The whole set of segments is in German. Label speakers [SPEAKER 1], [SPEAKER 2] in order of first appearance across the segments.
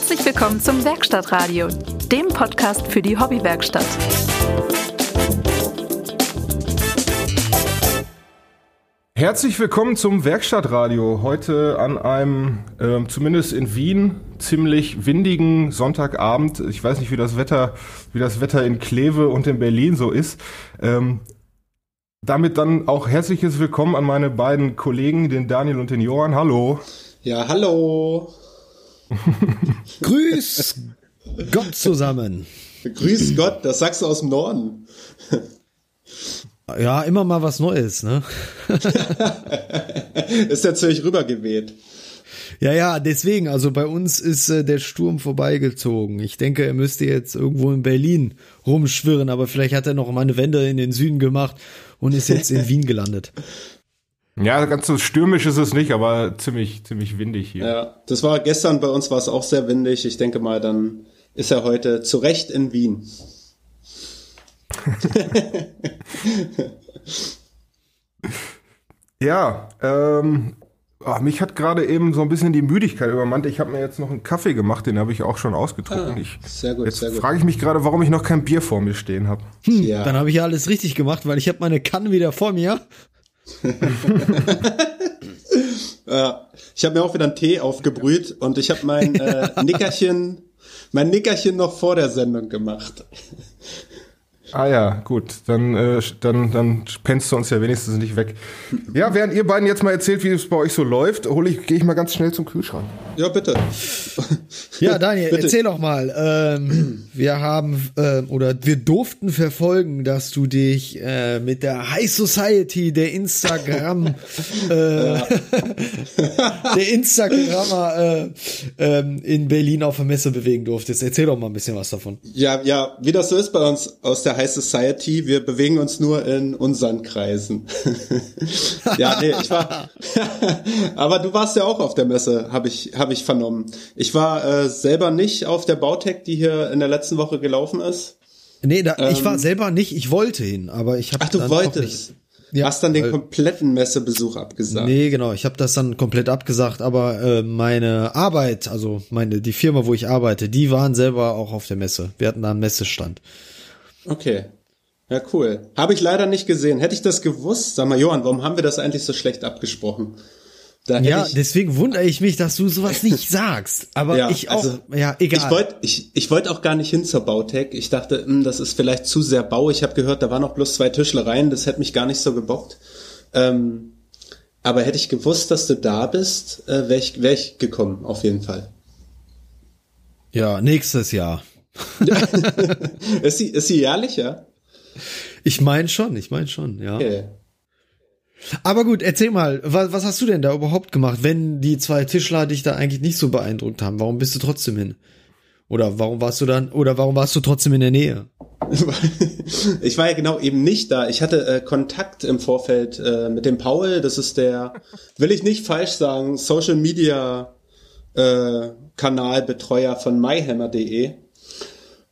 [SPEAKER 1] Herzlich willkommen zum Werkstattradio, dem Podcast für die Hobbywerkstatt.
[SPEAKER 2] Herzlich willkommen zum Werkstattradio. Heute an einem, äh, zumindest in Wien, ziemlich windigen Sonntagabend. Ich weiß nicht, wie das Wetter, wie das Wetter in Kleve und in Berlin so ist. Ähm, damit dann auch herzliches Willkommen an meine beiden Kollegen, den Daniel und den Johann. Hallo.
[SPEAKER 3] Ja, hallo.
[SPEAKER 4] Grüß Gott zusammen.
[SPEAKER 3] Grüß Gott, das sagst du aus dem Norden.
[SPEAKER 4] Ja, immer mal was Neues, ne?
[SPEAKER 3] ist natürlich rübergeweht.
[SPEAKER 4] Ja, ja, deswegen, also bei uns ist äh, der Sturm vorbeigezogen. Ich denke, er müsste jetzt irgendwo in Berlin rumschwirren, aber vielleicht hat er noch mal eine Wende in den Süden gemacht und ist jetzt in Wien gelandet.
[SPEAKER 2] Ja, ganz so stürmisch ist es nicht, aber ziemlich, ziemlich windig hier.
[SPEAKER 3] Ja, das war gestern bei uns war es auch sehr windig. Ich denke mal, dann ist er heute zu Recht in Wien.
[SPEAKER 2] ja, ähm, oh, mich hat gerade eben so ein bisschen die Müdigkeit übermannt. Ich habe mir jetzt noch einen Kaffee gemacht, den habe ich auch schon ausgetrunken. Ah, ich,
[SPEAKER 3] sehr gut,
[SPEAKER 2] jetzt frage ich mich gerade, warum ich noch kein Bier vor mir stehen habe.
[SPEAKER 4] Hm, ja. Dann habe ich ja alles richtig gemacht, weil ich habe meine Kanne wieder vor mir.
[SPEAKER 3] ich habe mir auch wieder einen Tee aufgebrüht und ich habe mein äh, Nickerchen, mein Nickerchen noch vor der Sendung gemacht.
[SPEAKER 2] Ah ja, gut, dann, äh, dann, dann pennst du uns ja wenigstens nicht weg. Ja, während ihr beiden jetzt mal erzählt, wie es bei euch so läuft, hole ich, gehe ich mal ganz schnell zum Kühlschrank.
[SPEAKER 3] Ja, bitte.
[SPEAKER 4] Ja, Daniel, bitte. erzähl doch mal. Ähm, wir haben äh, oder wir durften verfolgen, dass du dich äh, mit der High Society der Instagram äh, der Instagrammer äh, ähm, in Berlin auf der Messe bewegen durftest. Erzähl doch mal ein bisschen was davon.
[SPEAKER 3] Ja, ja, wie das so ist bei uns aus der High Society, wir bewegen uns nur in unseren Kreisen. ja, nee, ich war. aber du warst ja auch auf der Messe, habe ich, hab ich vernommen. Ich war äh, selber nicht auf der Bautech, die hier in der letzten Woche gelaufen ist.
[SPEAKER 4] Nee, da, ähm, ich war ähm, selber nicht, ich wollte hin, aber ich habe
[SPEAKER 3] Ach, du wolltest. Ja, Hast dann den weil, kompletten Messebesuch abgesagt?
[SPEAKER 4] Nee, genau, ich habe das dann komplett abgesagt, aber äh, meine Arbeit, also meine die Firma, wo ich arbeite, die waren selber auch auf der Messe. Wir hatten da einen Messestand.
[SPEAKER 3] Okay. Ja, cool. Habe ich leider nicht gesehen. Hätte ich das gewusst, sag mal, Johann, warum haben wir das eigentlich so schlecht abgesprochen?
[SPEAKER 4] ja, deswegen wundere ich mich, dass du sowas nicht sagst. Aber ja, ich auch, also, ja, egal.
[SPEAKER 3] Ich wollte ich, ich wollt auch gar nicht hin zur Bautech. Ich dachte, mh, hm, das ist vielleicht zu sehr Bau. Ich habe gehört, da waren noch bloß zwei Tischlereien. Das hätte mich gar nicht so gebockt. Ähm, aber hätte ich gewusst, dass du da bist, äh, wäre ich, wär ich gekommen, auf jeden Fall.
[SPEAKER 4] Ja, nächstes Jahr.
[SPEAKER 3] ist sie, ist sie jährlich, ja?
[SPEAKER 4] Ich meine schon, ich meine schon, ja. Okay. Aber gut, erzähl mal, was, was hast du denn da überhaupt gemacht, wenn die zwei Tischler dich da eigentlich nicht so beeindruckt haben? Warum bist du trotzdem hin? Oder warum warst du dann, oder warum warst du trotzdem in der Nähe?
[SPEAKER 3] ich war ja genau eben nicht da. Ich hatte äh, Kontakt im Vorfeld äh, mit dem Paul. Das ist der, will ich nicht falsch sagen, Social Media äh, Kanalbetreuer von myhammer.de.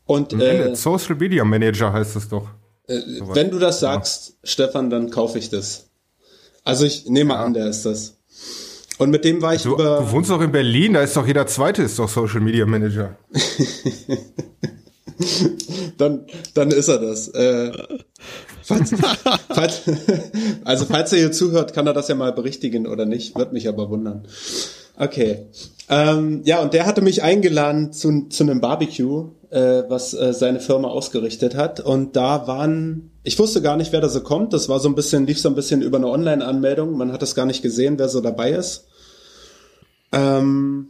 [SPEAKER 2] Und äh, Social Media Manager heißt es doch.
[SPEAKER 3] Äh, wenn du das sagst, ja. Stefan, dann kaufe ich das. Also ich nehme ja. an, der ist das. Und mit dem war ich
[SPEAKER 2] du,
[SPEAKER 3] über.
[SPEAKER 2] Du wohnst doch in Berlin, da ist doch jeder zweite ist doch Social Media Manager.
[SPEAKER 3] dann, dann ist er das. Äh, falls, falls, also falls er hier zuhört, kann er das ja mal berichtigen oder nicht. Wird mich aber wundern. Okay. Ähm, ja, und der hatte mich eingeladen zu, zu einem Barbecue, äh, was äh, seine Firma ausgerichtet hat. Und da waren, ich wusste gar nicht, wer da so kommt. Das war so ein bisschen, lief so ein bisschen über eine Online-Anmeldung. Man hat das gar nicht gesehen, wer so dabei ist. Ähm,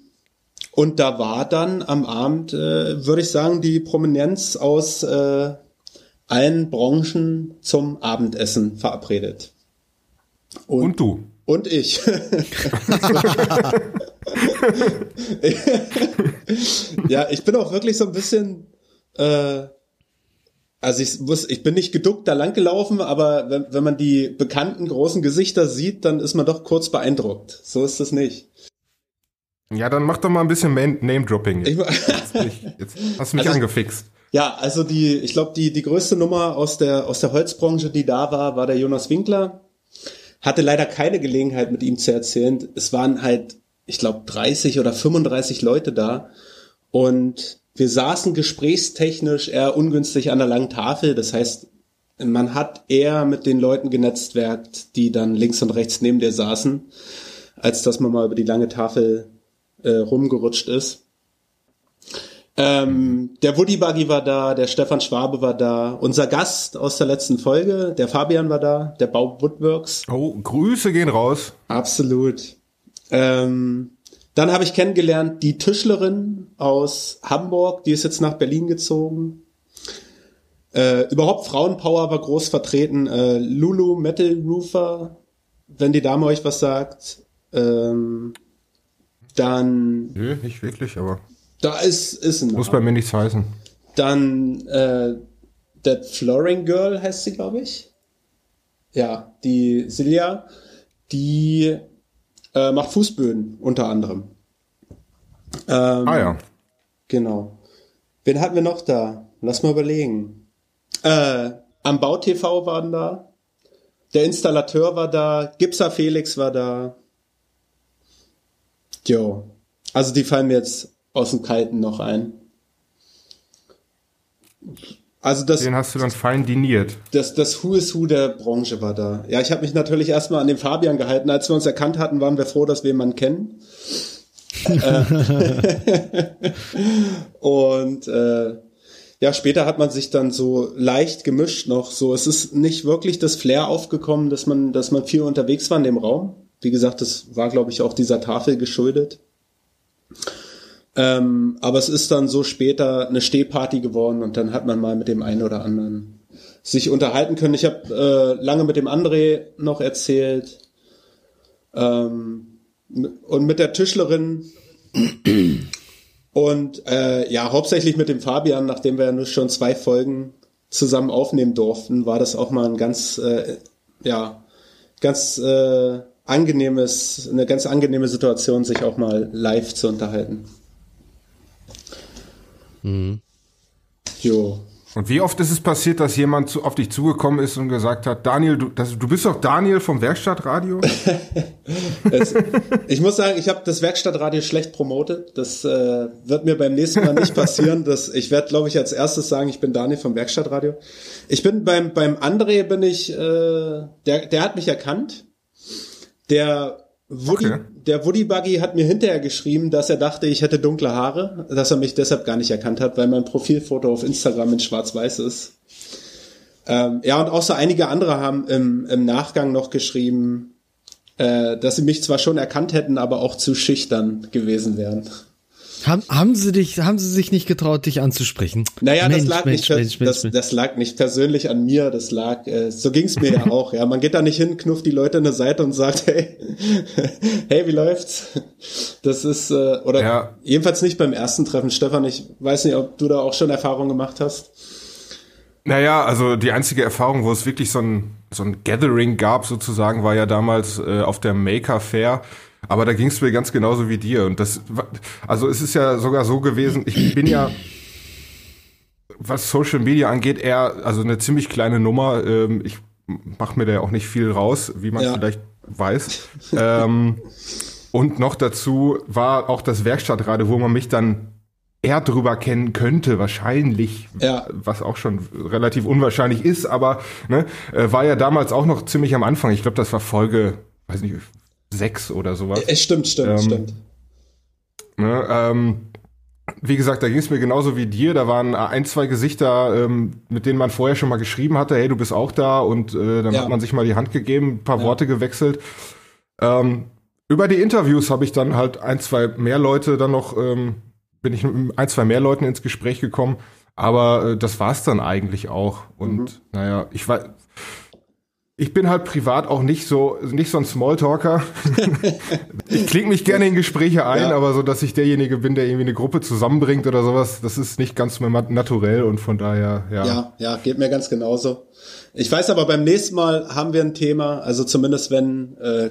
[SPEAKER 3] und da war dann am Abend, äh, würde ich sagen, die Prominenz aus äh, allen Branchen zum Abendessen verabredet.
[SPEAKER 2] Und, und du?
[SPEAKER 3] Und ich. ja, ich bin auch wirklich so ein bisschen, äh, also ich muss, ich bin nicht geduckt da lang gelaufen, aber wenn, wenn man die bekannten großen Gesichter sieht, dann ist man doch kurz beeindruckt. So ist das nicht.
[SPEAKER 2] Ja, dann mach doch mal ein bisschen Name-Dropping. Jetzt. Jetzt, jetzt, hast du mich also, angefixt.
[SPEAKER 3] Ja, also die, ich glaube, die, die größte Nummer aus der, aus der Holzbranche, die da war, war der Jonas Winkler. Hatte leider keine Gelegenheit, mit ihm zu erzählen. Es waren halt, ich glaube, 30 oder 35 Leute da. Und wir saßen gesprächstechnisch eher ungünstig an der langen Tafel. Das heißt, man hat eher mit den Leuten genetzwerkt, die dann links und rechts neben dir saßen, als dass man mal über die lange Tafel äh, rumgerutscht ist. Ähm, der Woody Buggy war da, der Stefan Schwabe war da, unser Gast aus der letzten Folge, der Fabian war da, der Bau Woodworks.
[SPEAKER 2] Oh, Grüße gehen raus.
[SPEAKER 3] Absolut. Ähm, dann habe ich kennengelernt die Tischlerin aus Hamburg, die ist jetzt nach Berlin gezogen. Äh, überhaupt Frauenpower war groß vertreten. Äh, Lulu Metal Roofer, wenn die Dame euch was sagt. Ähm, dann.
[SPEAKER 2] Nö, nicht wirklich, aber.
[SPEAKER 3] Da ist, ist
[SPEAKER 2] ein. Muss bei mir nichts heißen.
[SPEAKER 3] Dann äh, That Flooring Girl heißt sie, glaube ich. Ja, die Silja, die äh, macht Fußböden unter anderem.
[SPEAKER 2] Ähm, ah ja.
[SPEAKER 3] Genau. Wen hatten wir noch da? Lass mal überlegen. Äh, am Bau TV waren da. Der Installateur war da. Gipser Felix war da. Jo. Also die fallen mir jetzt aus dem Kalten noch ein.
[SPEAKER 2] Also das, Den hast du dann fein diniert.
[SPEAKER 3] Das, das Who is Who der Branche war da. Ja, ich habe mich natürlich erstmal an den Fabian gehalten. Als wir uns erkannt hatten, waren wir froh, dass wir jemanden kennen. Äh, und äh, ja, später hat man sich dann so leicht gemischt noch. So, es ist nicht wirklich das Flair aufgekommen, dass man, dass man viel unterwegs war in dem Raum. Wie gesagt, das war, glaube ich, auch dieser Tafel geschuldet. Ähm, aber es ist dann so später eine Stehparty geworden und dann hat man mal mit dem einen oder anderen sich unterhalten können. Ich habe äh, lange mit dem André noch erzählt ähm, und mit der Tischlerin und äh, ja, hauptsächlich mit dem Fabian, nachdem wir ja nur schon zwei Folgen zusammen aufnehmen durften, war das auch mal ein ganz, äh, ja, ganz äh, angenehmes, eine ganz angenehme Situation, sich auch mal live zu unterhalten.
[SPEAKER 2] Mhm. Jo. Und wie oft ist es passiert, dass jemand zu, auf dich zugekommen ist und gesagt hat, Daniel, du, das, du bist doch Daniel vom Werkstattradio?
[SPEAKER 3] es, ich muss sagen, ich habe das Werkstattradio schlecht promotet. Das äh, wird mir beim nächsten Mal nicht passieren. Das, ich werde, glaube ich, als erstes sagen, ich bin Daniel vom Werkstattradio. Ich bin beim beim André bin ich, äh, der der hat mich erkannt. Der Woody, okay. Der Woody Buggy hat mir hinterher geschrieben, dass er dachte, ich hätte dunkle Haare, dass er mich deshalb gar nicht erkannt hat, weil mein Profilfoto auf Instagram in schwarz-weiß ist. Ähm, ja, und auch so einige andere haben im, im Nachgang noch geschrieben, äh, dass sie mich zwar schon erkannt hätten, aber auch zu schüchtern gewesen wären.
[SPEAKER 4] Haben, haben sie dich, haben sie sich nicht getraut, dich anzusprechen?
[SPEAKER 3] Naja, Mensch, das lag Mensch, nicht, Mensch, das, das, lag nicht persönlich an mir, das lag, äh, so ging's mir ja auch, ja. Man geht da nicht hin, knufft die Leute an der Seite und sagt, hey, hey, wie läuft's? Das ist, äh, oder ja. jedenfalls nicht beim ersten Treffen. Stefan, ich weiß nicht, ob du da auch schon Erfahrungen gemacht hast.
[SPEAKER 2] Naja, also die einzige Erfahrung, wo es wirklich so ein, so ein Gathering gab, sozusagen, war ja damals äh, auf der Maker Fair aber da ging es mir ganz genauso wie dir. Und das, also es ist ja sogar so gewesen, ich bin ja, was Social Media angeht, eher, also eine ziemlich kleine Nummer. Ähm, ich mache mir da ja auch nicht viel raus, wie man ja. vielleicht weiß. ähm, und noch dazu war auch das Werkstattradio, wo man mich dann eher drüber kennen könnte, wahrscheinlich, ja. was auch schon relativ unwahrscheinlich ist, aber ne, äh, war ja damals auch noch ziemlich am Anfang. Ich glaube, das war Folge, weiß nicht, sechs oder sowas.
[SPEAKER 3] Es stimmt, stimmt, ähm, stimmt.
[SPEAKER 2] Ne, ähm, wie gesagt, da ging es mir genauso wie dir. Da waren ein, zwei Gesichter, ähm, mit denen man vorher schon mal geschrieben hatte, hey, du bist auch da und äh, dann ja. hat man sich mal die Hand gegeben, ein paar ja. Worte gewechselt. Ähm, über die Interviews habe ich dann halt ein, zwei mehr Leute dann noch, ähm, bin ich mit ein, zwei mehr Leuten ins Gespräch gekommen. Aber äh, das war's dann eigentlich auch. Und mhm. naja, ich weiß, ich bin halt privat auch nicht so nicht so ein Smalltalker. ich klinge mich gerne in Gespräche ein, ja. aber so, dass ich derjenige bin, der irgendwie eine Gruppe zusammenbringt oder sowas, das ist nicht ganz mehr naturell und von daher, ja.
[SPEAKER 3] Ja, ja, geht mir ganz genauso. Ich weiß aber beim nächsten Mal haben wir ein Thema, also zumindest wenn äh,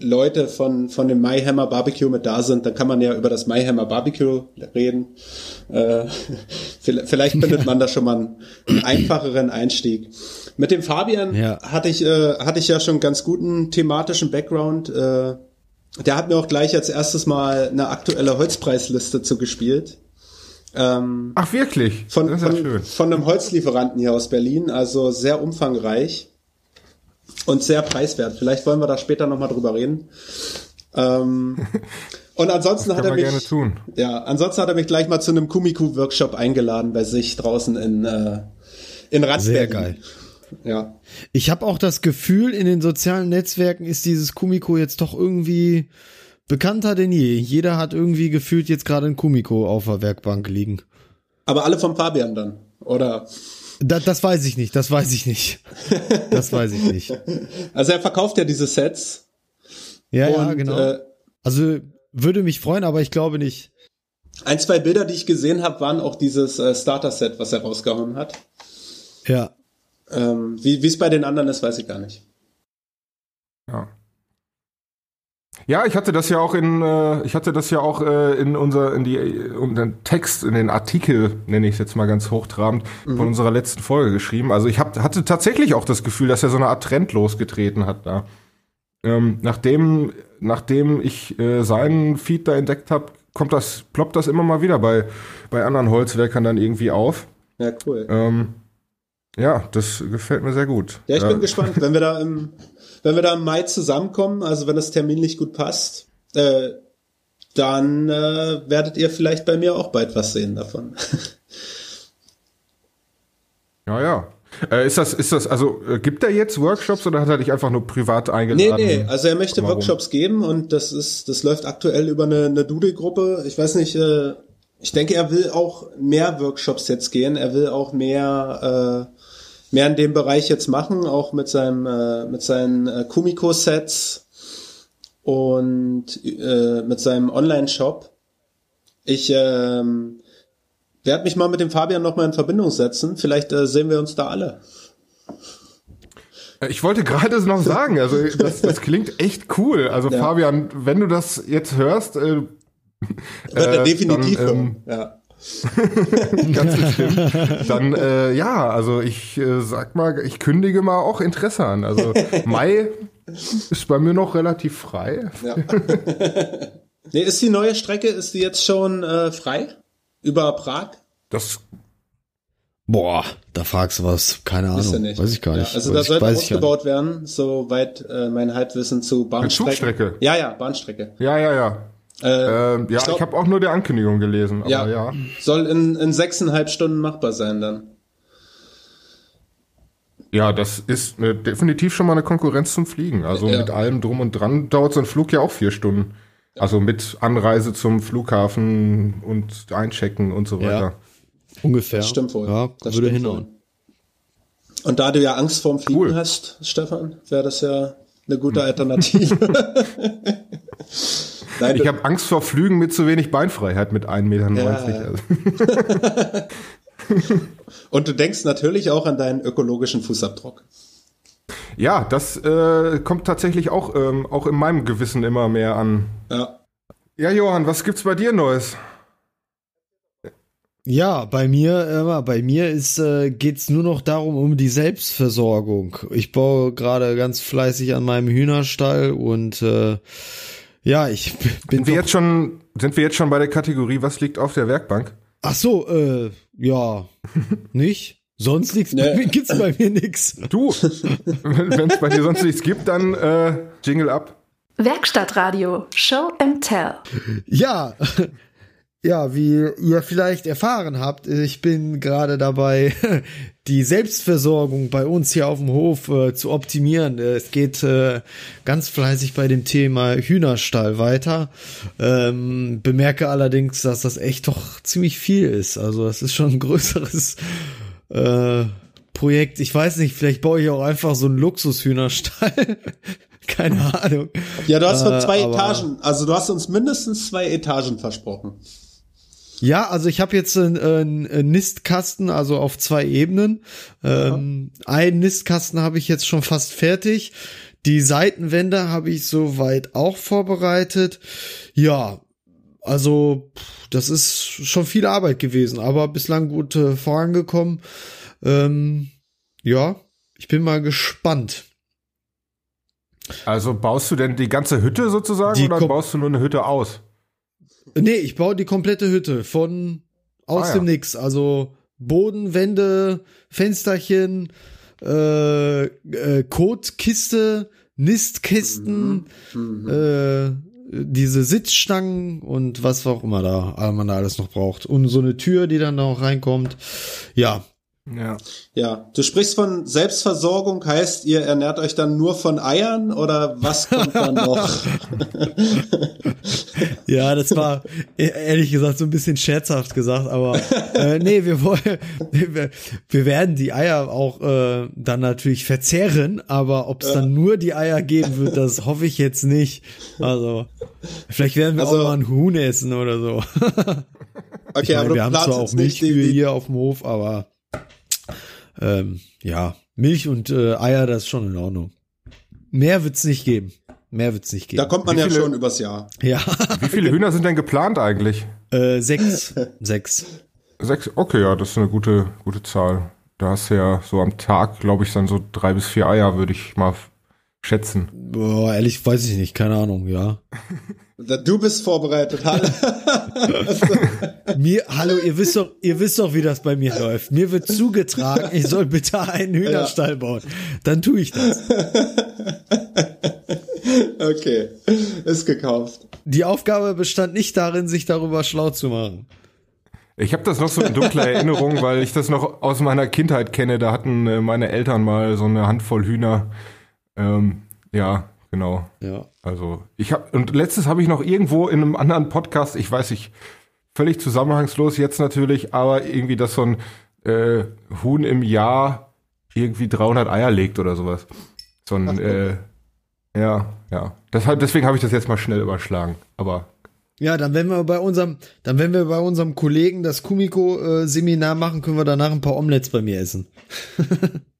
[SPEAKER 3] Leute von, von dem Mayhammer Barbecue mit da sind, dann kann man ja über das Mayhammer Barbecue reden. Äh, vielleicht findet man da schon mal einen, einen einfacheren Einstieg. Mit dem Fabian ja. hatte ich äh, hatte ich ja schon ganz guten thematischen Background. Äh, der hat mir auch gleich als erstes mal eine aktuelle Holzpreisliste zugespielt. Ähm,
[SPEAKER 2] Ach wirklich?
[SPEAKER 3] Von, von, von einem Holzlieferanten hier aus Berlin, also sehr umfangreich und sehr preiswert. Vielleicht wollen wir da später nochmal drüber reden. Ähm, und ansonsten hat er mich, ja, ansonsten hat er mich gleich mal zu einem Kumiku-Workshop eingeladen bei sich draußen in äh, in Ratzberg.
[SPEAKER 4] Sehr geil.
[SPEAKER 3] Ja.
[SPEAKER 4] Ich habe auch das Gefühl, in den sozialen Netzwerken ist dieses Kumiko jetzt doch irgendwie bekannter denn je. Jeder hat irgendwie gefühlt jetzt gerade ein Kumiko auf der Werkbank liegen.
[SPEAKER 3] Aber alle vom Fabian dann, oder?
[SPEAKER 4] Da, das weiß ich nicht, das weiß ich nicht. Das weiß ich nicht.
[SPEAKER 3] Also er verkauft ja diese Sets.
[SPEAKER 4] Ja, und, ja, genau. Äh, also würde mich freuen, aber ich glaube nicht.
[SPEAKER 3] Ein, zwei Bilder, die ich gesehen habe, waren auch dieses äh, Starter-Set, was er rausgehauen hat.
[SPEAKER 4] Ja.
[SPEAKER 3] Ähm, wie es bei den anderen ist, weiß ich gar nicht.
[SPEAKER 2] Ja. Ja, ich hatte das ja auch in, äh, ich hatte das ja auch äh, in unser, in die, in den Text, in den Artikel, nenne ich es jetzt mal ganz hochtrabend, mhm. von unserer letzten Folge geschrieben. Also ich hab, hatte tatsächlich auch das Gefühl, dass er so eine Art Trend losgetreten hat da. Ähm, nachdem, nachdem ich äh, seinen Feed da entdeckt habe, kommt das, ploppt das immer mal wieder bei, bei anderen Holzwerkern dann irgendwie auf.
[SPEAKER 3] Ja, cool.
[SPEAKER 2] Ähm, ja, das gefällt mir sehr gut.
[SPEAKER 3] Ja, ich bin gespannt, wenn wir da im, wenn wir da im Mai zusammenkommen, also wenn das terminlich gut passt, äh, dann äh, werdet ihr vielleicht bei mir auch bald was sehen davon.
[SPEAKER 2] ja, ja. Äh, ist das, ist das, also äh, gibt er jetzt Workshops oder hat er dich einfach nur privat eingeladen?
[SPEAKER 3] Nee, nee, also er möchte Workshops geben und das ist, das läuft aktuell über eine, eine Doodle-Gruppe. Ich weiß nicht, äh, ich denke, er will auch mehr Workshops jetzt gehen. Er will auch mehr, äh, mehr in dem Bereich jetzt machen, auch mit seinem, äh, mit seinen äh, Kumiko-Sets und äh, mit seinem Online-Shop. Ich ähm, werde mich mal mit dem Fabian nochmal in Verbindung setzen. Vielleicht äh, sehen wir uns da alle.
[SPEAKER 2] Ich wollte gerade noch sagen, also das, das klingt echt cool. Also ja. Fabian, wenn du das jetzt hörst, äh,
[SPEAKER 3] wird er äh, definitiv dann, ähm, ja.
[SPEAKER 2] Ganz bestimmt. Dann äh, ja, also ich äh, sag mal, ich kündige mal auch Interesse an. Also Mai ist bei mir noch relativ frei. Ja.
[SPEAKER 3] nee, ist die neue Strecke, ist die jetzt schon äh, frei? Über Prag?
[SPEAKER 2] Das
[SPEAKER 4] Boah, da fragst du was, keine Ahnung, nicht. weiß ich gar nicht.
[SPEAKER 3] Ja, also da sollte ausgebaut werden, soweit äh, mein Halbwissen zu Bahnstrecke.
[SPEAKER 2] Zugstrecke.
[SPEAKER 3] Ja, ja, Bahnstrecke.
[SPEAKER 2] Ja, ja, ja. Äh, äh, ja, ich, ich habe auch nur die Ankündigung gelesen.
[SPEAKER 3] ja, ja, soll in, in sechseinhalb Stunden machbar sein dann.
[SPEAKER 2] Ja, das ist eine, definitiv schon mal eine Konkurrenz zum Fliegen. Also ja. mit allem drum und dran dauert so ein Flug ja auch vier Stunden. Also mit Anreise zum Flughafen und Einchecken und so weiter. Ja,
[SPEAKER 4] ungefähr.
[SPEAKER 3] Das stimmt wohl.
[SPEAKER 4] Ja,
[SPEAKER 3] das
[SPEAKER 4] würde hinhauen.
[SPEAKER 3] Und da du ja Angst vorm Fliegen cool. hast, Stefan, wäre das ja eine gute Alternative.
[SPEAKER 2] Nein, ich habe Angst vor Flügen mit zu wenig Beinfreiheit mit 1,90 Meter.
[SPEAKER 3] Ja. Und du denkst natürlich auch an deinen ökologischen Fußabdruck.
[SPEAKER 2] Ja, das äh, kommt tatsächlich auch, ähm, auch in meinem Gewissen immer mehr an.
[SPEAKER 3] Ja.
[SPEAKER 2] Ja, Johann, was gibt's bei dir Neues?
[SPEAKER 4] Ja, bei mir, äh, bei mir ist äh, geht's nur noch darum um die Selbstversorgung. Ich baue gerade ganz fleißig an meinem Hühnerstall und äh, ja, ich bin.
[SPEAKER 2] Sind wir jetzt schon, sind wir jetzt schon bei der Kategorie, was liegt auf der Werkbank?
[SPEAKER 4] Ach so, äh, ja, nicht? Sonst nichts, nee. gibt's bei mir nichts.
[SPEAKER 2] Du, wenn es bei dir sonst nichts gibt, dann äh, Jingle ab.
[SPEAKER 1] Werkstattradio, Show and Tell.
[SPEAKER 4] Ja, ja, wie ihr vielleicht erfahren habt, ich bin gerade dabei, die Selbstversorgung bei uns hier auf dem Hof äh, zu optimieren. Äh, es geht äh, ganz fleißig bei dem Thema Hühnerstall weiter. Ähm, bemerke allerdings, dass das echt doch ziemlich viel ist. Also das ist schon ein größeres äh, Projekt. Ich weiß nicht, vielleicht baue ich auch einfach so einen Luxushühnerstall. Keine Ahnung.
[SPEAKER 3] Ja, du hast nur zwei äh, Etagen. Also du hast uns mindestens zwei Etagen versprochen.
[SPEAKER 4] Ja, also ich habe jetzt einen, einen Nistkasten, also auf zwei Ebenen. Ähm, einen Nistkasten habe ich jetzt schon fast fertig. Die Seitenwände habe ich soweit auch vorbereitet. Ja, also das ist schon viel Arbeit gewesen, aber bislang gut äh, vorangekommen. Ähm, ja, ich bin mal gespannt.
[SPEAKER 2] Also baust du denn die ganze Hütte sozusagen die oder baust du nur eine Hütte aus?
[SPEAKER 4] Nee, ich baue die komplette Hütte von aus ah, dem ja. Nix. Also Boden, Wände, Fensterchen, äh, äh, Kotkiste, Nistkisten, mhm. Mhm. Äh, diese Sitzstangen und was auch immer da man da alles noch braucht. Und so eine Tür, die dann noch reinkommt. Ja,
[SPEAKER 3] ja. Ja. Du sprichst von Selbstversorgung, heißt, ihr ernährt euch dann nur von Eiern oder was kommt dann noch?
[SPEAKER 4] ja, das war ehrlich gesagt so ein bisschen scherzhaft gesagt, aber äh, nee, wir wollen, wir, wir werden die Eier auch äh, dann natürlich verzehren, aber ob es dann nur die Eier geben wird, das hoffe ich jetzt nicht. Also, vielleicht werden wir also, auch mal ein Huhn essen oder so. Okay, ich mein, aber wir haben zwar auch Milchkühe hier auf dem Hof, aber ähm, ja, Milch und äh, Eier, das ist schon in Ordnung. Mehr wird's nicht geben. Mehr wird's nicht geben.
[SPEAKER 3] Da kommt man Wie ja viele, schon übers Jahr.
[SPEAKER 4] Ja.
[SPEAKER 2] Wie viele Hühner sind denn geplant eigentlich?
[SPEAKER 4] Äh, sechs. sechs.
[SPEAKER 2] Sechs, okay, ja, das ist eine gute, gute Zahl. Da hast du ja so am Tag, glaube ich, dann so drei bis vier Eier, würde ich mal schätzen.
[SPEAKER 4] Boah, ehrlich, weiß ich nicht, keine Ahnung, ja.
[SPEAKER 3] Du bist vorbereitet, hallo.
[SPEAKER 4] mir, hallo, ihr wisst doch, ihr wisst doch, wie das bei mir läuft. Mir wird zugetragen, ich soll bitte einen Hühnerstall bauen. Dann tue ich das.
[SPEAKER 3] Okay, ist gekauft.
[SPEAKER 4] Die Aufgabe bestand nicht darin, sich darüber schlau zu machen.
[SPEAKER 2] Ich habe das noch so in dunkler Erinnerung, weil ich das noch aus meiner Kindheit kenne. Da hatten äh, meine Eltern mal so eine Handvoll Hühner. Ähm, ja, genau.
[SPEAKER 4] Ja.
[SPEAKER 2] Also ich habe und letztes habe ich noch irgendwo in einem anderen Podcast, ich weiß nicht, völlig zusammenhangslos jetzt natürlich, aber irgendwie, dass so ein äh, Huhn im Jahr irgendwie 300 Eier legt oder sowas. So ein, äh, ja, ja. Deshalb, deswegen habe ich das jetzt mal schnell überschlagen. Aber
[SPEAKER 4] ja, dann wenn wir bei unserem, dann wenn wir bei unserem Kollegen das Kumiko-Seminar machen, können wir danach ein paar Omelettes bei mir essen.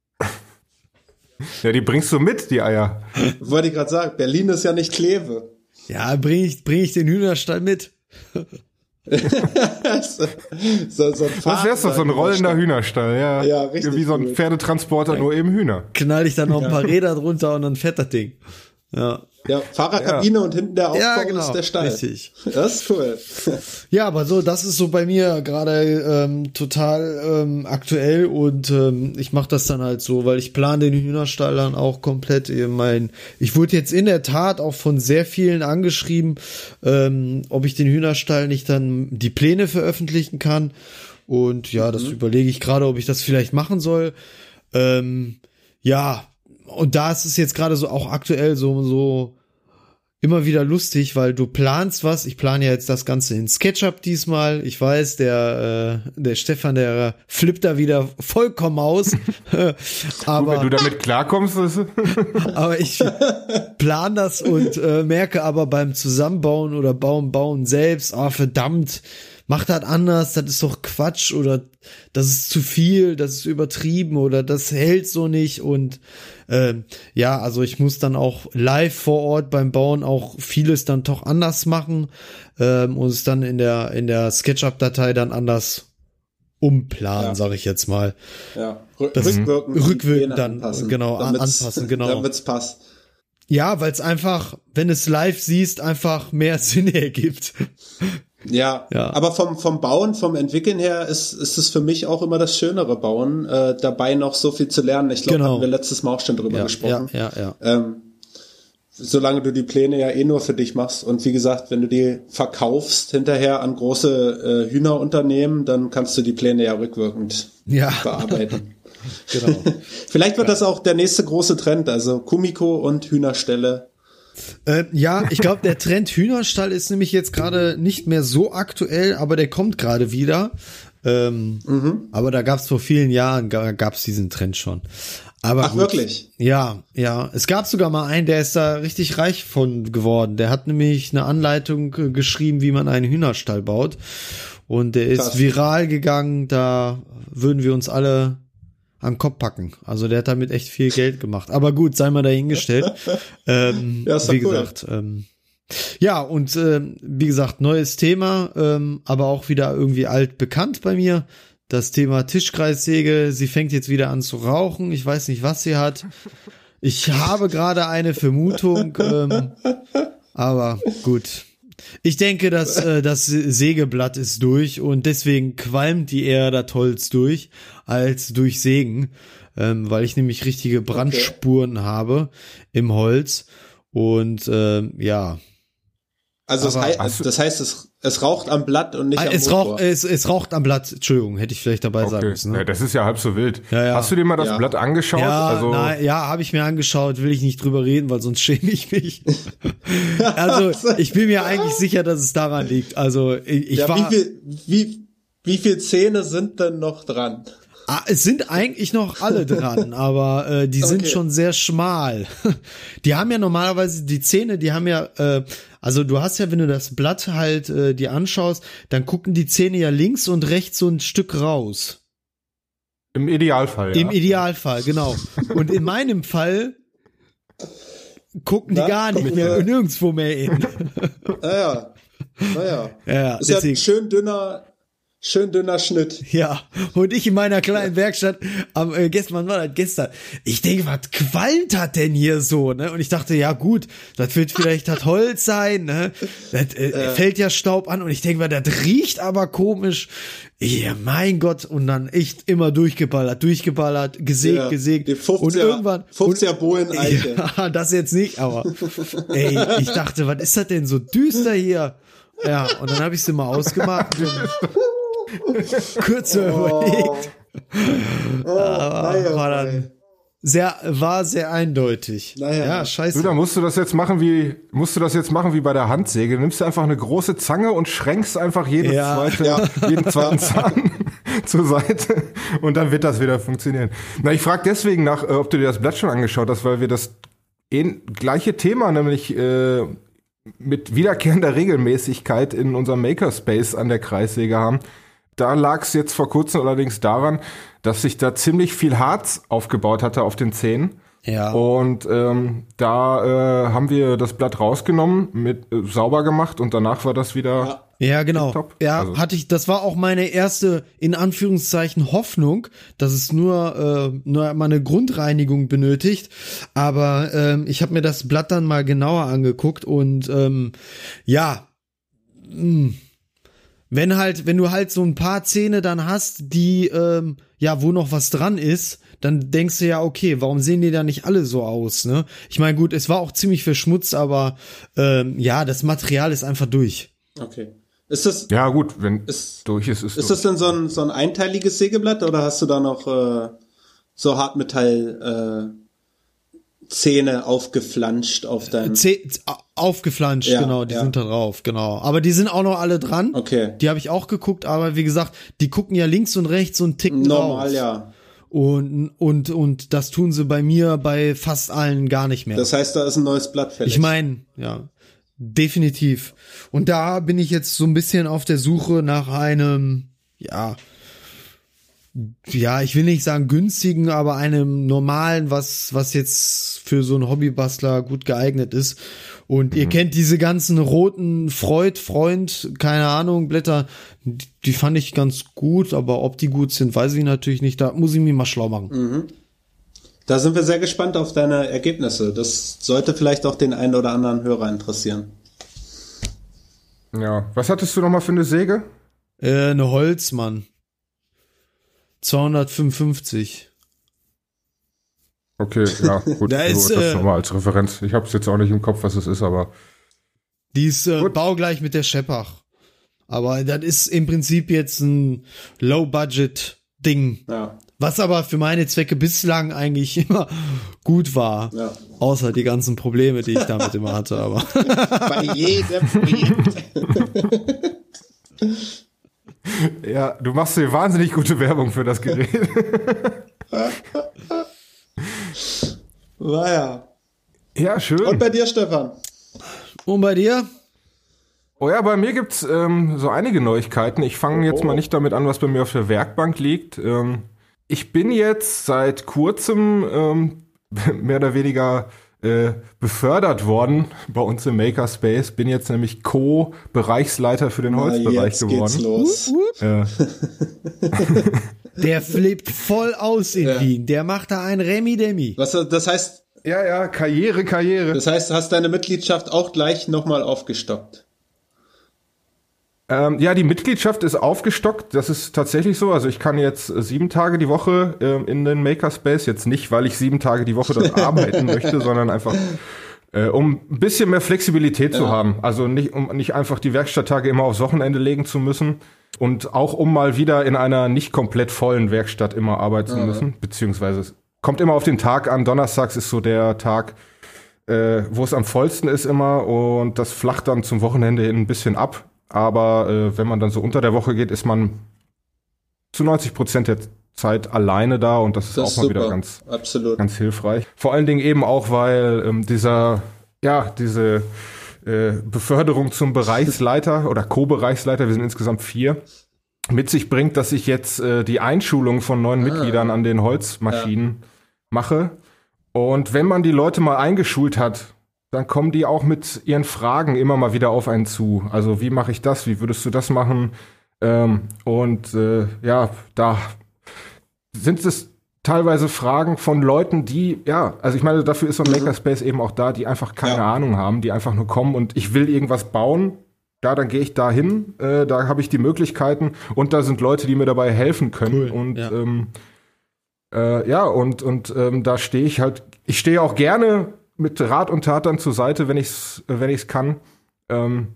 [SPEAKER 2] Ja, die bringst du mit, die Eier.
[SPEAKER 3] Wollte ich gerade sagen, Berlin ist ja nicht Kleve.
[SPEAKER 4] Ja, bring ich, bring ich den Hühnerstall mit.
[SPEAKER 2] so, so, so ein das wär's doch, so ein rollender Hühnerstall, ja. Ja, richtig. Wie so ein Pferdetransporter, nur eben Hühner.
[SPEAKER 4] Knall ich dann noch ein paar Räder drunter und dann fährt das Ding. Ja.
[SPEAKER 3] Ja, Fahrerkabine ja. und hinten der Aufbau ja, genau, ist der Stall.
[SPEAKER 4] Richtig.
[SPEAKER 3] Das ist cool.
[SPEAKER 4] ja, aber so, das ist so bei mir gerade ähm, total ähm, aktuell und ähm, ich mache das dann halt so, weil ich plane den Hühnerstall dann auch komplett. Ich, mein, ich wurde jetzt in der Tat auch von sehr vielen angeschrieben, ähm, ob ich den Hühnerstall nicht dann die Pläne veröffentlichen kann. Und ja, das mhm. überlege ich gerade, ob ich das vielleicht machen soll. Ähm, ja, und da ist es jetzt gerade so auch aktuell so so immer wieder lustig, weil du planst was. Ich plane ja jetzt das Ganze in SketchUp diesmal. Ich weiß, der, äh, der Stefan, der flippt da wieder vollkommen aus.
[SPEAKER 2] aber Gut, wenn du damit klarkommst.
[SPEAKER 4] aber ich plan das und äh, merke aber beim Zusammenbauen oder Bauen, Bauen selbst, ah, oh, verdammt, mach das anders, das ist doch Quatsch oder das ist zu viel, das ist übertrieben oder das hält so nicht und ähm, ja, also ich muss dann auch live vor Ort beim Bauen auch vieles dann doch anders machen ähm, und es dann in der in der SketchUp-Datei dann anders umplanen, ja. sage ich jetzt mal.
[SPEAKER 3] Ja,
[SPEAKER 4] das rückwirkend, rückwirkend dann anpassen, genau anpassen, genau.
[SPEAKER 3] Damit's passt.
[SPEAKER 4] Ja, weil es einfach, wenn es live siehst, einfach mehr Sinn ergibt.
[SPEAKER 3] Ja, ja, aber vom, vom Bauen, vom Entwickeln her ist, ist es für mich auch immer das schönere Bauen, äh, dabei noch so viel zu lernen. Ich glaube, genau. haben wir letztes Mal auch schon drüber
[SPEAKER 4] ja,
[SPEAKER 3] gesprochen.
[SPEAKER 4] Ja, ja, ja.
[SPEAKER 3] Ähm, solange du die Pläne ja eh nur für dich machst und wie gesagt, wenn du die verkaufst hinterher an große äh, Hühnerunternehmen, dann kannst du die Pläne ja rückwirkend
[SPEAKER 4] ja.
[SPEAKER 3] bearbeiten. genau. Vielleicht wird ja. das auch der nächste große Trend, also Kumiko und Hühnerstelle
[SPEAKER 4] äh, ja, ich glaube, der Trend Hühnerstall ist nämlich jetzt gerade nicht mehr so aktuell, aber der kommt gerade wieder. Ähm, mhm. Aber da gab es vor vielen Jahren, gab es diesen Trend schon. Aber
[SPEAKER 3] Ach, gut. wirklich?
[SPEAKER 4] Ja, ja. Es gab sogar mal einen, der ist da richtig reich von geworden. Der hat nämlich eine Anleitung äh, geschrieben, wie man einen Hühnerstall baut. Und der ist Krass. viral gegangen. Da würden wir uns alle an Kopf packen. Also der hat damit echt viel Geld gemacht. Aber gut, sei mal dahingestellt. ähm, ja, wie cool. gesagt, ähm, ja, und äh, wie gesagt, neues Thema, ähm, aber auch wieder irgendwie alt bekannt bei mir. Das Thema Tischkreissäge, sie fängt jetzt wieder an zu rauchen. Ich weiß nicht, was sie hat. Ich habe gerade eine Vermutung, ähm, aber gut, Ich denke, dass äh, das Sägeblatt ist durch und deswegen qualmt die eher das Holz durch als durch Sägen, ähm, weil ich nämlich richtige Brandspuren okay. habe im Holz und äh, ja.
[SPEAKER 3] Also das, hei das heißt, es es raucht am Blatt und nicht ah, am
[SPEAKER 4] es Motor. Raucht, es, es raucht am Blatt, Entschuldigung, hätte ich vielleicht dabei okay. sagen müssen. Ne?
[SPEAKER 2] Ja, das ist ja halb so wild. Ja, ja. Hast du dir mal das ja. Blatt angeschaut?
[SPEAKER 4] Ja, also na, ja habe ich mir angeschaut, will ich nicht drüber reden, weil sonst schäme ich mich. also ich bin mir eigentlich sicher, dass es daran liegt. Also ich, ich ja, war...
[SPEAKER 3] Wie viel, wie, wie viel Zähne sind denn noch dran?
[SPEAKER 4] Ah, es sind eigentlich noch alle dran, aber äh, die sind schon sehr schmal. Die haben ja normalerweise die Zähne, die haben ja, äh, also du hast ja, wenn du das Blatt halt äh, dir anschaust, dann gucken die Zähne ja links und rechts so ein Stück raus.
[SPEAKER 2] Im Idealfall.
[SPEAKER 4] Ja. Im Idealfall, genau. Und in meinem Fall gucken Na, die gar nicht mehr, nirgendwo mehr hin.
[SPEAKER 3] Naja. Naja. Ja, ist deswegen. ja ein schön dünner, Schön dünner Schnitt.
[SPEAKER 4] Ja, und ich in meiner kleinen Werkstatt am äh, gestern, war das gestern? Ich denke, was qualmt hat denn hier so, ne? Und ich dachte, ja gut, das wird vielleicht das Holz sein, ne? Das äh, äh. fällt ja Staub an und ich denke, das riecht aber komisch. Ja, mein Gott, und dann echt immer durchgeballert, durchgeballert, gesägt, ja, gesägt.
[SPEAKER 3] Die 50er,
[SPEAKER 4] und irgendwann
[SPEAKER 3] 50er Bohlen
[SPEAKER 4] Ja, das jetzt nicht, aber ey, ich dachte, was ist das denn so düster hier? Ja, und dann habe ich sie mal ausgemacht. oh. überlegt. Oh, Aber naja, war dann sehr, war sehr eindeutig. Naja. Ja, scheiße.
[SPEAKER 2] Du, da musst du das jetzt machen wie, musst du das jetzt machen wie bei der Handsäge. Du nimmst einfach eine große Zange und schränkst einfach jede ja. zweite, ja. jeden zweiten Zahn zur Seite und dann wird das wieder funktionieren. Na, ich frage deswegen nach, äh, ob du dir das Blatt schon angeschaut hast, weil wir das gleiche Thema, nämlich äh, mit wiederkehrender Regelmäßigkeit in unserem Makerspace an der Kreissäge haben. Da lag es jetzt vor kurzem allerdings daran, dass sich da ziemlich viel Harz aufgebaut hatte auf den Zähnen. Ja. Und ähm, da äh, haben wir das Blatt rausgenommen, mit äh, sauber gemacht und danach war das wieder.
[SPEAKER 4] Ja, ja genau. Top. Ja, also. hatte ich. Das war auch meine erste in Anführungszeichen Hoffnung, dass es nur äh, nur mal eine Grundreinigung benötigt. Aber ähm, ich habe mir das Blatt dann mal genauer angeguckt und ähm, ja. Mh hm, wenn halt, wenn du halt so ein paar Zähne dann hast, die, ähm, ja, wo noch was dran ist, dann denkst du ja, okay, warum sehen die da nicht alle so aus, ne? Ich meine, gut, es war auch ziemlich verschmutzt, aber ähm, ja, das Material ist einfach durch.
[SPEAKER 3] Okay. Ist das?
[SPEAKER 2] Ja, gut, wenn es durch ist, ist
[SPEAKER 3] Ist durch. das denn so ein, so ein einteiliges Sägeblatt oder hast du da noch äh, so Hartmetall äh, Zähne aufgeflanscht auf deinem.
[SPEAKER 4] Zäh aufgeflanscht, ja, genau, die ja. sind da drauf, genau. Aber die sind auch noch alle dran.
[SPEAKER 3] Okay.
[SPEAKER 4] Die habe ich auch geguckt, aber wie gesagt, die gucken ja links und rechts so einen Tick
[SPEAKER 3] Normal, drauf. ja.
[SPEAKER 4] Und, und, und das tun sie bei mir bei fast allen gar nicht mehr.
[SPEAKER 3] Das heißt, da ist ein neues Blatt fällig.
[SPEAKER 4] Ich meine, ja, definitiv. Und da bin ich jetzt so ein bisschen auf der Suche nach einem, ja, ja, ich will nicht sagen günstigen, aber einem normalen, was, was jetzt für so einen Hobbybastler gut geeignet ist. Und mhm. ihr kennt diese ganzen roten Freud, Freund, keine Ahnung, Blätter, die fand ich ganz gut, aber ob die gut sind, weiß ich natürlich nicht. Da muss ich mich mal schlau machen. Mhm.
[SPEAKER 3] Da sind wir sehr gespannt auf deine Ergebnisse. Das sollte vielleicht auch den einen oder anderen Hörer interessieren.
[SPEAKER 2] Ja, was hattest du nochmal für eine Säge?
[SPEAKER 4] Äh, eine Holzmann. 255.
[SPEAKER 2] Okay, ja, gut.
[SPEAKER 4] da ist,
[SPEAKER 2] das äh, nochmal als Referenz. Ich habe es jetzt auch nicht im Kopf, was es ist, aber.
[SPEAKER 4] Die ist äh, baugleich mit der Scheppach. Aber das ist im Prinzip jetzt ein Low-Budget-Ding. Ja. Was aber für meine Zwecke bislang eigentlich immer gut war. Ja. Außer die ganzen Probleme, die ich damit immer hatte, aber.
[SPEAKER 3] Bei jedem Projekt.
[SPEAKER 2] Ja, du machst dir wahnsinnig gute Werbung für das Gerät.
[SPEAKER 3] naja.
[SPEAKER 2] Ja, schön.
[SPEAKER 3] Und bei dir, Stefan?
[SPEAKER 4] Und bei dir?
[SPEAKER 2] Oh ja, bei mir gibt's ähm, so einige Neuigkeiten. Ich fange jetzt mal nicht damit an, was bei mir auf der Werkbank liegt. Ähm, ich bin jetzt seit kurzem ähm, mehr oder weniger äh, befördert worden bei uns im Makerspace. Bin jetzt nämlich Co-Bereichsleiter für den Holzbereich
[SPEAKER 3] Na,
[SPEAKER 2] geworden.
[SPEAKER 3] Los. Äh.
[SPEAKER 4] Der flippt voll aus in ja. Wien. Der macht da ein Remi-Demi.
[SPEAKER 3] Was, das heißt.
[SPEAKER 2] Ja, ja, Karriere, Karriere.
[SPEAKER 3] Das heißt, hast deine Mitgliedschaft auch gleich nochmal aufgestockt.
[SPEAKER 2] Ähm, ja, die Mitgliedschaft ist aufgestockt. Das ist tatsächlich so. Also ich kann jetzt sieben Tage die Woche ähm, in den Makerspace. Jetzt nicht, weil ich sieben Tage die Woche dort arbeiten möchte, sondern einfach äh, um ein bisschen mehr Flexibilität ja. zu haben. Also nicht, um nicht einfach die Werkstatttage immer aufs Wochenende legen zu müssen. Und auch um mal wieder in einer nicht komplett vollen Werkstatt immer arbeiten zu müssen. Beziehungsweise es kommt immer auf den Tag an. Donnerstags ist so der Tag, äh, wo es am vollsten ist immer. Und das flacht dann zum Wochenende hin ein bisschen ab. Aber äh, wenn man dann so unter der Woche geht, ist man zu 90 Prozent der Zeit alleine da und das ist das auch mal wieder ganz, Absolut. ganz hilfreich. Vor allen Dingen eben auch, weil ähm, dieser, ja, diese äh, Beförderung zum Bereichsleiter oder Co-Bereichsleiter, wir sind insgesamt vier, mit sich bringt, dass ich jetzt äh, die Einschulung von neuen ah. Mitgliedern an den Holzmaschinen ja. mache. Und wenn man die Leute mal eingeschult hat, dann kommen die auch mit ihren Fragen immer mal wieder auf einen zu. Also wie mache ich das? Wie würdest du das machen? Ähm, und äh, ja, da sind es teilweise Fragen von Leuten, die, ja, also ich meine, dafür ist so ein mhm. Makerspace eben auch da, die einfach keine ja. Ahnung haben, die einfach nur kommen und ich will irgendwas bauen. Ja, dann gehe ich da hin, äh, da habe ich die Möglichkeiten und da sind Leute, die mir dabei helfen können. Cool. Und ja, ähm, äh, ja und, und ähm, da stehe ich halt, ich stehe auch gerne mit Rat und Tat dann zur Seite, wenn ich's, wenn ich's kann. Ähm,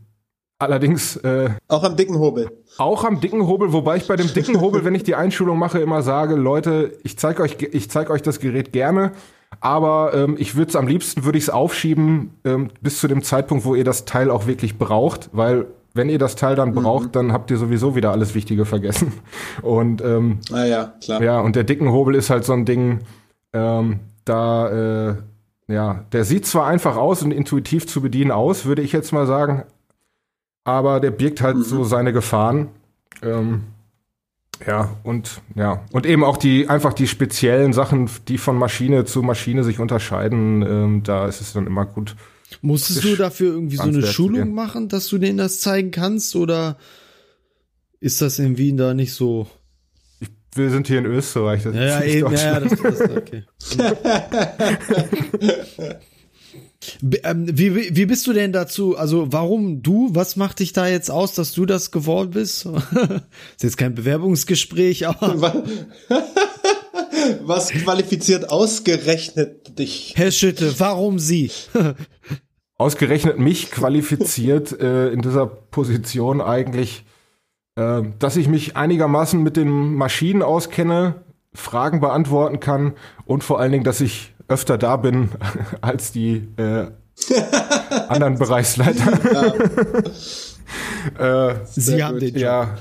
[SPEAKER 2] allerdings äh,
[SPEAKER 3] auch am dicken Hobel.
[SPEAKER 2] Auch am dicken Hobel, wobei ich bei dem dicken Hobel, wenn ich die Einschulung mache, immer sage, Leute, ich zeige euch, ich zeige euch das Gerät gerne, aber ähm, ich würde es am liebsten würde ich es aufschieben ähm, bis zu dem Zeitpunkt, wo ihr das Teil auch wirklich braucht, weil wenn ihr das Teil dann mhm. braucht, mhm. dann habt ihr sowieso wieder alles Wichtige vergessen. Und ähm,
[SPEAKER 3] ah ja, klar.
[SPEAKER 2] Ja, und der dicken Hobel ist halt so ein Ding, ähm, da äh, ja, der sieht zwar einfach aus und intuitiv zu bedienen aus, würde ich jetzt mal sagen, aber der birgt halt mhm. so seine Gefahren. Ähm, ja, und ja, und eben auch die einfach die speziellen Sachen, die von Maschine zu Maschine sich unterscheiden, ähm, da ist es dann immer gut.
[SPEAKER 4] Musstest du dafür irgendwie so eine Schulung machen, dass du denen das zeigen kannst oder ist das in Wien da nicht so?
[SPEAKER 2] Wir sind hier in Österreich.
[SPEAKER 4] Das ja, ja, eben, ja, das, das, okay. ähm, wie, wie bist du denn dazu? Also, warum du? Was macht dich da jetzt aus, dass du das geworden bist? ist jetzt kein Bewerbungsgespräch, aber.
[SPEAKER 3] Was qualifiziert ausgerechnet dich?
[SPEAKER 4] Herr Schütte, warum Sie?
[SPEAKER 2] ausgerechnet mich qualifiziert äh, in dieser Position eigentlich äh, dass ich mich einigermaßen mit den Maschinen auskenne, Fragen beantworten kann und vor allen Dingen, dass ich öfter da bin als die äh, anderen Bereichsleiter.
[SPEAKER 4] Ja. äh, Sie haben den Job.
[SPEAKER 2] Ja.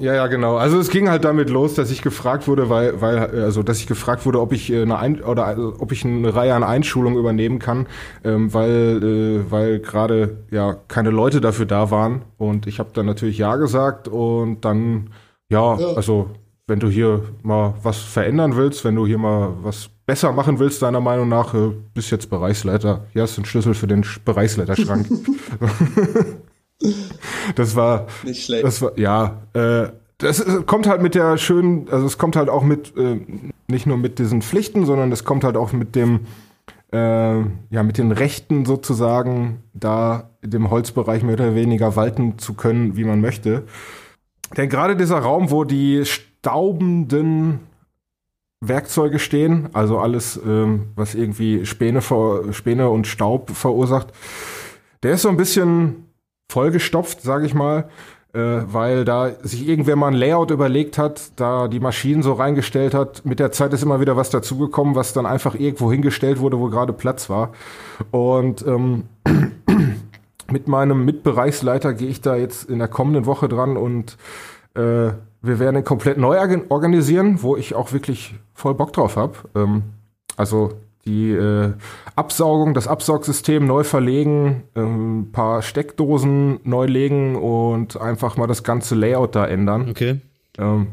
[SPEAKER 2] Ja, ja, genau. Also es ging halt damit los, dass ich gefragt wurde, weil, weil, also dass ich gefragt wurde, ob ich äh, eine Ein oder also, ob ich eine Reihe an Einschulungen übernehmen kann, ähm, weil, äh, weil gerade ja keine Leute dafür da waren. Und ich habe dann natürlich ja gesagt und dann, ja, ja, also wenn du hier mal was verändern willst, wenn du hier mal was besser machen willst, deiner Meinung nach, äh, bist jetzt Bereichsleiter. Hier hast du einen Schlüssel für den Bereichsleiterschrank. das war
[SPEAKER 3] nicht schlecht.
[SPEAKER 2] Das war ja, äh, das kommt halt mit der schönen, also es kommt halt auch mit äh, nicht nur mit diesen Pflichten, sondern es kommt halt auch mit dem äh, ja mit den Rechten sozusagen da dem Holzbereich mehr oder weniger walten zu können, wie man möchte. Denn gerade dieser Raum, wo die staubenden Werkzeuge stehen, also alles, ähm, was irgendwie Späne, Späne und Staub verursacht, der ist so ein bisschen vollgestopft, sage ich mal, äh, weil da sich irgendwer mal ein Layout überlegt hat, da die Maschinen so reingestellt hat. Mit der Zeit ist immer wieder was dazugekommen, was dann einfach irgendwo hingestellt wurde, wo gerade Platz war. Und ähm, mit meinem Mitbereichsleiter gehe ich da jetzt in der kommenden Woche dran und äh, wir werden ihn komplett neu organisieren, wo ich auch wirklich voll Bock drauf habe. Ähm, also die äh, Absaugung, das Absaugsystem neu verlegen, ähm, ein paar Steckdosen neu legen und einfach mal das ganze Layout da ändern.
[SPEAKER 4] Okay.
[SPEAKER 2] Ähm,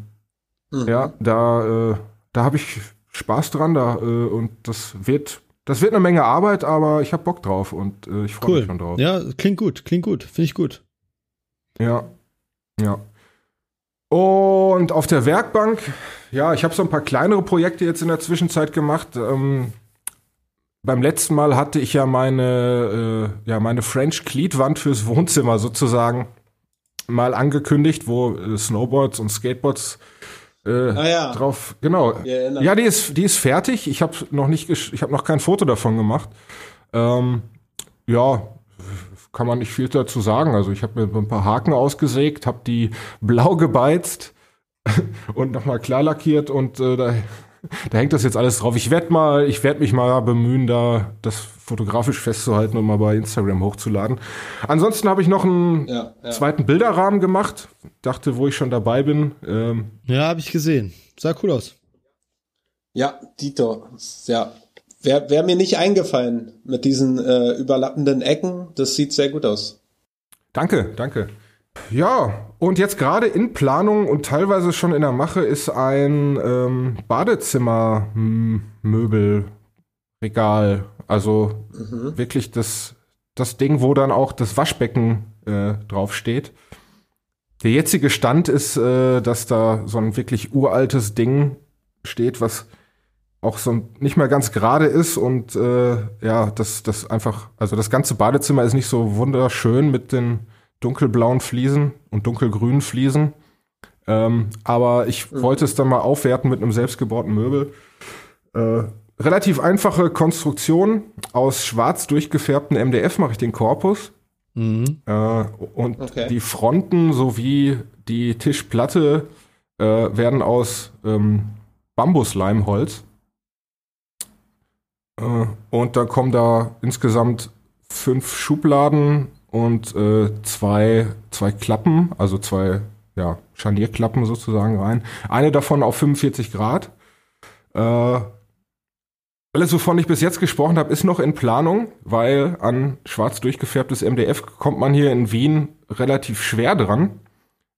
[SPEAKER 2] mhm. Ja, da, äh, da habe ich Spaß dran da äh, und das wird das wird eine Menge Arbeit, aber ich habe Bock drauf und äh, ich freue cool. mich schon drauf.
[SPEAKER 4] Ja, klingt gut, klingt gut, finde ich gut.
[SPEAKER 2] Ja, ja. Und auf der Werkbank, ja, ich habe so ein paar kleinere Projekte jetzt in der Zwischenzeit gemacht. Ähm, beim letzten Mal hatte ich ja meine, äh, ja, meine French Cleat Wand fürs Wohnzimmer sozusagen mal angekündigt, wo äh, Snowboards und Skateboards äh, ah, ja. drauf. Genau. Ja, ja, die ist die ist fertig. Ich habe noch nicht, ich habe noch kein Foto davon gemacht. Ähm, ja, kann man nicht viel dazu sagen. Also ich habe mir ein paar Haken ausgesägt, habe die blau gebeizt und nochmal klar lackiert und äh, da, da hängt das jetzt alles drauf. Ich werde mal, ich werde mich mal bemühen, da das fotografisch festzuhalten und mal bei Instagram hochzuladen. Ansonsten habe ich noch einen ja, ja. zweiten Bilderrahmen gemacht. Dachte, wo ich schon dabei bin.
[SPEAKER 4] Ähm, ja, habe ich gesehen. Sah cool aus.
[SPEAKER 3] Ja, Dito. Ja, Wäre wär mir nicht eingefallen mit diesen äh, überlappenden Ecken. Das sieht sehr gut aus.
[SPEAKER 2] Danke, danke. Ja, und jetzt gerade in Planung und teilweise schon in der Mache ist ein ähm, Badezimmermöbelregal. Also mhm. wirklich das, das Ding, wo dann auch das Waschbecken äh, draufsteht. Der jetzige Stand ist, äh, dass da so ein wirklich uraltes Ding steht, was auch so nicht mehr ganz gerade ist und äh, ja, das, das einfach, also das ganze Badezimmer ist nicht so wunderschön mit den dunkelblauen Fliesen und dunkelgrünen Fliesen. Ähm, aber ich mhm. wollte es dann mal aufwerten mit einem selbstgebauten Möbel. Äh, relativ einfache Konstruktion. Aus schwarz durchgefärbten MDF mache ich den Korpus. Mhm. Äh, und okay. die Fronten sowie die Tischplatte äh, werden aus ähm, Bambusleimholz. Äh, und dann kommen da insgesamt fünf Schubladen und äh, zwei, zwei Klappen, also zwei ja, Scharnierklappen sozusagen rein. Eine davon auf 45 Grad. Äh, alles, wovon ich bis jetzt gesprochen habe, ist noch in Planung, weil an schwarz durchgefärbtes MDF kommt man hier in Wien relativ schwer dran.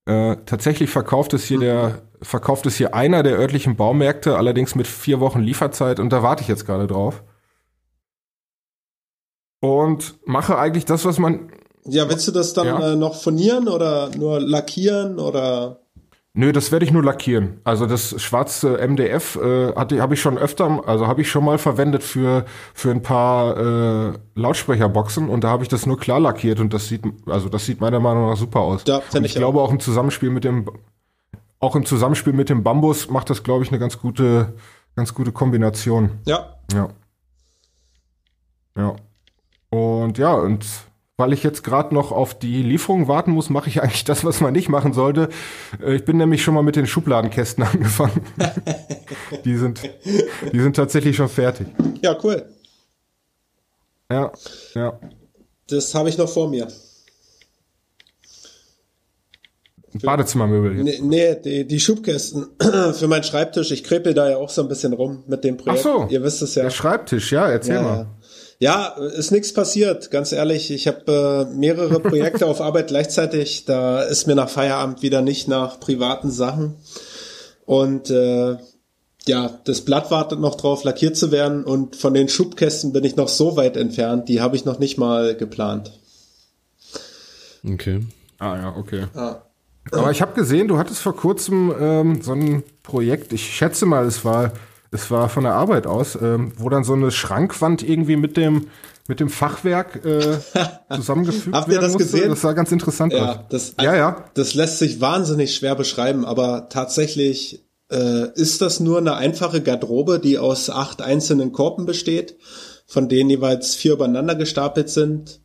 [SPEAKER 2] Äh, tatsächlich verkauft es hier der verkauft es hier einer der örtlichen Baumärkte, allerdings mit vier Wochen Lieferzeit und da warte ich jetzt gerade drauf und mache eigentlich das, was man.
[SPEAKER 3] Ja, willst du das dann ja. äh, noch furnieren oder nur lackieren oder?
[SPEAKER 2] Nö, das werde ich nur lackieren. Also das schwarze MDF äh, habe ich schon öfter, also habe ich schon mal verwendet für für ein paar äh, Lautsprecherboxen und da habe ich das nur klar lackiert und das sieht also das sieht meiner Meinung nach super aus. Ja, und ich, ich glaube auch im Zusammenspiel mit dem auch im Zusammenspiel mit dem Bambus macht das glaube ich eine ganz gute ganz gute Kombination.
[SPEAKER 3] Ja.
[SPEAKER 2] Ja. Ja. Und ja, und weil ich jetzt gerade noch auf die Lieferung warten muss, mache ich eigentlich das, was man nicht machen sollte. Äh, ich bin nämlich schon mal mit den Schubladenkästen angefangen. die sind, die sind tatsächlich schon fertig.
[SPEAKER 3] Ja, cool.
[SPEAKER 2] Ja, ja.
[SPEAKER 3] Das habe ich noch vor mir.
[SPEAKER 2] Badezimmermöbel.
[SPEAKER 3] Jetzt. Nee, nee die, die, Schubkästen für meinen Schreibtisch. Ich krepel da ja auch so ein bisschen rum mit dem Projekt.
[SPEAKER 2] Ach so.
[SPEAKER 3] Ihr wisst es ja.
[SPEAKER 2] Der Schreibtisch, ja, erzähl ja, mal. Ja.
[SPEAKER 3] Ja, ist nichts passiert, ganz ehrlich. Ich habe äh, mehrere Projekte auf Arbeit gleichzeitig. Da ist mir nach Feierabend wieder nicht nach privaten Sachen. Und äh, ja, das Blatt wartet noch drauf, lackiert zu werden. Und von den Schubkästen bin ich noch so weit entfernt, die habe ich noch nicht mal geplant.
[SPEAKER 2] Okay. Ah ja, okay. Ah. Aber ich habe gesehen, du hattest vor kurzem ähm, so ein Projekt, ich schätze mal, es war es war von der Arbeit aus, ähm, wo dann so eine Schrankwand irgendwie mit dem mit dem Fachwerk äh, zusammengefügt
[SPEAKER 3] Habt ihr das musste. gesehen?
[SPEAKER 2] Das sah ganz interessant
[SPEAKER 3] ja, aus. Das, ja, ja. Das lässt sich wahnsinnig schwer beschreiben, aber tatsächlich äh, ist das nur eine einfache Garderobe, die aus acht einzelnen Korpen besteht, von denen jeweils vier übereinander gestapelt sind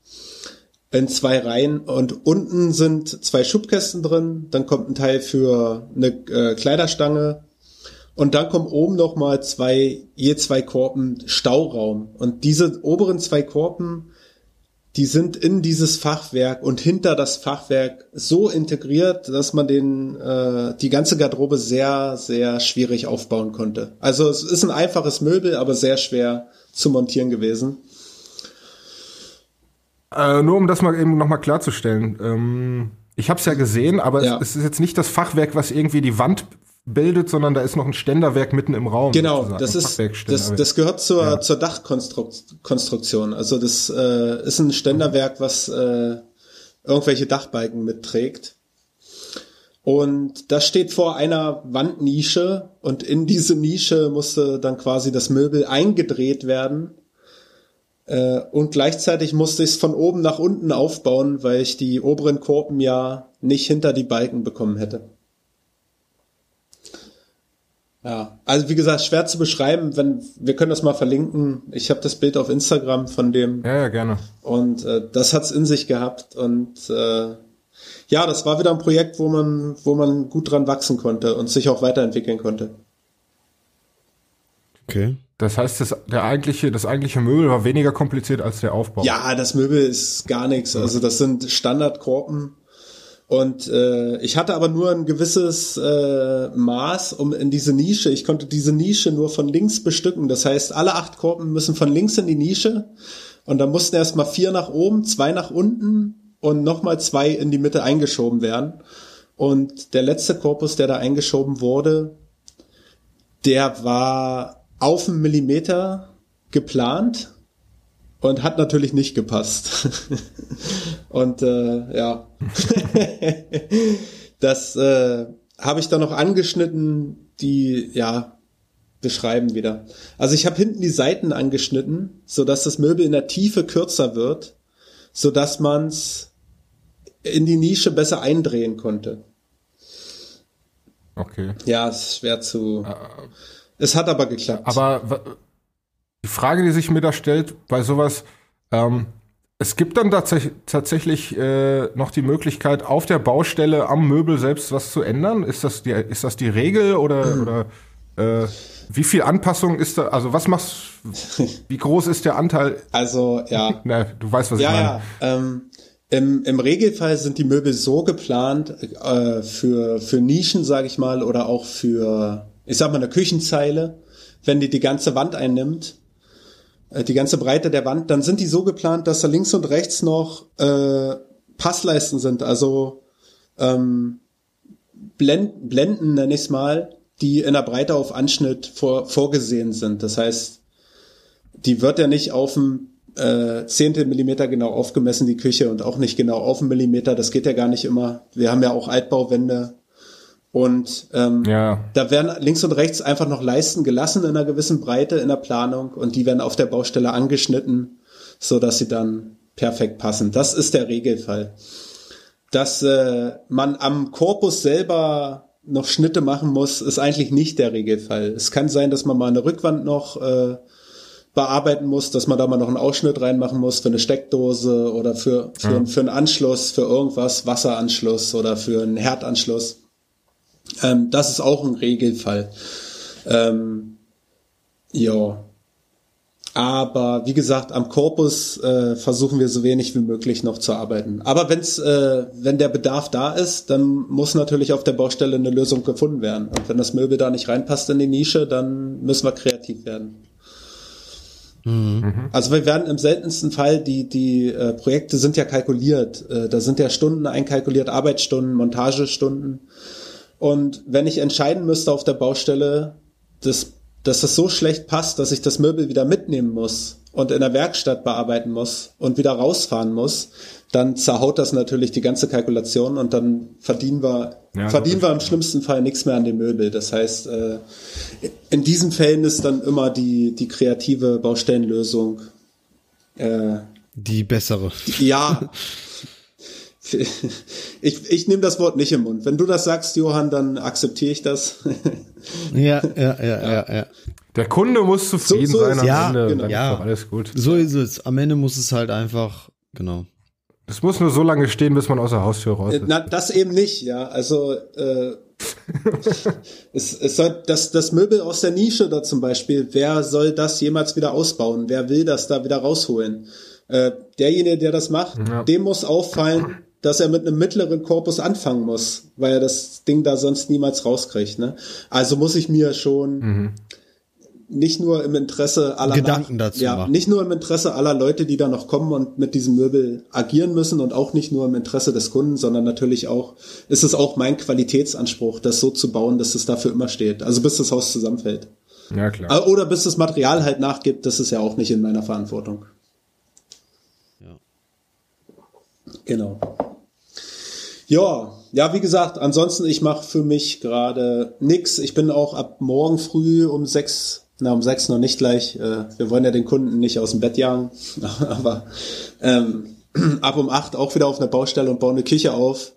[SPEAKER 3] in zwei Reihen und unten sind zwei Schubkästen drin, dann kommt ein Teil für eine äh, Kleiderstange, und dann kommen oben noch mal zwei, je zwei Korpen Stauraum. Und diese oberen zwei Korpen, die sind in dieses Fachwerk und hinter das Fachwerk so integriert, dass man den äh, die ganze Garderobe sehr sehr schwierig aufbauen konnte. Also es ist ein einfaches Möbel, aber sehr schwer zu montieren gewesen.
[SPEAKER 2] Äh, nur um das mal eben noch mal klarzustellen. Ähm, ich habe es ja gesehen, aber ja. es ist jetzt nicht das Fachwerk, was irgendwie die Wand bildet, sondern da ist noch ein Ständerwerk mitten im Raum.
[SPEAKER 3] Genau, das ist das, das gehört zur ja. zur Dachkonstruktion. Also das äh, ist ein Ständerwerk, was äh, irgendwelche Dachbalken mitträgt. Und das steht vor einer Wandnische und in diese Nische musste dann quasi das Möbel eingedreht werden. Äh, und gleichzeitig musste ich es von oben nach unten aufbauen, weil ich die oberen Korpen ja nicht hinter die Balken bekommen hätte. Ja, also wie gesagt, schwer zu beschreiben, wenn wir können das mal verlinken. Ich habe das Bild auf Instagram von dem.
[SPEAKER 2] Ja, ja, gerne.
[SPEAKER 3] Und äh, das hat's in sich gehabt und äh, ja, das war wieder ein Projekt, wo man wo man gut dran wachsen konnte und sich auch weiterentwickeln konnte.
[SPEAKER 2] Okay. Das heißt, das, der eigentliche, das eigentliche Möbel war weniger kompliziert als der Aufbau.
[SPEAKER 3] Ja, das Möbel ist gar nichts. Also das sind Standardkorpen und äh, ich hatte aber nur ein gewisses äh, Maß um in diese Nische. Ich konnte diese Nische nur von links bestücken. Das heißt, alle acht Korpen müssen von links in die Nische. Und dann mussten erstmal vier nach oben, zwei nach unten und nochmal zwei in die Mitte eingeschoben werden. Und der letzte Korpus, der da eingeschoben wurde, der war auf einen Millimeter geplant und hat natürlich nicht gepasst. und äh, ja, das äh, habe ich dann noch angeschnitten, die ja beschreiben wieder. Also ich habe hinten die Seiten angeschnitten, so dass das Möbel in der Tiefe kürzer wird, so dass man es in die Nische besser eindrehen konnte.
[SPEAKER 2] Okay.
[SPEAKER 3] Ja, es ist schwer zu. Uh, es hat aber geklappt.
[SPEAKER 2] Aber die Frage, die sich mir da stellt bei sowas, ähm, es gibt dann tats tatsächlich äh, noch die Möglichkeit, auf der Baustelle am Möbel selbst was zu ändern. Ist das die, ist das die Regel oder, mhm. oder äh, wie viel Anpassung ist da? Also was machst? Wie groß ist der Anteil?
[SPEAKER 3] Also ja.
[SPEAKER 2] Na, du weißt, was ja, ich meine. Ja,
[SPEAKER 3] ähm, im, Im Regelfall sind die Möbel so geplant äh, für für Nischen, sage ich mal, oder auch für, ich sag mal, eine Küchenzeile, wenn die die ganze Wand einnimmt die ganze Breite der Wand, dann sind die so geplant, dass da links und rechts noch äh, Passleisten sind, also ähm, Blend, Blenden nenne ich es mal, die in der Breite auf Anschnitt vor, vorgesehen sind. Das heißt, die wird ja nicht auf dem äh, Zehntel Millimeter genau aufgemessen, die Küche, und auch nicht genau auf dem Millimeter. Das geht ja gar nicht immer. Wir haben ja auch Altbauwände und ähm, ja. da werden links und rechts einfach noch Leisten gelassen in einer gewissen Breite in der Planung und die werden auf der Baustelle angeschnitten, so dass sie dann perfekt passen. Das ist der Regelfall. Dass äh, man am Korpus selber noch Schnitte machen muss, ist eigentlich nicht der Regelfall. Es kann sein, dass man mal eine Rückwand noch äh, bearbeiten muss, dass man da mal noch einen Ausschnitt reinmachen muss für eine Steckdose oder für, für, ja. für einen Anschluss, für irgendwas, Wasseranschluss oder für einen Herdanschluss. Ähm, das ist auch ein Regelfall. Ähm, ja. Aber wie gesagt, am Korpus äh, versuchen wir so wenig wie möglich noch zu arbeiten. Aber wenn's, äh, wenn der Bedarf da ist, dann muss natürlich auf der Baustelle eine Lösung gefunden werden. Und wenn das Möbel da nicht reinpasst in die Nische, dann müssen wir kreativ werden. Mhm. Also wir werden im seltensten Fall, die, die äh, Projekte sind ja kalkuliert. Äh, da sind ja Stunden einkalkuliert, Arbeitsstunden, Montagestunden. Und wenn ich entscheiden müsste auf der Baustelle, dass, dass das so schlecht passt, dass ich das Möbel wieder mitnehmen muss und in der Werkstatt bearbeiten muss und wieder rausfahren muss, dann zerhaut das natürlich die ganze Kalkulation und dann verdienen wir, ja, verdienen wir im schlimmsten Fall nichts mehr an dem Möbel. Das heißt, äh, in diesen Fällen ist dann immer die, die kreative Baustellenlösung
[SPEAKER 4] äh, die bessere.
[SPEAKER 3] Ja, Ich, ich nehme das Wort nicht im Mund. Wenn du das sagst, Johann, dann akzeptiere ich das.
[SPEAKER 4] ja, ja, ja, ja, ja.
[SPEAKER 2] Der Kunde muss zufrieden so, so sein
[SPEAKER 4] am ja, Ende. Genau. Ja, alles gut. So ist es. Am Ende muss es halt einfach, genau.
[SPEAKER 2] Es muss nur so lange stehen, bis man aus der Haustür raus ist.
[SPEAKER 3] Na, das eben nicht, ja. Also äh, es, es soll das, das Möbel aus der Nische da zum Beispiel, wer soll das jemals wieder ausbauen? Wer will das da wieder rausholen? Äh, derjenige, der das macht, ja. dem muss auffallen, dass er mit einem mittleren Korpus anfangen muss, weil er das Ding da sonst niemals rauskriegt. Ne? Also muss ich mir schon mhm. nicht nur im Interesse aller
[SPEAKER 4] Gedanken dazu
[SPEAKER 3] ja, machen. nicht nur im Interesse aller Leute, die da noch kommen und mit diesem Möbel agieren müssen und auch nicht nur im Interesse des Kunden, sondern natürlich auch ist es auch mein Qualitätsanspruch, das so zu bauen, dass es dafür immer steht. Also bis das Haus zusammenfällt.
[SPEAKER 2] Ja, klar.
[SPEAKER 3] Oder bis das Material halt nachgibt, das ist ja auch nicht in meiner Verantwortung. Ja. Genau. Ja, ja, wie gesagt, ansonsten, ich mache für mich gerade nix. Ich bin auch ab morgen früh um sechs Na, um sechs noch nicht gleich. Äh, wir wollen ja den Kunden nicht aus dem Bett jagen. Aber ähm, ab um acht auch wieder auf einer Baustelle und bauen eine Küche auf.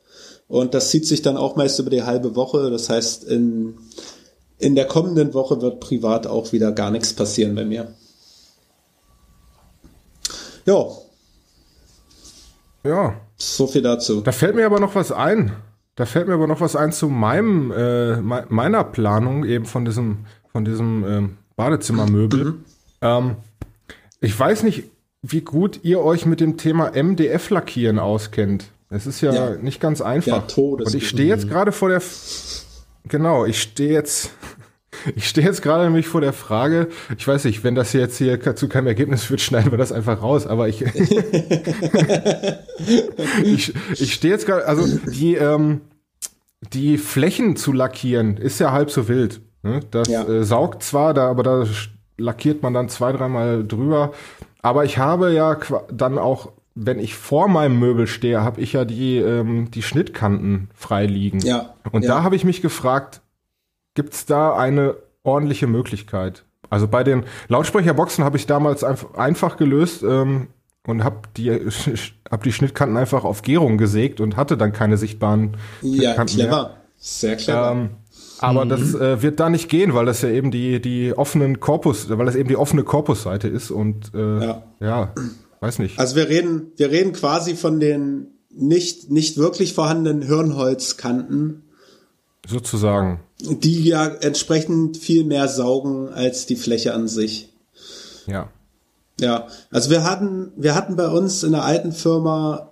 [SPEAKER 3] Und das zieht sich dann auch meist über die halbe Woche. Das heißt, in, in der kommenden Woche wird privat auch wieder gar nichts passieren bei mir. Ja.
[SPEAKER 2] Ja.
[SPEAKER 3] So viel dazu.
[SPEAKER 2] Da fällt mir aber noch was ein. Da fällt mir aber noch was ein zu meinem, äh, meiner Planung eben von diesem, von diesem ähm, Badezimmermöbel. Mhm. Ähm, ich weiß nicht, wie gut ihr euch mit dem Thema MDF-Lackieren auskennt. Es ist ja, ja, nicht ganz einfach. Und ich stehe jetzt gerade vor der, genau, ich stehe jetzt, ich stehe jetzt gerade nämlich vor der Frage, ich weiß nicht, wenn das jetzt hier zu keinem Ergebnis führt, schneiden wir das einfach raus, aber ich, ich, ich stehe jetzt gerade, also die, ähm, die Flächen zu lackieren ist ja halb so wild. Ne? Das ja. äh, saugt zwar, da, aber da lackiert man dann zwei, dreimal drüber. Aber ich habe ja dann auch, wenn ich vor meinem Möbel stehe, habe ich ja die, ähm, die Schnittkanten frei liegen.
[SPEAKER 3] Ja.
[SPEAKER 2] Und
[SPEAKER 3] ja.
[SPEAKER 2] da habe ich mich gefragt, gibt es da eine ordentliche Möglichkeit? Also bei den Lautsprecherboxen habe ich damals einfach, gelöst ähm, und habe die, hab die Schnittkanten einfach auf Gärung gesägt und hatte dann keine sichtbaren
[SPEAKER 3] ja, Schnittkanten clever. mehr. Sehr clever. Ähm,
[SPEAKER 2] aber mhm. das äh, wird da nicht gehen, weil das ja eben die, die offenen Korpus, weil das eben die offene Korpusseite ist und äh, ja. ja, weiß nicht.
[SPEAKER 3] Also wir reden, wir reden quasi von den nicht, nicht wirklich vorhandenen Hirnholzkanten.
[SPEAKER 2] Sozusagen.
[SPEAKER 3] Die ja entsprechend viel mehr saugen als die Fläche an sich.
[SPEAKER 2] Ja.
[SPEAKER 3] Ja, also wir hatten, wir hatten bei uns in der alten Firma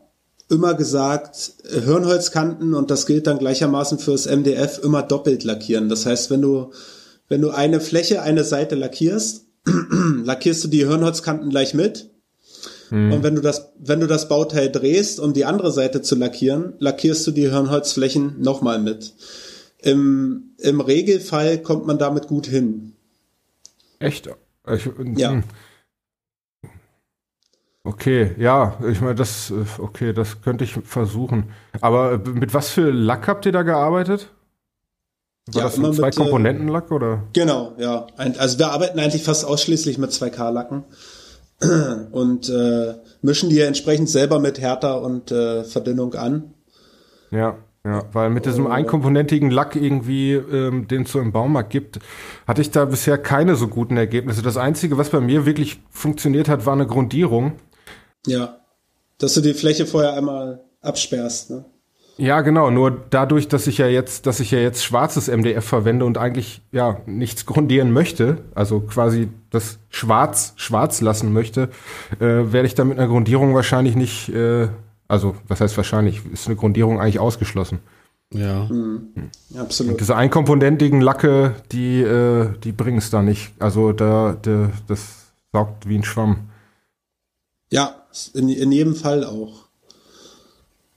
[SPEAKER 3] immer gesagt, Hirnholzkanten, und das gilt dann gleichermaßen fürs MDF, immer doppelt lackieren. Das heißt, wenn du, wenn du eine Fläche, eine Seite lackierst, lackierst du die Hirnholzkanten gleich mit. Hm. Und wenn du das, wenn du das Bauteil drehst, um die andere Seite zu lackieren, lackierst du die Hirnholzflächen nochmal mit. Im, Im Regelfall kommt man damit gut hin.
[SPEAKER 2] Echt? Ich, ja. Hm. Okay, ja, ich meine, das, äh, okay, das könnte ich versuchen. Aber äh, mit was für Lack habt ihr da gearbeitet? War ja, das ein zwei Komponenten Lack oder?
[SPEAKER 3] Genau, ja. Also wir arbeiten eigentlich fast ausschließlich mit 2K-Lacken und äh, mischen die entsprechend selber mit Härter und äh, Verdünnung an.
[SPEAKER 2] Ja. Ja, weil mit diesem einkomponentigen Lack irgendwie, ähm, den es so im Baumarkt gibt, hatte ich da bisher keine so guten Ergebnisse. Das Einzige, was bei mir wirklich funktioniert hat, war eine Grundierung.
[SPEAKER 3] Ja, dass du die Fläche vorher einmal absperrst, ne?
[SPEAKER 2] Ja, genau. Nur dadurch, dass ich ja jetzt, dass ich ja jetzt schwarzes MDF verwende und eigentlich ja nichts grundieren möchte, also quasi das Schwarz schwarz lassen möchte, äh, werde ich da mit einer Grundierung wahrscheinlich nicht. Äh, also was heißt wahrscheinlich? Ist eine Grundierung eigentlich ausgeschlossen.
[SPEAKER 4] Ja, mhm.
[SPEAKER 3] absolut. Und
[SPEAKER 2] diese einkomponentigen Lacke, die äh, die bringen es da nicht. Also da, da das saugt wie ein Schwamm.
[SPEAKER 3] Ja, in, in jedem Fall auch.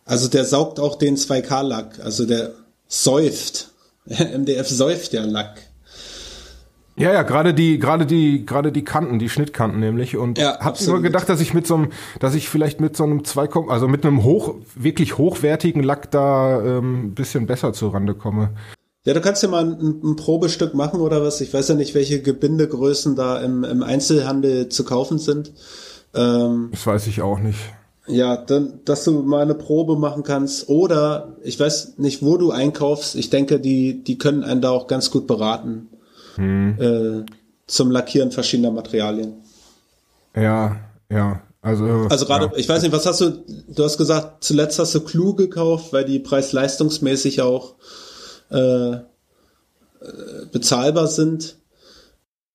[SPEAKER 3] Also der saugt auch den 2K-Lack. Also der säuft. MDF säuft ja Lack.
[SPEAKER 2] Ja, ja, gerade die, gerade die, gerade die Kanten, die Schnittkanten nämlich. Und ja, hab nur gedacht, dass ich mit so einem, dass ich vielleicht mit so einem 2, also mit einem hoch, wirklich hochwertigen Lack da ähm, ein bisschen besser zurande komme.
[SPEAKER 3] Ja, du kannst ja mal ein, ein, Probestück machen oder was. Ich weiß ja nicht, welche Gebindegrößen da im, im Einzelhandel zu kaufen sind.
[SPEAKER 2] Ähm, das weiß ich auch nicht.
[SPEAKER 3] Ja, dann, dass du mal eine Probe machen kannst. Oder ich weiß nicht, wo du einkaufst. Ich denke, die, die können einen da auch ganz gut beraten. Hm. Äh, zum Lackieren verschiedener Materialien.
[SPEAKER 2] Ja, ja. Also,
[SPEAKER 3] also gerade, ja. ich weiß nicht, was hast du, du hast gesagt, zuletzt hast du Clue gekauft, weil die preis-leistungsmäßig auch äh, äh bezahlbar sind.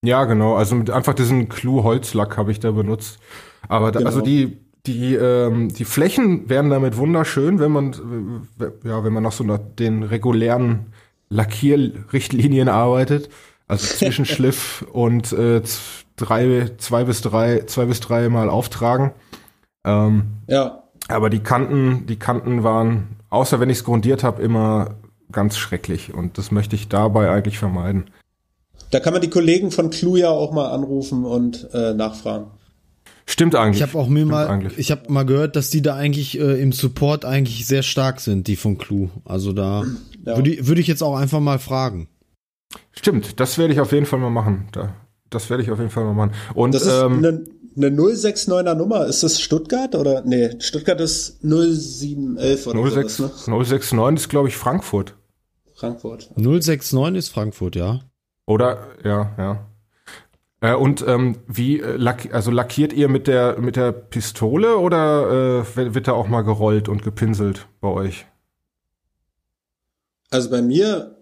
[SPEAKER 2] Ja, genau. Also mit einfach diesen Clue-Holzlack habe ich da benutzt. Aber da, also genau. also die, die, ähm, die Flächen wären damit wunderschön, wenn man, ja, wenn man noch so nach den regulären Lackierrichtlinien arbeitet. Also Zwischenschliff und äh, drei, zwei bis drei, zwei bis drei Mal auftragen. Ähm,
[SPEAKER 3] ja.
[SPEAKER 2] Aber die Kanten, die Kanten waren, außer wenn ich es grundiert habe, immer ganz schrecklich. Und das möchte ich dabei eigentlich vermeiden.
[SPEAKER 3] Da kann man die Kollegen von Clue ja auch mal anrufen und äh, nachfragen.
[SPEAKER 2] Stimmt eigentlich.
[SPEAKER 4] Ich habe auch mir mal, eigentlich. ich habe mal gehört, dass die da eigentlich äh, im Support eigentlich sehr stark sind, die von Clue. Also da ja. würde würd ich jetzt auch einfach mal fragen.
[SPEAKER 2] Stimmt, das werde ich auf jeden Fall mal machen. Da, das werde ich auf jeden Fall mal machen. Und
[SPEAKER 3] das ist ähm, eine, eine 069er Nummer. Ist das Stuttgart oder? Nee, Stuttgart ist 0711 oder
[SPEAKER 2] 06, sowas, ne? 069 ist, glaube ich, Frankfurt.
[SPEAKER 3] Frankfurt.
[SPEAKER 4] 069 ist Frankfurt, ja.
[SPEAKER 2] Oder, ja, ja. Äh, und ähm, wie äh, lack, also lackiert ihr mit der mit der Pistole oder äh, wird da auch mal gerollt und gepinselt bei euch?
[SPEAKER 3] Also bei mir,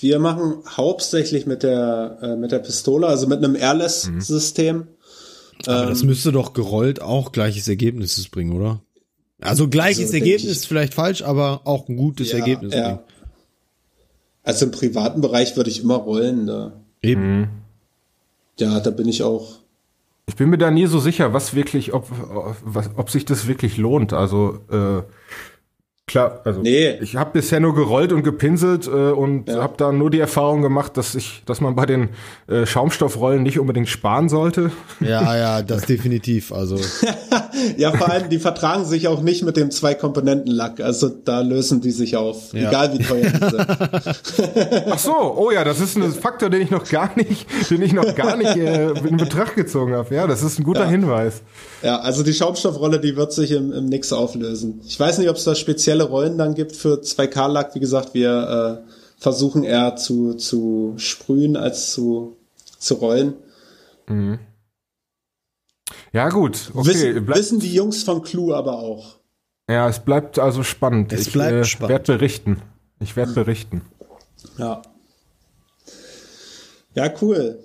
[SPEAKER 3] wir machen hauptsächlich mit der äh, mit der Pistole, also mit einem Airless-System. Mhm.
[SPEAKER 4] Aber ähm, das müsste doch gerollt auch gleiches Ergebnis bringen, oder? Also gleiches also, Ergebnis ist vielleicht falsch, aber auch ein gutes ja, Ergebnis. Ja.
[SPEAKER 3] Also im privaten Bereich würde ich immer rollen da.
[SPEAKER 4] Eben. Mhm.
[SPEAKER 3] Ja, da bin ich auch.
[SPEAKER 2] Ich bin mir da nie so sicher, was wirklich, ob, was, ob sich das wirklich lohnt. Also äh, Klar, also nee. ich habe bisher nur gerollt und gepinselt äh, und ja. habe da nur die Erfahrung gemacht, dass ich, dass man bei den äh, Schaumstoffrollen nicht unbedingt sparen sollte.
[SPEAKER 4] Ja, ja, das definitiv. Also
[SPEAKER 3] ja, vor allem die vertragen sich auch nicht mit dem zwei Komponenten Lack. Also da lösen die sich auf, ja. egal wie teuer die sind.
[SPEAKER 2] Ach so, oh ja, das ist ein Faktor, den ich noch gar nicht, den ich noch gar nicht äh, in Betracht gezogen habe. Ja, das ist ein guter
[SPEAKER 3] ja.
[SPEAKER 2] Hinweis.
[SPEAKER 3] Ja, also die Schaumstoffrolle, die wird sich im, im Nix auflösen. Ich weiß nicht, ob es da spezielle Rollen dann gibt für 2K-Lack. Wie gesagt, wir äh, versuchen eher zu, zu sprühen als zu, zu rollen.
[SPEAKER 2] Mhm. Ja, gut.
[SPEAKER 3] Okay. Wissen, wissen die Jungs von Clue aber auch.
[SPEAKER 2] Ja, es bleibt also spannend.
[SPEAKER 4] Es bleibt ich, äh, spannend.
[SPEAKER 2] werde berichten. Ich werde berichten.
[SPEAKER 3] Ja. Ja, cool.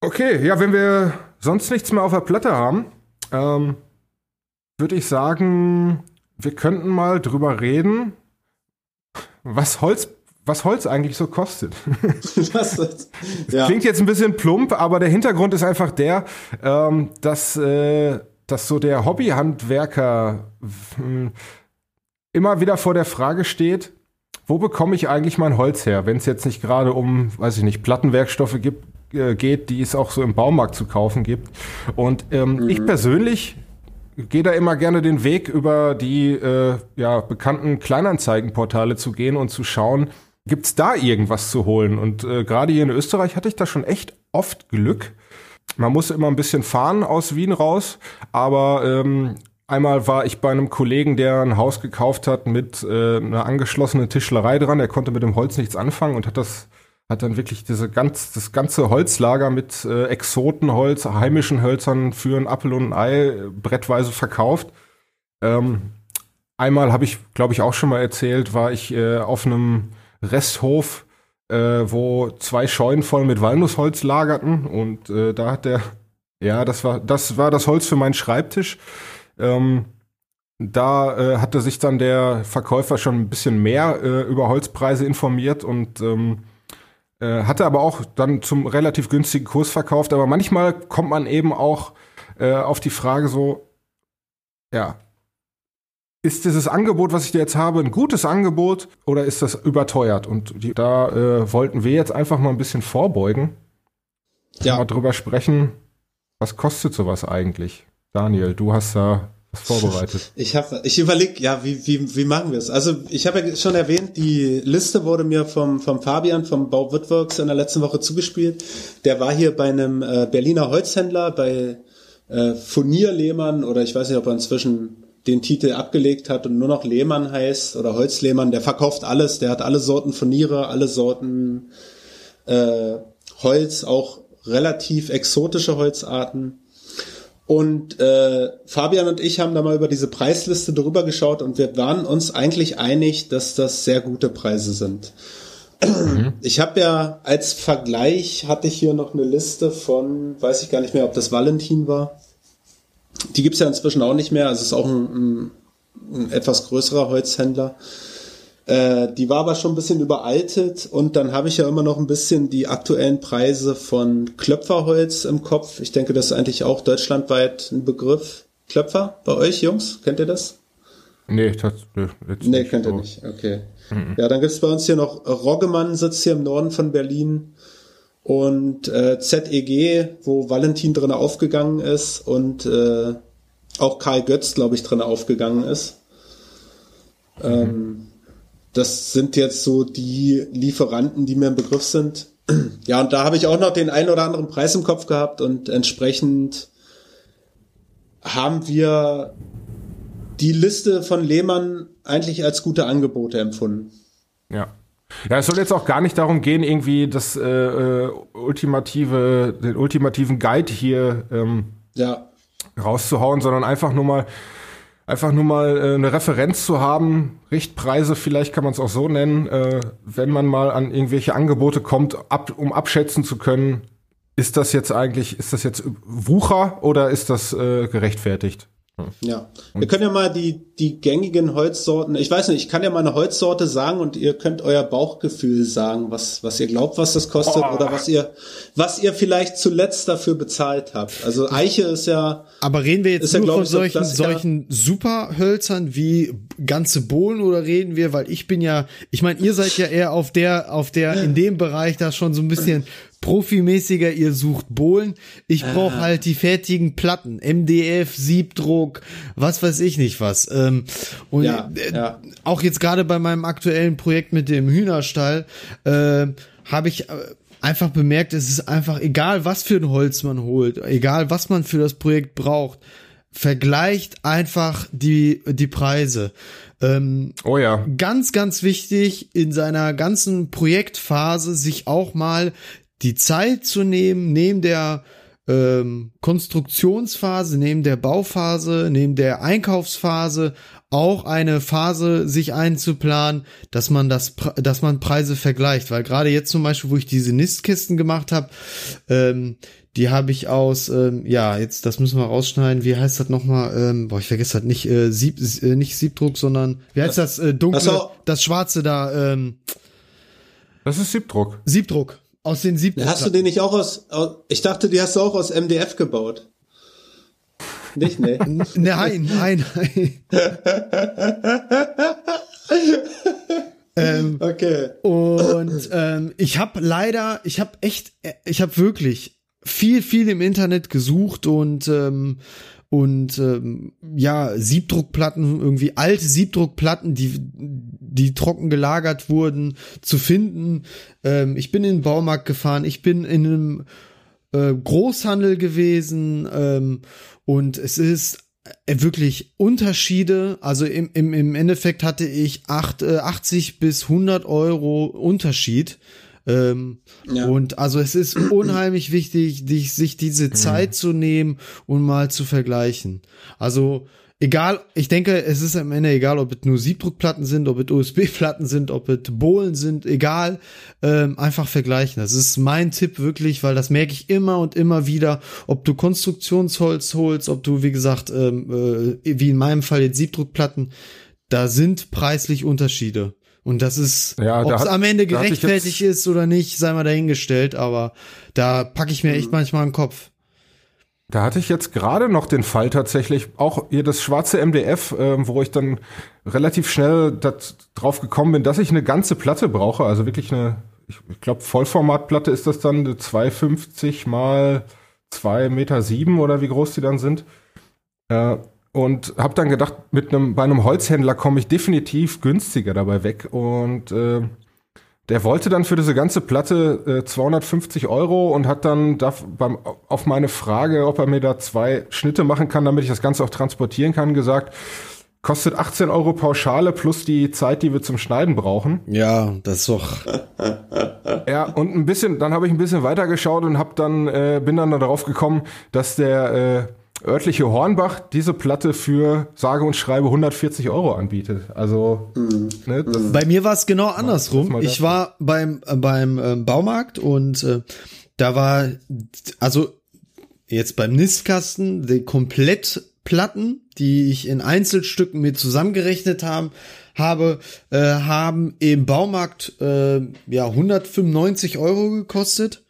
[SPEAKER 2] Okay, ja, wenn wir sonst nichts mehr auf der Platte haben, ähm, würde ich sagen, wir könnten mal drüber reden, was Holz, was Holz eigentlich so kostet. das, das, ja. Klingt jetzt ein bisschen plump, aber der Hintergrund ist einfach der, ähm, dass, äh, dass so der Hobbyhandwerker äh, immer wieder vor der Frage steht, wo bekomme ich eigentlich mein Holz her, wenn es jetzt nicht gerade um, weiß ich nicht, Plattenwerkstoffe gibt, äh, geht, die es auch so im Baumarkt zu kaufen gibt. Und ähm, mhm. ich persönlich gehe da immer gerne den Weg über die äh, ja, bekannten Kleinanzeigenportale zu gehen und zu schauen, gibt's da irgendwas zu holen? Und äh, gerade hier in Österreich hatte ich da schon echt oft Glück. Man muss immer ein bisschen fahren aus Wien raus, aber ähm, einmal war ich bei einem Kollegen, der ein Haus gekauft hat mit äh, einer angeschlossenen Tischlerei dran. Er konnte mit dem Holz nichts anfangen und hat das hat dann wirklich diese ganz, das ganze Holzlager mit äh, Exotenholz, heimischen Hölzern für ein Apfel und ein Ei äh, brettweise verkauft. Ähm, einmal habe ich, glaube ich, auch schon mal erzählt, war ich äh, auf einem Resthof, äh, wo zwei Scheunen voll mit Walnussholz lagerten und äh, da hat der, ja, das war, das war das Holz für meinen Schreibtisch. Ähm, da äh, hatte sich dann der Verkäufer schon ein bisschen mehr äh, über Holzpreise informiert und ähm, äh, hatte aber auch dann zum relativ günstigen Kurs verkauft. Aber manchmal kommt man eben auch äh, auf die Frage so, ja, ist dieses Angebot, was ich dir jetzt habe, ein gutes Angebot oder ist das überteuert? Und die, da äh, wollten wir jetzt einfach mal ein bisschen vorbeugen. Ja. Mal drüber sprechen, was kostet sowas eigentlich? Daniel, du hast da was vorbereitet.
[SPEAKER 3] Ich habe, ich überlege, ja, wie, wie, wie machen wir es? Also ich habe ja schon erwähnt, die Liste wurde mir vom, vom Fabian vom Bau Woodworks in der letzten Woche zugespielt. Der war hier bei einem äh, Berliner Holzhändler, bei äh, Furnier Lehmann oder ich weiß nicht, ob er inzwischen den Titel abgelegt hat und nur noch Lehmann heißt oder Holzlehmann. Der verkauft alles, der hat alle Sorten Furniere, alle Sorten äh, Holz, auch relativ exotische Holzarten. Und äh, Fabian und ich haben da mal über diese Preisliste drüber geschaut und wir waren uns eigentlich einig, dass das sehr gute Preise sind. Mhm. Ich habe ja als Vergleich hatte ich hier noch eine Liste von, weiß ich gar nicht mehr, ob das Valentin war. Die gibt's ja inzwischen auch nicht mehr. Also es ist auch ein, ein, ein etwas größerer Holzhändler. Äh, die war aber schon ein bisschen überaltet und dann habe ich ja immer noch ein bisschen die aktuellen Preise von Klöpferholz im Kopf. Ich denke, das ist eigentlich auch deutschlandweit ein Begriff. Klöpfer bei euch, Jungs? Kennt ihr das?
[SPEAKER 2] Nee, das,
[SPEAKER 3] jetzt nee kennt ihr nicht. Okay. Mhm. Ja, dann gibt es bei uns hier noch Roggemann sitzt hier im Norden von Berlin und äh, ZEG, wo Valentin drin aufgegangen ist und äh, auch Karl Götz, glaube ich, drin aufgegangen ist. Mhm. Das sind jetzt so die Lieferanten, die mir im Begriff sind. ja, und da habe ich auch noch den einen oder anderen Preis im Kopf gehabt und entsprechend haben wir die Liste von Lehmann eigentlich als gute Angebote empfunden.
[SPEAKER 2] Ja. Ja, es soll jetzt auch gar nicht darum gehen, irgendwie das äh, äh, ultimative, den ultimativen Guide hier ähm, ja. rauszuhauen, sondern einfach nur mal einfach nur mal äh, eine Referenz zu haben, Richtpreise vielleicht kann man es auch so nennen, äh, wenn man mal an irgendwelche Angebote kommt, ab, um abschätzen zu können, ist das jetzt eigentlich, ist das jetzt Wucher oder ist das äh, gerechtfertigt?
[SPEAKER 3] Ja, wir können ja mal die, die gängigen Holzsorten, ich weiß nicht, ich kann ja mal eine Holzsorte sagen und ihr könnt euer Bauchgefühl sagen, was, was ihr glaubt, was das kostet oh. oder was ihr, was ihr vielleicht zuletzt dafür bezahlt habt. Also Eiche ist ja.
[SPEAKER 4] Aber reden wir jetzt nur ja, von solchen, so solchen Superhölzern wie ganze Bohlen oder reden wir, weil ich bin ja, ich meine, ihr seid ja eher auf der, auf der, in dem Bereich da schon so ein bisschen profimäßiger, ihr sucht Bohlen. Ich brauche halt die fertigen Platten, MDF, Siebdruck, was weiß ich nicht was. Ähm, und ja, äh, ja. auch jetzt gerade bei meinem aktuellen Projekt mit dem Hühnerstall äh, habe ich äh, einfach bemerkt, es ist einfach egal, was für ein Holz man holt, egal was man für das Projekt braucht. Vergleicht einfach die, die Preise. Ähm,
[SPEAKER 2] oh ja.
[SPEAKER 4] Ganz, ganz wichtig, in seiner ganzen Projektphase sich auch mal die Zeit zu nehmen, neben der ähm, Konstruktionsphase, neben der Bauphase, neben der Einkaufsphase auch eine Phase sich einzuplanen, dass man das, dass man Preise vergleicht, weil gerade jetzt zum Beispiel, wo ich diese Nistkisten gemacht habe, ähm, die habe ich aus, ähm, ja, jetzt, das müssen wir rausschneiden. Wie heißt das nochmal? Ähm, boah, ich vergesse das nicht, äh, Sieb, äh, nicht Siebdruck, sondern wie heißt das? Äh, dunkle, das, das schwarze da. Ähm,
[SPEAKER 2] das ist Siebdruck.
[SPEAKER 4] Siebdruck. Aus den 70
[SPEAKER 3] Hast du den nicht auch aus, ich dachte, die hast du auch aus MDF gebaut. Nicht, ne?
[SPEAKER 4] nein, nein, nein. ähm, okay. Und ähm, ich habe leider, ich habe echt, ich habe wirklich viel, viel im Internet gesucht und ähm, und ähm, ja Siebdruckplatten irgendwie alte Siebdruckplatten die die trocken gelagert wurden zu finden. Ähm, ich bin in den Baumarkt gefahren ich bin in einem äh, Großhandel gewesen ähm, und es ist äh, wirklich Unterschiede. Also im, im, im Endeffekt hatte ich acht, äh, 80 bis 100 Euro Unterschied ähm, ja. Und also es ist unheimlich wichtig, dich, sich diese mhm. Zeit zu nehmen und mal zu vergleichen. Also egal, ich denke, es ist am Ende egal, ob es nur Siebdruckplatten sind, ob es USB-Platten sind, ob es Bohlen sind, egal, ähm, einfach vergleichen. Das ist mein Tipp wirklich, weil das merke ich immer und immer wieder, ob du Konstruktionsholz holst, ob du, wie gesagt, ähm, äh, wie in meinem Fall jetzt Siebdruckplatten, da sind preislich Unterschiede. Und das ist, ja, ob es am Ende gerechtfertigt ist oder nicht, sei mal dahingestellt, aber da packe ich mir echt manchmal einen Kopf.
[SPEAKER 2] Da hatte ich jetzt gerade noch den Fall tatsächlich, auch hier das schwarze MDF, äh, wo ich dann relativ schnell dat, drauf gekommen bin, dass ich eine ganze Platte brauche, also wirklich eine, ich, ich glaube Vollformatplatte ist das dann, eine 250 mal 2 Meter sieben oder wie groß die dann sind. Äh, und habe dann gedacht, mit einem bei einem Holzhändler komme ich definitiv günstiger dabei weg und äh, der wollte dann für diese ganze Platte äh, 250 Euro und hat dann da beim, auf meine Frage, ob er mir da zwei Schnitte machen kann, damit ich das Ganze auch transportieren kann, gesagt, kostet 18 Euro Pauschale plus die Zeit, die wir zum Schneiden brauchen.
[SPEAKER 4] Ja, das ist doch.
[SPEAKER 2] ja, und ein bisschen, dann habe ich ein bisschen weitergeschaut und hab dann äh, bin dann darauf gekommen, dass der äh, örtliche Hornbach diese Platte für sage und schreibe 140 Euro anbietet. Also mhm.
[SPEAKER 4] ne, bei mir war es genau andersrum. Ich war beim beim äh, Baumarkt und äh, da war also jetzt beim Nistkasten die Komplettplatten, die ich in Einzelstücken mir zusammengerechnet haben habe, äh, haben im Baumarkt äh, ja 195 Euro gekostet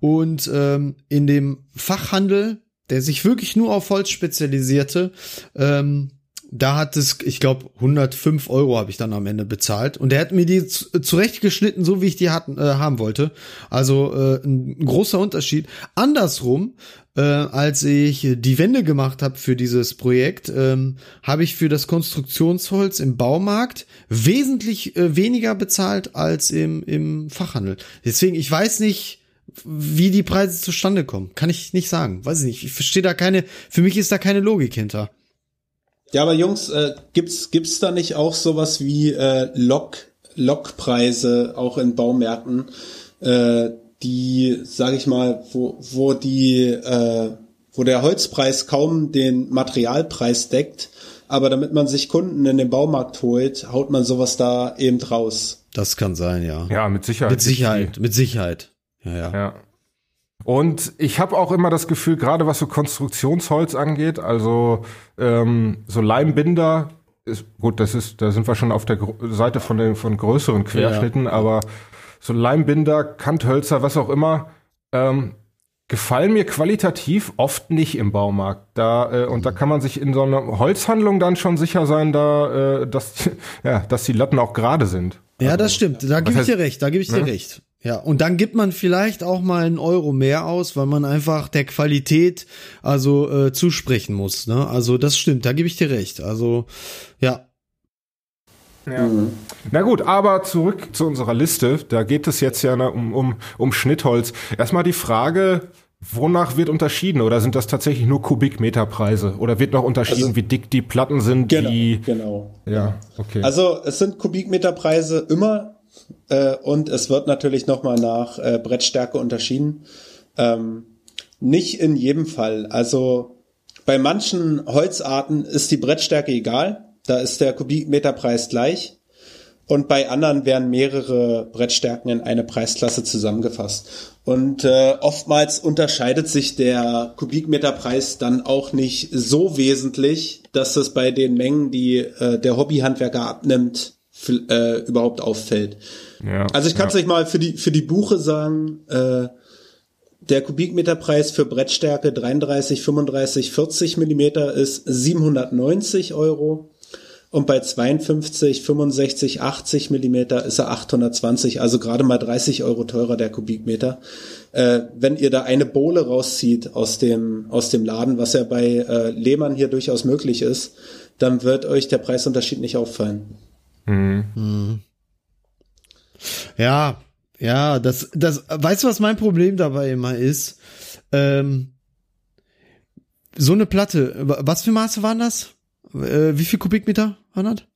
[SPEAKER 4] und ähm, in dem Fachhandel der sich wirklich nur auf Holz spezialisierte, ähm, da hat es, ich glaube, 105 Euro habe ich dann am Ende bezahlt. Und der hat mir die zurechtgeschnitten, so wie ich die hatten, äh, haben wollte. Also äh, ein großer Unterschied. Andersrum, äh, als ich die Wände gemacht habe für dieses Projekt, ähm, habe ich für das Konstruktionsholz im Baumarkt wesentlich äh, weniger bezahlt als im, im Fachhandel. Deswegen, ich weiß nicht, wie die Preise zustande kommen. Kann ich nicht sagen. Weiß ich nicht. Ich verstehe da keine, für mich ist da keine Logik hinter.
[SPEAKER 3] Ja, aber Jungs, äh, gibt's gibt's da nicht auch sowas wie äh, Lok Lokpreise auch in Baumärkten, äh, die, sage ich mal, wo wo die äh, wo der Holzpreis kaum den Materialpreis deckt, aber damit man sich Kunden in den Baumarkt holt, haut man sowas da eben raus.
[SPEAKER 4] Das kann sein, ja.
[SPEAKER 2] Ja, mit Sicherheit.
[SPEAKER 4] Mit Sicherheit, mit Sicherheit. Ja, ja.
[SPEAKER 2] ja. Und ich habe auch immer das Gefühl, gerade was so Konstruktionsholz angeht, also ähm, so Leimbinder, ist, gut, das ist, da sind wir schon auf der Seite von den von größeren Querschnitten, ja. aber so Leimbinder, Kanthölzer, was auch immer, ähm, gefallen mir qualitativ oft nicht im Baumarkt. Da äh, und da kann man sich in so einer Holzhandlung dann schon sicher sein, da äh, dass ja, dass die Latten auch gerade sind.
[SPEAKER 4] Ja, das stimmt. Da gebe ich dir recht. Da gebe ich dir ne? recht. Ja, und dann gibt man vielleicht auch mal einen Euro mehr aus, weil man einfach der Qualität also äh, zusprechen muss. Ne? Also das stimmt, da gebe ich dir recht. Also ja.
[SPEAKER 2] Ja. Mhm. Na gut, aber zurück zu unserer Liste. Da geht es jetzt ja um, um, um Schnittholz. Erstmal die Frage, wonach wird unterschieden? Oder sind das tatsächlich nur Kubikmeterpreise? Oder wird noch unterschieden, also, wie dick die Platten sind?
[SPEAKER 3] Genau,
[SPEAKER 2] die,
[SPEAKER 3] genau.
[SPEAKER 2] Ja, okay.
[SPEAKER 3] Also es sind Kubikmeterpreise immer äh, und es wird natürlich nochmal nach äh, Brettstärke unterschieden. Ähm, nicht in jedem Fall. Also bei manchen Holzarten ist die Brettstärke egal. Da ist der Kubikmeterpreis gleich. Und bei anderen werden mehrere Brettstärken in eine Preisklasse zusammengefasst. Und äh, oftmals unterscheidet sich der Kubikmeterpreis dann auch nicht so wesentlich, dass es bei den Mengen, die äh, der Hobbyhandwerker abnimmt, äh, überhaupt auffällt. Ja, also ich kann es ja. euch mal für die für die Buche sagen. Äh, der Kubikmeterpreis für Brettstärke 33, 35, 40 Millimeter ist 790 Euro und bei 52, 65, 80 Millimeter ist er 820, also gerade mal 30 Euro teurer der Kubikmeter. Äh, wenn ihr da eine Bohle rauszieht aus dem aus dem Laden, was ja bei äh, Lehmann hier durchaus möglich ist, dann wird euch der Preisunterschied nicht auffallen.
[SPEAKER 4] Mhm. Ja, ja, das, das, weißt du, was mein Problem dabei immer ist? Ähm, so eine Platte, was für Maße waren das? Äh, wie viel Kubikmeter das?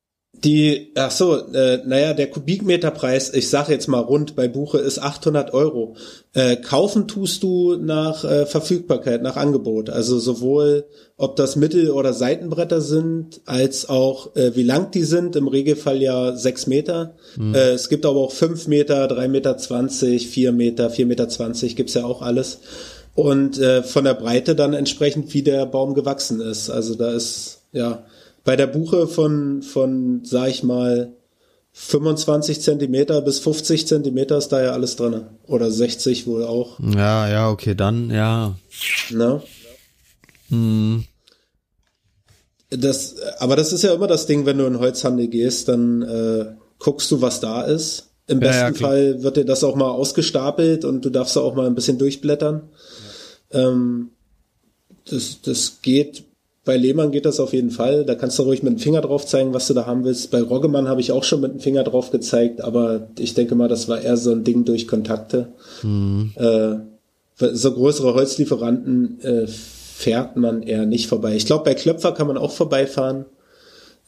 [SPEAKER 3] Die, ach so, äh, naja, der Kubikmeterpreis, ich sage jetzt mal rund bei Buche, ist 800 Euro. Äh, kaufen tust du nach äh, Verfügbarkeit, nach Angebot. Also sowohl, ob das Mittel- oder Seitenbretter sind, als auch äh, wie lang die sind. Im Regelfall ja sechs Meter. Mhm. Äh, es gibt aber auch fünf Meter, drei Meter, zwanzig, vier Meter, vier Meter zwanzig, gibt's ja auch alles. Und äh, von der Breite dann entsprechend, wie der Baum gewachsen ist. Also da ist, ja, bei der Buche von, von, sag ich mal, 25 Zentimeter bis 50 Zentimeter ist da ja alles drin. Oder 60 wohl auch.
[SPEAKER 4] Ja, ja, okay, dann, ja.
[SPEAKER 3] Na? Hm. Das, aber das ist ja immer das Ding, wenn du in Holzhandel gehst, dann äh, guckst du, was da ist. Im besten ja, ja, Fall wird dir das auch mal ausgestapelt und du darfst auch mal ein bisschen durchblättern. Ja. Ähm, das, das geht bei Lehmann geht das auf jeden Fall. Da kannst du ruhig mit dem Finger drauf zeigen, was du da haben willst. Bei Roggemann habe ich auch schon mit dem Finger drauf gezeigt, aber ich denke mal, das war eher so ein Ding durch Kontakte. Mhm. Äh, so größere Holzlieferanten äh, fährt man eher nicht vorbei. Ich glaube, bei Klöpfer kann man auch vorbeifahren.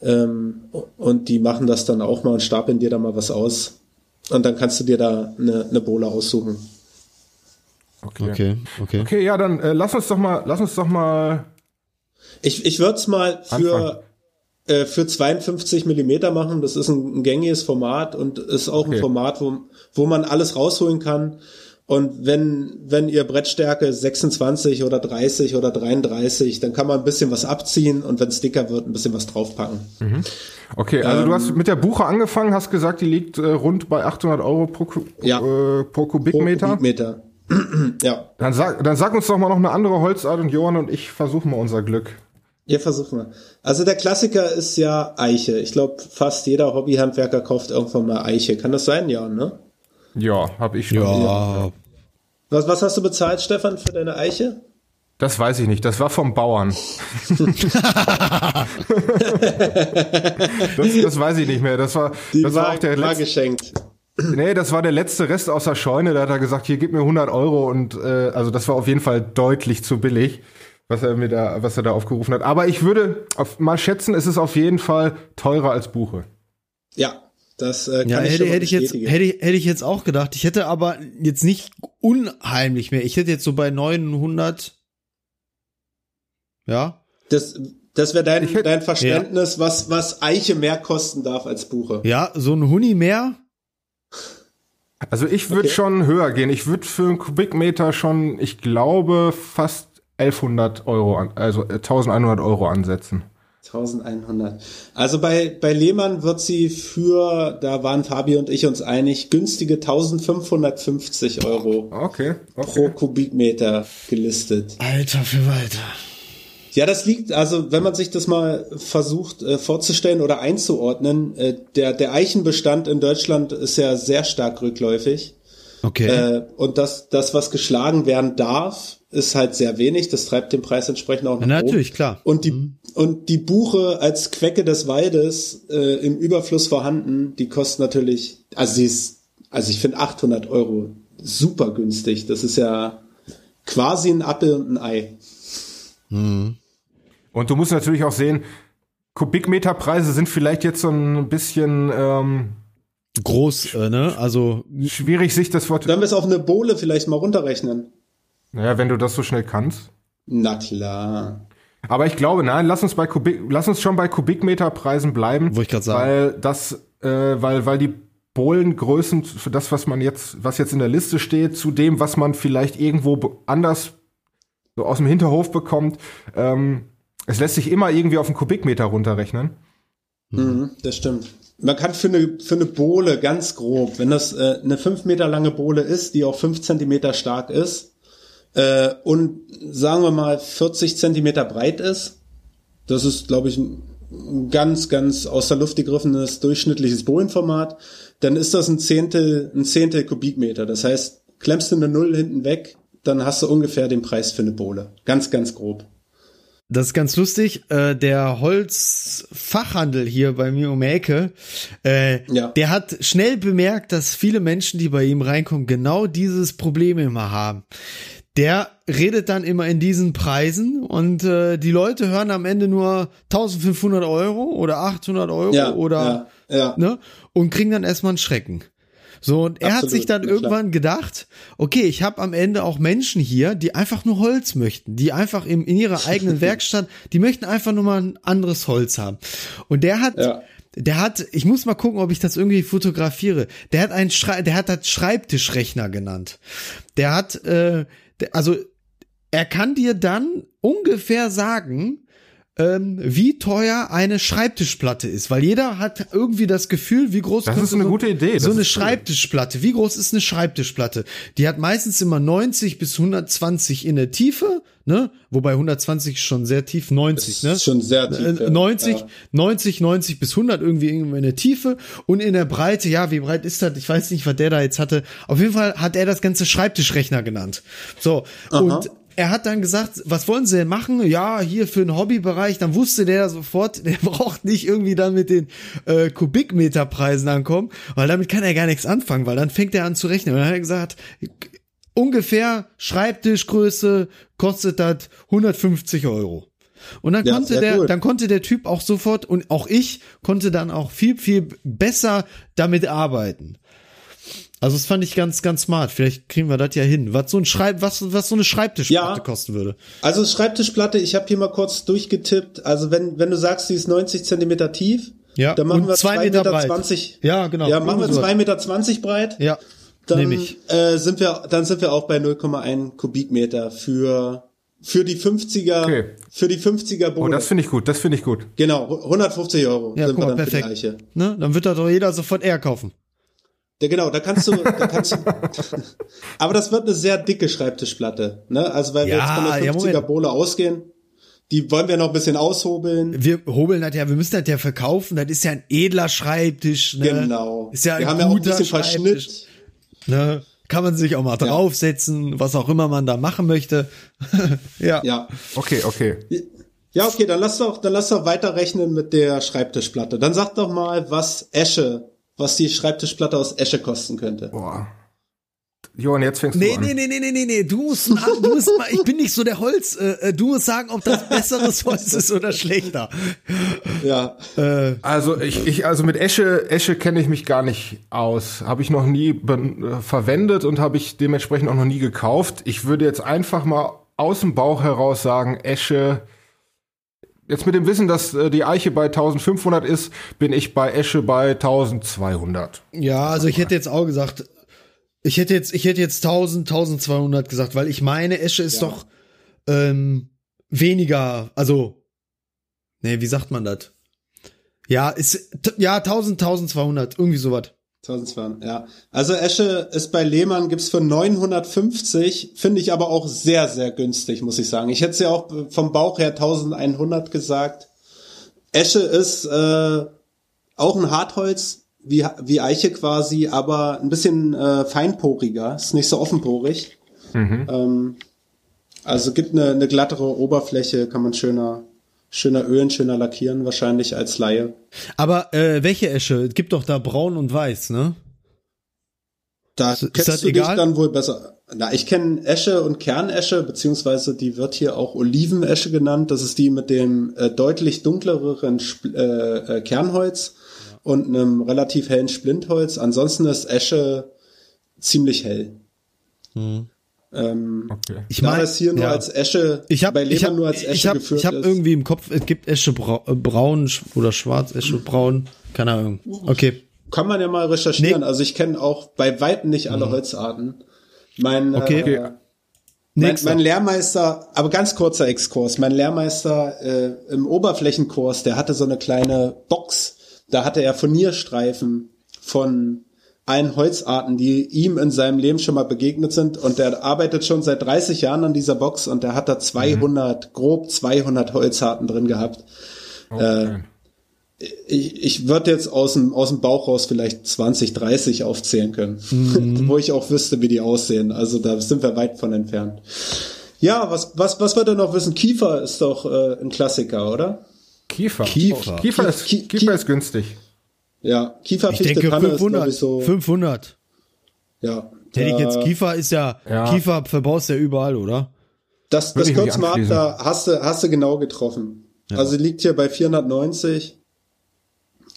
[SPEAKER 3] Ähm, und die machen das dann auch mal und stapeln dir da mal was aus. Und dann kannst du dir da eine, eine Bohle aussuchen.
[SPEAKER 2] Okay. okay, okay. Okay, ja, dann äh, lass uns doch mal, lass uns doch mal
[SPEAKER 3] ich, ich würde es mal für, äh, für 52 Millimeter machen. Das ist ein, ein, gängiges Format und ist auch okay. ein Format, wo, wo man alles rausholen kann. Und wenn, wenn ihr Brettstärke 26 oder 30 oder 33, dann kann man ein bisschen was abziehen und wenn es dicker wird, ein bisschen was draufpacken.
[SPEAKER 2] Mhm. Okay, also ähm, du hast mit der Buche angefangen, hast gesagt, die liegt äh, rund bei 800 Euro pro, ja, äh, pro Kubikmeter. Pro Kubikmeter. ja. Dann sag, dann sag uns doch mal noch eine andere Holzart und Johann und ich versuchen mal unser Glück.
[SPEAKER 3] Ja, versuchen wir. Also der Klassiker ist ja Eiche. Ich glaube, fast jeder Hobbyhandwerker kauft irgendwann mal Eiche. Kann das sein? Ja, ne?
[SPEAKER 2] Ja, habe ich schon.
[SPEAKER 4] Ja.
[SPEAKER 3] Was, was hast du bezahlt, Stefan, für deine Eiche?
[SPEAKER 2] Das weiß ich nicht. Das war vom Bauern. das, das weiß ich nicht mehr. Das war,
[SPEAKER 3] Die
[SPEAKER 2] das
[SPEAKER 3] war,
[SPEAKER 2] war auch der
[SPEAKER 3] war
[SPEAKER 2] letzte.
[SPEAKER 3] geschenkt.
[SPEAKER 2] Nee, das war der letzte Rest aus der Scheune. Da hat er gesagt, hier gib mir 100 Euro und äh, also das war auf jeden Fall deutlich zu billig, was er mir da, was er da aufgerufen hat. Aber ich würde auf, mal schätzen, es ist auf jeden Fall teurer als Buche.
[SPEAKER 3] Ja, das äh, kann
[SPEAKER 4] Ja,
[SPEAKER 3] ich
[SPEAKER 4] hätte, hätte ich jetzt, hätte, ich- hätte ich jetzt auch gedacht. Ich hätte aber jetzt nicht unheimlich mehr. Ich hätte jetzt so bei 900, ja,
[SPEAKER 3] Das, das wäre dein,
[SPEAKER 2] hätte-
[SPEAKER 3] dein Verständnis, was, was Eiche mehr kosten darf als Buche.
[SPEAKER 4] ja, so ein Huni mehr.
[SPEAKER 2] Also ich würde
[SPEAKER 3] Okay.
[SPEAKER 2] schon höher gehen. Ich würde für einen Kubikmeter schon, ich glaube, fast 1100 Euro, an, also äh, 1100 Euro ansetzen.
[SPEAKER 3] 1100. Also bei, bei Lehmann wird sie für, da waren Fabi und ich uns einig, günstige 1550 Euro
[SPEAKER 2] Okay,
[SPEAKER 3] pro Kubikmeter gelistet.
[SPEAKER 4] Alter für weiter.
[SPEAKER 3] Ja, das liegt, also wenn man sich das mal versucht äh, vorzustellen oder einzuordnen, äh, der, der Eichenbestand in Deutschland ist ja sehr stark rückläufig.
[SPEAKER 4] Okay.
[SPEAKER 3] Äh, und das, das, was geschlagen werden darf, ist halt sehr wenig. Das treibt den Preis entsprechend auch
[SPEAKER 4] ja,
[SPEAKER 3] nach oben.
[SPEAKER 4] natürlich, klar.
[SPEAKER 3] Und die, und die Buche als Quecke des Waldes äh, im Überfluss vorhanden, die kostet natürlich, also sie ist, also ich finde 800 Euro super günstig. Das ist ja quasi ein Appel und ein Ei.
[SPEAKER 2] Und du musst natürlich auch sehen, Kubikmeterpreise sind vielleicht jetzt so ein bisschen ähm,
[SPEAKER 4] Groß, äh, ne? Also,
[SPEAKER 2] schwierig, sich das Wort.
[SPEAKER 3] Sollen wir es auf eine Bohle vielleicht mal runterrechnen?
[SPEAKER 2] Naja, wenn du das so schnell kannst.
[SPEAKER 3] Na klar.
[SPEAKER 2] Aber ich glaube, nein, lass uns bei Kubik, lass uns schon bei Kubikmeterpreisen bleiben.
[SPEAKER 4] Wollte ich grad sagen.
[SPEAKER 2] Weil das, äh, weil, weil die Bohlengrößen für das, was man jetzt, was jetzt in der Liste steht, zu dem, was man vielleicht irgendwo anders so aus dem Hinterhof bekommt, ähm, es lässt sich immer irgendwie auf einen Kubikmeter runterrechnen.
[SPEAKER 3] Mhm, das stimmt. Man kann für eine, für eine Bohle ganz grob, wenn das äh, eine fünf Meter lange Bohle ist, die auch fünf Zentimeter stark ist äh, und sagen wir mal 40 Zentimeter breit ist, das ist, glaube ich, ein ein ganz, ganz aus der Luft gegriffenes durchschnittliches Bohlenformat, dann ist das ein Zehntel, ein Zehntel Kubikmeter. Das heißt, klemmst du eine Null hinten weg, dann hast du ungefähr den Preis für eine Bohle. Ganz, ganz grob.
[SPEAKER 4] Das ist ganz lustig. Äh, der Holzfachhandel hier bei mir um die Ecke, äh,
[SPEAKER 3] Ja.
[SPEAKER 4] der hat schnell bemerkt, dass viele Menschen, die bei ihm reinkommen, genau dieses Problem immer haben. Der redet dann immer in diesen Preisen und äh, die Leute hören am Ende nur 1500 Euro oder 800 Euro
[SPEAKER 3] Ja,
[SPEAKER 4] oder
[SPEAKER 3] ja,
[SPEAKER 4] ne und kriegen dann erstmal einen Schrecken. So, und er hat
[SPEAKER 3] Absolut,
[SPEAKER 4] sich dann
[SPEAKER 3] klar.
[SPEAKER 4] irgendwann gedacht, okay, ich habe am Ende auch Menschen hier, die einfach nur Holz möchten, die einfach im, in ihrer eigenen Werkstatt, die möchten einfach nur mal ein anderes Holz haben. Und der hat,
[SPEAKER 3] Ja.
[SPEAKER 4] der hat, ich muss mal gucken, ob ich das irgendwie fotografiere. Der hat einen Schrei der hat das Schreibtischrechner genannt. Der hat, äh, also er kann dir dann ungefähr sagen, ähm, wie teuer eine Schreibtischplatte ist, weil jeder hat irgendwie das Gefühl, wie groß
[SPEAKER 2] Das ist eine
[SPEAKER 4] so,
[SPEAKER 2] gute Idee,
[SPEAKER 4] So
[SPEAKER 2] das
[SPEAKER 4] eine. Schreibtischplatte. Wie groß ist eine Schreibtischplatte? Die hat meistens immer 90 bis 120 in der Tiefe, ne? Wobei 120 ist schon sehr tief, 90, ne?
[SPEAKER 3] ist schon sehr tief,
[SPEAKER 4] Äh,
[SPEAKER 3] ja.
[SPEAKER 4] 90,
[SPEAKER 3] Ja.
[SPEAKER 4] 90, 90 bis 100 irgendwie in der Tiefe und in der Breite, ja, wie breit ist das? Ich weiß nicht, was der da jetzt hatte. Auf jeden Fall hat er das ganze Schreibtischrechner genannt. So, und er hat dann gesagt, was wollen Sie denn machen? Ja, hier für den Hobbybereich. Dann wusste der sofort, der braucht nicht irgendwie dann mit den äh, Kubikmeterpreisen ankommen, weil damit kann er gar nichts anfangen, weil dann fängt er an zu rechnen. Und dann hat er gesagt, ungefähr Schreibtischgröße kostet das 150 Euro. Und dann
[SPEAKER 3] Ja,
[SPEAKER 4] konnte der,
[SPEAKER 3] cool.
[SPEAKER 4] dann konnte der Typ auch sofort und auch ich konnte dann auch viel, viel besser damit arbeiten. Also das fand ich ganz, ganz smart. Vielleicht kriegen wir das ja hin. Was so ein Schreib, was, was so eine Schreibtischplatte
[SPEAKER 3] Ja.
[SPEAKER 4] kosten würde.
[SPEAKER 3] Also Schreibtischplatte, ich habe hier mal kurz durchgetippt. Also wenn, wenn du sagst, die ist 90 Zentimeter tief,
[SPEAKER 4] Ja,
[SPEAKER 3] dann machen
[SPEAKER 4] und
[SPEAKER 3] wir
[SPEAKER 4] zwei
[SPEAKER 3] 2,20
[SPEAKER 4] Meter
[SPEAKER 3] Meter.
[SPEAKER 4] breit.
[SPEAKER 3] 20,
[SPEAKER 4] Ja, genau.
[SPEAKER 3] Ja, machen wir. 2,20 Meter 20 breit.
[SPEAKER 4] Ja,
[SPEAKER 3] dann. Äh, sind wir, dann sind wir auch bei 0,1 Kubikmeter für, für die 50er,
[SPEAKER 2] Okay.
[SPEAKER 3] für die 50er
[SPEAKER 2] Oh,
[SPEAKER 3] Bohle.
[SPEAKER 2] das finde ich gut, das finde ich gut.
[SPEAKER 3] genau, 150 Euro
[SPEAKER 4] Ja,
[SPEAKER 3] sind
[SPEAKER 4] guck
[SPEAKER 3] wir dann für die
[SPEAKER 4] perfekt.
[SPEAKER 3] Eiche.
[SPEAKER 4] Ne? Dann wird da doch jeder sofort eher kaufen.
[SPEAKER 3] Ja, genau, da kannst du, da kannst du, aber das wird eine sehr dicke Schreibtischplatte, ne? Also weil wir
[SPEAKER 4] Ja,
[SPEAKER 3] jetzt von
[SPEAKER 4] ja,
[SPEAKER 3] der 50er
[SPEAKER 4] Moment.
[SPEAKER 3] Bohle ausgehen, die wollen wir noch ein bisschen aushobeln.
[SPEAKER 4] Wir hobeln das ja, wir müssen das ja verkaufen. Das ist ja ein edler Schreibtisch. Ne?
[SPEAKER 3] Genau.
[SPEAKER 4] Ist ja ein
[SPEAKER 3] wir haben ja auch ein bisschen
[SPEAKER 4] Verschnitt. Ne? Kann man sich auch mal ja. draufsetzen, was auch immer man da machen möchte. ja.
[SPEAKER 3] Ja.
[SPEAKER 2] Okay, okay.
[SPEAKER 3] Ja, okay, dann lass doch, dann lass doch weiterrechnen mit der Schreibtischplatte. Dann sag doch mal, was Esche, was die Schreibtischplatte aus Esche kosten könnte.
[SPEAKER 2] Boah. Johann, jetzt fängst
[SPEAKER 4] nee,
[SPEAKER 2] du an.
[SPEAKER 4] Nee, nee, nee, nee, nee, nee, du musst, du musst mal, ich bin nicht so der Holz, äh, äh, du musst sagen, ob das besseres Holz ist oder schlechter.
[SPEAKER 3] Ja.
[SPEAKER 2] Äh, also ich, ich, also mit Esche, Esche kenne ich mich gar nicht aus. Habe ich noch nie äh, verwendet und habe ich dementsprechend auch noch nie gekauft. Ich würde jetzt einfach mal aus dem Bauch heraus sagen, Esche, jetzt mit dem Wissen, dass äh, die Eiche bei 1500 ist, bin ich bei Esche bei 1200.
[SPEAKER 4] Ja, also ich hätte jetzt auch gesagt, ich hätte jetzt, ich hätte jetzt 1000, 1200 gesagt, weil ich meine, Esche ist ja. doch ähm, weniger, also, nee, wie sagt man das? Ja, ist, ja, 1000, 1200, irgendwie sowas.
[SPEAKER 3] 1200, ja. Also Esche ist bei Lehmann gibt's für 950, finde ich aber auch sehr, sehr günstig, muss ich sagen. Ich hätte ja auch vom Bauch her 1100 gesagt. Esche ist äh, auch ein Hartholz, wie, wie Eiche quasi, aber ein bisschen äh, feinporiger, ist nicht so offenporig. Mhm. Ähm, also gibt eine, eine glattere Oberfläche, kann man schöner, schöner ölen, schöner lackieren, wahrscheinlich als Laie.
[SPEAKER 4] Aber äh, welche Esche? Es gibt doch da braun und weiß, ne?
[SPEAKER 3] Da ist, kennst ist du egal? dich dann wohl besser. Na, ich kenne Esche und Kernesche, beziehungsweise die wird hier auch Olivenesche genannt. Das ist die mit dem äh, deutlich dunkleren Sp äh, äh, Kernholz und einem relativ hellen Splintholz. Ansonsten ist Esche ziemlich hell. Hm. Ähm, okay.
[SPEAKER 4] Ich meine,
[SPEAKER 3] es hier nur ja. als Esche,
[SPEAKER 4] ich hab,
[SPEAKER 3] bei Lehmann
[SPEAKER 4] ich hab,
[SPEAKER 3] nur als Esche
[SPEAKER 4] ich hab,
[SPEAKER 3] geführt
[SPEAKER 4] Ich habe irgendwie im Kopf, es gibt Esche äh, braun oder schwarz, Esche braun, keine Ahnung. Okay.
[SPEAKER 3] Kann man ja mal recherchieren. Nee. Also ich kenne auch bei weitem nicht alle mhm. Holzarten. Mein,
[SPEAKER 4] okay.
[SPEAKER 3] Äh, mein, mein, Lehrmeister, aber ganz kurzer Exkurs, mein Lehrmeister äh, im Oberflächenkurs, der hatte so eine kleine Box, da hatte er Furnierstreifen von allen Holzarten, die ihm in seinem Leben schon mal begegnet sind. Und der arbeitet schon seit 30 Jahren an dieser Box und der hat da 200, mhm. grob 200 Holzarten drin gehabt. Okay. Äh, ich, ich würde jetzt aus dem, aus dem Bauch raus vielleicht 20, 30 aufzählen können, mhm. wo ich auch wüsste, wie die aussehen. Also da sind wir weit von entfernt. Ja, was, was, was wir denn noch wissen? Kiefer ist doch äh, ein Klassiker, oder?
[SPEAKER 2] Kiefer.
[SPEAKER 4] Kiefer.
[SPEAKER 2] Kiefer, ist, Kiefer, Kiefer ist günstig.
[SPEAKER 3] Ja, Kiefer,
[SPEAKER 4] ich denke
[SPEAKER 3] Tanne
[SPEAKER 4] 500,
[SPEAKER 3] ist, so,
[SPEAKER 4] 500.
[SPEAKER 3] Ja.
[SPEAKER 4] Hätte ich jetzt Kiefer ist ja, ja, Kiefer verbaust ja überall, oder?
[SPEAKER 3] Das, das Kurzmarkt, da hast du, hast du genau getroffen. Ja. Also liegt hier bei 490.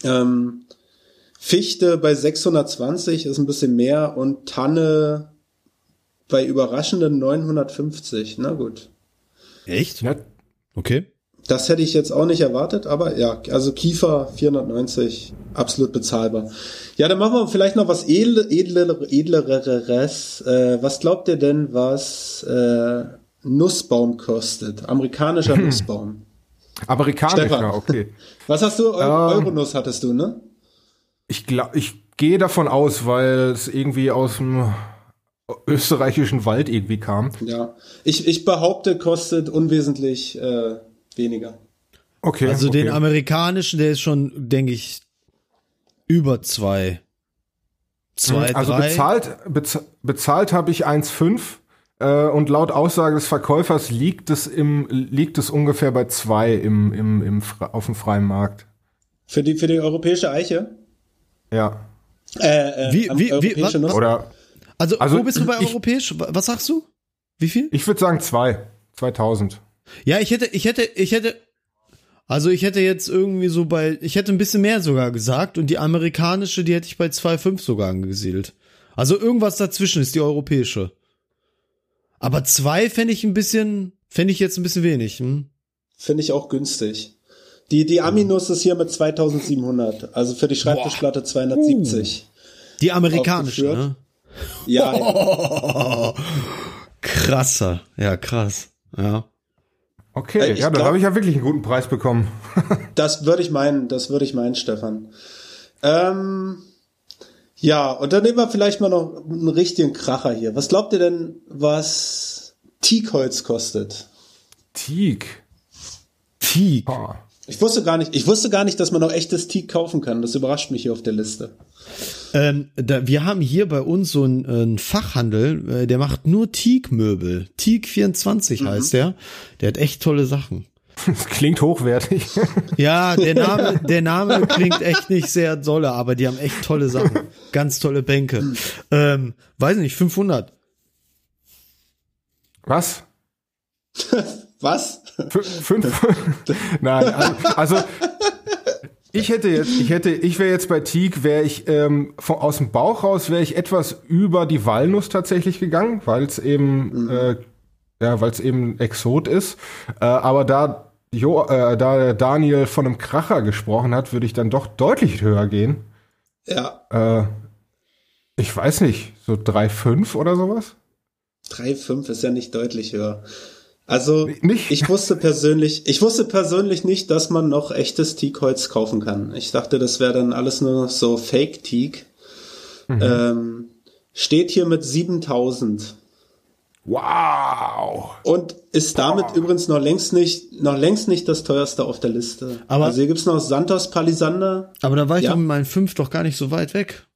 [SPEAKER 3] Ähm, Fichte bei 620 ist ein bisschen mehr und Tanne bei überraschenden 950. Na gut.
[SPEAKER 4] Echt? Ja. Okay.
[SPEAKER 3] Das hätte ich jetzt auch nicht erwartet, aber ja, also Kiefer 490, absolut bezahlbar. Ja, dann machen wir vielleicht noch was edle, edle, edleres. Äh, was glaubt ihr denn, was äh, Nussbaum kostet? Amerikanischer hm. Nussbaum.
[SPEAKER 2] Amerikanischer, okay.
[SPEAKER 3] Was hast du? Eu ähm, Euronuss hattest du, ne?
[SPEAKER 2] Ich glaube, ich gehe davon aus, weil es irgendwie aus dem österreichischen Wald irgendwie kam.
[SPEAKER 3] Ja, ich, ich behaupte, kostet unwesentlich äh, weniger.
[SPEAKER 4] Okay. Also okay. den amerikanischen, der ist schon, denke ich, über zwei. Zwei,
[SPEAKER 2] also drei. bezahlt, bez, bezahlt habe ich 1,5 äh, und laut Aussage des Verkäufers liegt es im liegt es ungefähr bei zwei im, im, im auf dem freien Markt.
[SPEAKER 3] Für die für die europäische Eiche?
[SPEAKER 2] Ja.
[SPEAKER 4] Äh, äh, wie, wie, wie was,
[SPEAKER 2] Oder
[SPEAKER 4] also, also wo bist du bei ich, europäisch? Was sagst du? Wie viel?
[SPEAKER 2] Ich würde sagen zwei. 2000.
[SPEAKER 4] Ja, ich hätte, ich hätte, ich hätte, also ich hätte jetzt irgendwie so bei, ich hätte ein bisschen mehr sogar gesagt und die amerikanische, die hätte ich bei 2,5 sogar angesiedelt. Also irgendwas dazwischen ist die europäische. Aber zwei fände ich ein bisschen, fände ich jetzt ein bisschen wenig. Hm?
[SPEAKER 3] Finde ich auch günstig. Die, die Aminus ist hier mit 2700, also für die Schreibtischplatte 270.
[SPEAKER 4] Die amerikanische, ne?
[SPEAKER 3] Ja, ja.
[SPEAKER 4] Krasser, ja, krass, ja.
[SPEAKER 2] Okay, äh, ja, da habe ich ja wirklich einen guten Preis bekommen.
[SPEAKER 3] das würde ich meinen, das würde ich meinen, Stefan. Ähm, ja, und dann nehmen wir vielleicht mal noch einen richtigen Kracher hier. Was glaubt ihr denn, was Teakholz kostet?
[SPEAKER 2] Teak?
[SPEAKER 4] Teak.
[SPEAKER 3] Ich wusste gar nicht, ich wusste gar nicht, dass man noch echtes Teak kaufen kann. Das überrascht mich hier auf der Liste.
[SPEAKER 4] Ähm, da, wir haben hier bei uns so einen, einen Fachhandel, äh, der macht nur Teak-Möbel. Teak24 mhm. heißt der. Der hat echt tolle Sachen.
[SPEAKER 2] Klingt hochwertig.
[SPEAKER 4] Ja, der Name, der Name klingt echt nicht sehr dolle, aber die haben echt tolle Sachen. Ganz tolle Bänke. Ähm, weiß nicht, 500.
[SPEAKER 2] Was?
[SPEAKER 3] Was?
[SPEAKER 2] Fünf? Nein, also, also ich hätte jetzt, ich hätte, ich wäre jetzt bei Teak, wäre ich ähm, von, aus dem Bauch raus, wäre ich etwas über die Walnuss tatsächlich gegangen, weil es eben, mhm. äh, ja, weil es eben Exot ist. Äh, aber da, jo, äh, da Daniel von einem Kracher gesprochen hat, würde ich dann doch deutlich höher gehen.
[SPEAKER 3] Ja.
[SPEAKER 2] Äh, ich weiß nicht, so 3,5 oder sowas?
[SPEAKER 3] 3,5 ist ja nicht deutlich höher. Also nicht. ich wusste persönlich, ich wusste persönlich nicht, dass man noch echtes Teakholz kaufen kann. Ich dachte, das wäre dann alles nur so Fake Teak. Mhm. Ähm, steht hier mit 7000.
[SPEAKER 2] Wow!
[SPEAKER 3] Und ist damit wow. übrigens noch längst nicht, noch längst nicht das teuerste auf der Liste. Aber also hier gibt's noch Santos Palisander.
[SPEAKER 4] Aber da war ich ja. um meinen 5 doch gar nicht so weit weg.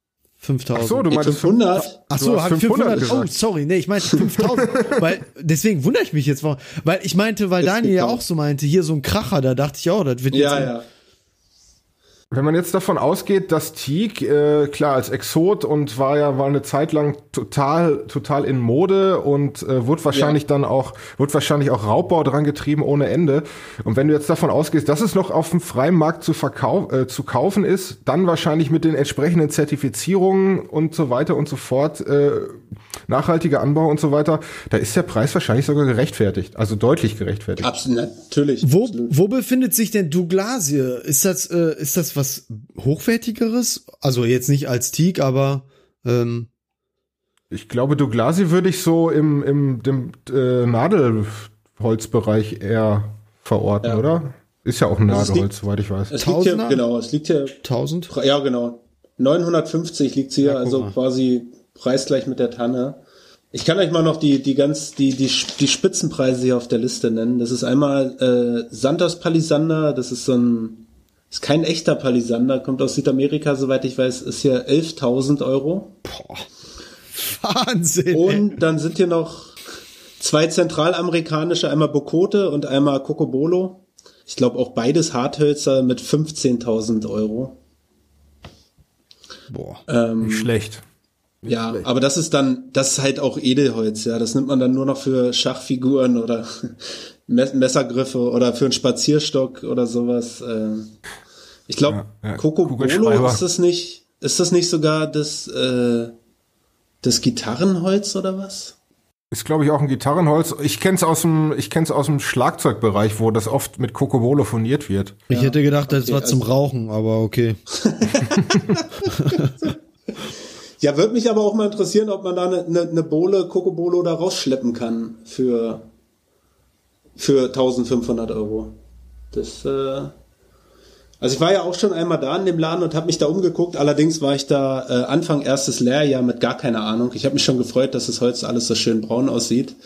[SPEAKER 4] 5000. Ach
[SPEAKER 3] so, du meinst 500?
[SPEAKER 4] Ach so, habe 500. 500 oh, sorry, nee, ich meinte 5000, weil deswegen wundere ich mich jetzt, weil ich meinte, weil Daniel ja auch so meinte, hier so ein Kracher, da dachte ich auch, das wird
[SPEAKER 3] jetzt Ja, ja.
[SPEAKER 2] Wenn man jetzt davon ausgeht, dass Teak, äh, klar, als Exot und war ja war eine Zeit lang total, total in Mode und äh, wurde wahrscheinlich ja. dann auch, wird wahrscheinlich auch Raubbau dran getrieben ohne Ende. Und wenn du jetzt davon ausgehst, dass es noch auf dem freien Markt zu, verkau äh, zu kaufen ist, dann wahrscheinlich mit den entsprechenden Zertifizierungen und so weiter und so fort, äh, nachhaltiger Anbau und so weiter, da ist der Preis wahrscheinlich sogar gerechtfertigt, also deutlich gerechtfertigt.
[SPEAKER 3] Absolut, natürlich.
[SPEAKER 4] Wo, wo befindet sich denn Douglasie? Ist das, äh, ist das was hochwertigeres? Also jetzt nicht als Teak, aber ähm
[SPEAKER 2] ich glaube, Douglasie würde ich so im, im dem, äh, Nadelholzbereich eher verorten, ja. oder? Ist ja auch ein also Nadelholz, soweit ich weiß.
[SPEAKER 3] Es liegt hier, genau, es liegt hier.
[SPEAKER 4] 1000?
[SPEAKER 3] Ja, genau. 950 liegt hier, ja, also quasi preisgleich mit der Tanne. Ich kann euch mal noch die, die ganz, die, die, die Spitzenpreise hier auf der Liste nennen. Das ist einmal äh, Santos Palisander, das ist so ein, ist kein echter Palisander, kommt aus Südamerika, soweit ich weiß, ist hier 11.000 Euro.
[SPEAKER 4] Boah. Wahnsinn.
[SPEAKER 3] Und dann sind hier noch zwei zentralamerikanische, einmal Bocote und einmal Cocobolo. Ich glaube auch beides Harthölzer mit 15.000 Euro.
[SPEAKER 2] Boah, ähm, nicht schlecht.
[SPEAKER 3] Ja, aber das ist dann, das ist halt auch Edelholz, ja. Das nimmt man dann nur noch für Schachfiguren oder Messergriffe oder für einen Spazierstock oder sowas. Äh. Ich glaube, ja, ja. Cocobolo ist das nicht, ist das nicht sogar das, äh, das Gitarrenholz oder was?
[SPEAKER 2] Ist glaube ich auch ein Gitarrenholz. Ich kenne es aus dem ich kenn's aus dem Schlagzeugbereich, wo das oft mit Cocobolo foniert wird.
[SPEAKER 4] Ich ja. hätte gedacht, das okay, war zum also Rauchen, aber okay.
[SPEAKER 3] Ja, würde mich aber auch mal interessieren, ob man da eine, eine, eine Bohle, Kokobolo da rausschleppen kann für, für 1500 Euro. Das, äh, also ich war ja auch schon einmal da in dem Laden und habe mich da umgeguckt. Allerdings war ich da äh, Anfang erstes Lehrjahr mit gar keiner Ahnung. Ich habe mich schon gefreut, dass es heute alles so schön braun aussieht.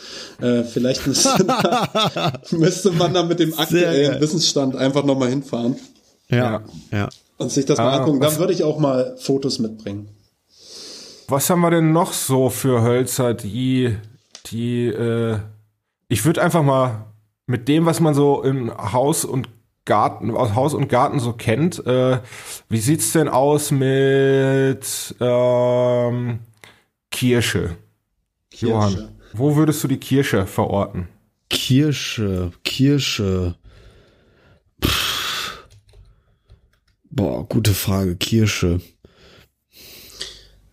[SPEAKER 3] Äh, vielleicht müsste, da, müsste man da mit dem aktuellen Wissensstand einfach nochmal hinfahren.
[SPEAKER 4] Ja, ja.
[SPEAKER 3] Und sich das mal ah, angucken. Dann würde ich auch mal Fotos mitbringen.
[SPEAKER 2] Was haben wir denn noch so für Hölzer, die, die, äh, ich würde einfach mal mit dem, was man so im Haus und Garten, aus Haus und Garten so kennt, äh, wie sieht's denn aus mit ähm, Kirsche? Kirsche? Johann, wo würdest du die Kirsche verorten?
[SPEAKER 4] Kirsche, Kirsche. Puh. Boah, gute Frage, Kirsche.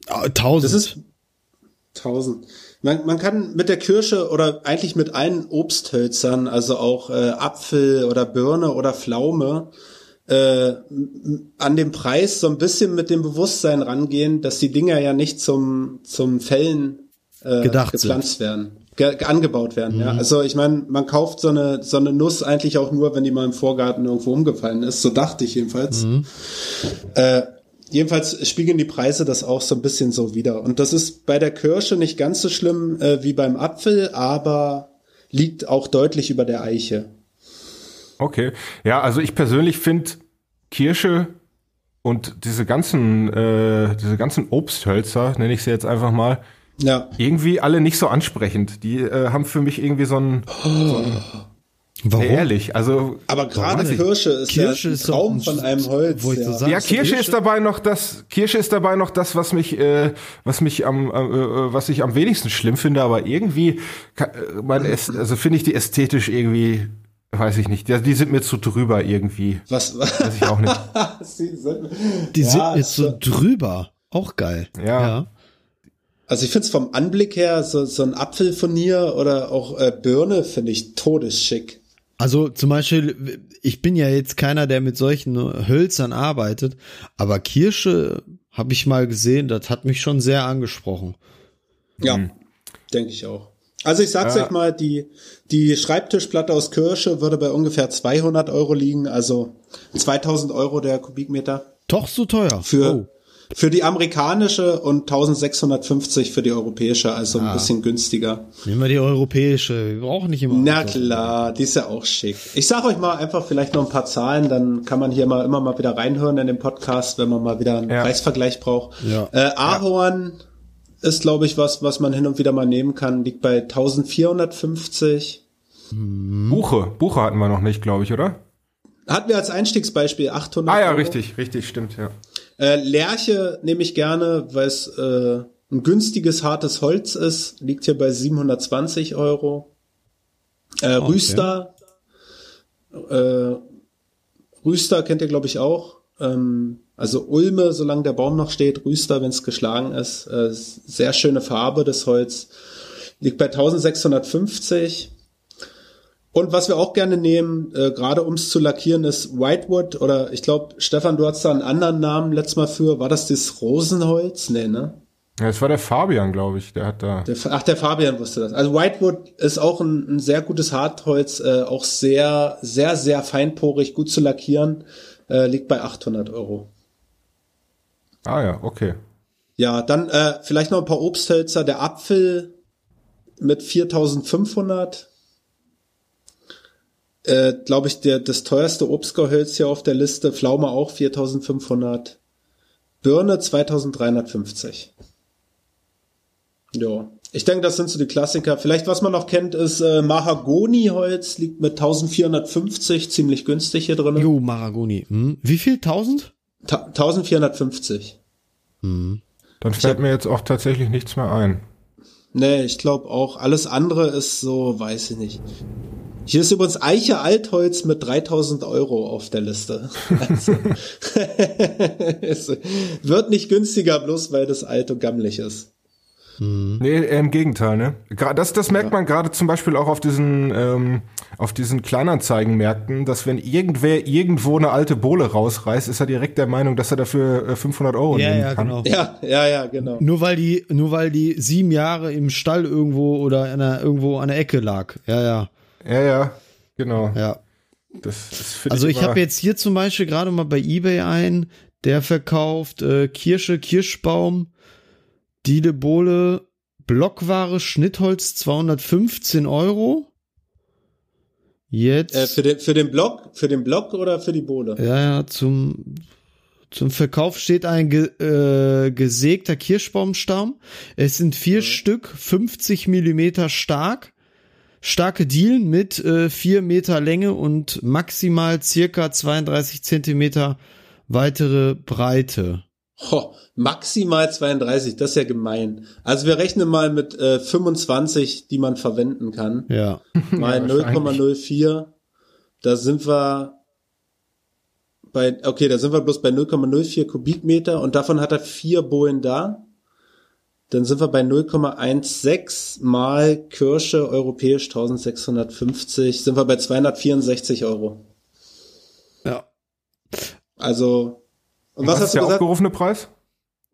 [SPEAKER 3] Ah, tausend. Das ist tausend. Man, man kann mit der Kirsche oder eigentlich mit allen Obsthölzern, also auch äh, Apfel oder Birne oder Pflaume, äh, an dem Preis so ein bisschen mit dem Bewusstsein rangehen, dass die Dinger ja nicht zum zum Fällen äh, Gedacht gepflanzt sind. werden, ge angebaut werden. Mhm. Ja, also ich meine, man kauft so eine so eine Nuss eigentlich auch nur, wenn die mal im Vorgarten irgendwo umgefallen ist. So dachte ich jedenfalls. Mhm. Äh, jedenfalls spiegeln die Preise das auch so ein bisschen so wieder. Und das ist bei der Kirsche nicht ganz so schlimm äh, wie beim Apfel, aber liegt auch deutlich über der Eiche.
[SPEAKER 2] Okay. Ja, also ich persönlich finde Kirsche und diese ganzen, äh, diese ganzen Obsthölzer, nenne ich sie jetzt einfach mal, ja. irgendwie alle nicht so ansprechend. Die äh, haben für mich irgendwie so ein, oh. so ein Warum? Ehrlich, also.
[SPEAKER 3] Aber gerade Kirsche ist Kirsche ja ein Traum von einem Holz.
[SPEAKER 2] Wo ja. Sagst, ja, Kirsche, Kirsche, ist dabei noch das. Kirsche ist dabei noch das, was mich, äh, was mich am, äh, was ich am wenigsten schlimm finde. Aber irgendwie, kann, äh, mein, also finde ich die ästhetisch irgendwie Weiß ich nicht. Die, die sind mir zu drüber irgendwie.
[SPEAKER 3] Was?
[SPEAKER 2] Weiß ich auch nicht.
[SPEAKER 4] die ja, sind mir zu drüber. Auch geil.
[SPEAKER 2] Ja. ja.
[SPEAKER 3] Also ich finde es vom Anblick her, so, so ein Apfelfurnier oder auch äh, Birne finde ich todesschick.
[SPEAKER 4] Also zum Beispiel, ich bin ja jetzt keiner, der mit solchen Hölzern arbeitet, aber Kirsche habe ich mal gesehen, das hat mich schon sehr angesprochen.
[SPEAKER 3] Ja, mhm. denke ich auch. Also ich sag's ja. euch mal, die, die Schreibtischplatte aus Kirsche würde bei ungefähr 200 Euro liegen, also 2000 Euro der Kubikmeter.
[SPEAKER 4] Doch so teuer.
[SPEAKER 3] Für, oh. Für die amerikanische und 1650 für die europäische, also ah. ein bisschen günstiger.
[SPEAKER 4] Nehmen wir die europäische, wir brauchen nicht immer.
[SPEAKER 3] Na klar, die ist ja auch schick. Ich sag euch mal einfach vielleicht noch ein paar Zahlen, dann kann man hier mal immer mal wieder reinhören in den Podcast, wenn man mal wieder einen ja. Preisvergleich braucht. Ja. Äh, Ahorn, ja ist, glaube ich, was, was man hin und wieder mal nehmen kann. Liegt bei 1450.
[SPEAKER 2] Buche, Buche hatten wir noch nicht, glaube ich, oder?
[SPEAKER 3] Hatten wir als Einstiegsbeispiel 800
[SPEAKER 2] Ah ja, Euro. richtig, richtig, stimmt, ja.
[SPEAKER 3] Äh, Lerche nehme ich gerne, weil es äh, ein günstiges, hartes Holz ist. Liegt hier bei 720 Euro. Äh, okay. Rüster. Äh, Rüster kennt ihr, glaube ich, auch. Ähm, also Ulme, solange der Baum noch steht, Rüster, wenn es geschlagen ist. Äh, sehr schöne Farbe des Holz. Liegt bei 1650. Und was wir auch gerne nehmen, äh, gerade um es zu lackieren, ist Whitewood oder ich glaube, Stefan, du hast da einen anderen Namen letztes Mal für. War das das Rosenholz? Nee, ne?
[SPEAKER 2] Ja, es war der Fabian, glaube ich, der hat da.
[SPEAKER 3] Der, ach, der Fabian wusste das. Also Whitewood ist auch ein, ein sehr gutes Hartholz, äh, auch sehr, sehr, sehr feinporig, gut zu lackieren, äh, liegt bei 800 Euro.
[SPEAKER 2] Ah ja, okay.
[SPEAKER 3] Ja, dann äh, vielleicht noch ein paar Obsthölzer. Der Apfel mit 4500. Äh, Glaube ich, der, das teuerste Obstgehölz hier auf der Liste. Pflaume auch 4500. Birne 2350. Ja. Ich denke, das sind so die Klassiker. Vielleicht, was man noch kennt, ist äh, Mahagoni-Holz, liegt mit 1450, ziemlich günstig hier drin.
[SPEAKER 4] Jo, Mahagoni. Hm. Wie viel? 1000?
[SPEAKER 3] 1450.
[SPEAKER 2] Mhm. Dann fällt hab, mir jetzt auch tatsächlich nichts mehr ein.
[SPEAKER 3] Nee, ich glaube auch. Alles andere ist so, weiß ich nicht. Hier ist übrigens Eiche Altholz mit 3000 Euro auf der Liste. Also, es wird nicht günstiger, bloß weil das alt und gammelig ist.
[SPEAKER 2] Hm. Nee, im Gegenteil, ne? Das, das merkt ja. man gerade zum Beispiel auch auf diesen, ähm, auf diesen Kleinanzeigenmärkten, dass wenn irgendwer irgendwo eine alte Bohle rausreißt, ist er direkt der Meinung, dass er dafür 500 äh, Euro ja, nehmen
[SPEAKER 3] ja,
[SPEAKER 2] kann.
[SPEAKER 3] Genau. Ja, ja, ja, genau.
[SPEAKER 4] Nur weil die, nur weil die sieben Jahre im Stall irgendwo oder in einer, irgendwo an der Ecke lag. Ja, ja.
[SPEAKER 2] Ja, ja, genau.
[SPEAKER 4] Ja. Das, das also ich, ich habe jetzt hier zum Beispiel gerade mal bei eBay ein, der verkauft äh, Kirsche, Kirschbaum, Diele Bohle, Blockware, Schnittholz 215 Euro. Jetzt.
[SPEAKER 3] Äh, für, den, für den Block, für den Block oder für die Bohle?
[SPEAKER 4] Ja, ja, zum, zum Verkauf steht ein ge, äh, gesägter Kirschbaumstamm. Es sind vier mhm. Stück, 50 Millimeter stark. Starke Dielen mit äh, vier Meter Länge und maximal circa 32 Zentimeter weitere Breite.
[SPEAKER 3] Ho, maximal 32, das ist ja gemein. Also wir rechnen mal mit äh, 25, die man verwenden kann.
[SPEAKER 4] Ja.
[SPEAKER 3] Mal ja, 0,04. Da sind wir bei, okay, da sind wir bloß bei 0,04 Kubikmeter und davon hat er vier Bohlen da. Dann sind wir bei 0,16 mal Kirsche europäisch 1650, sind wir bei 264 Euro.
[SPEAKER 4] Ja.
[SPEAKER 3] Also
[SPEAKER 2] und was, was hast ist der gesagt? aufgerufene Preis?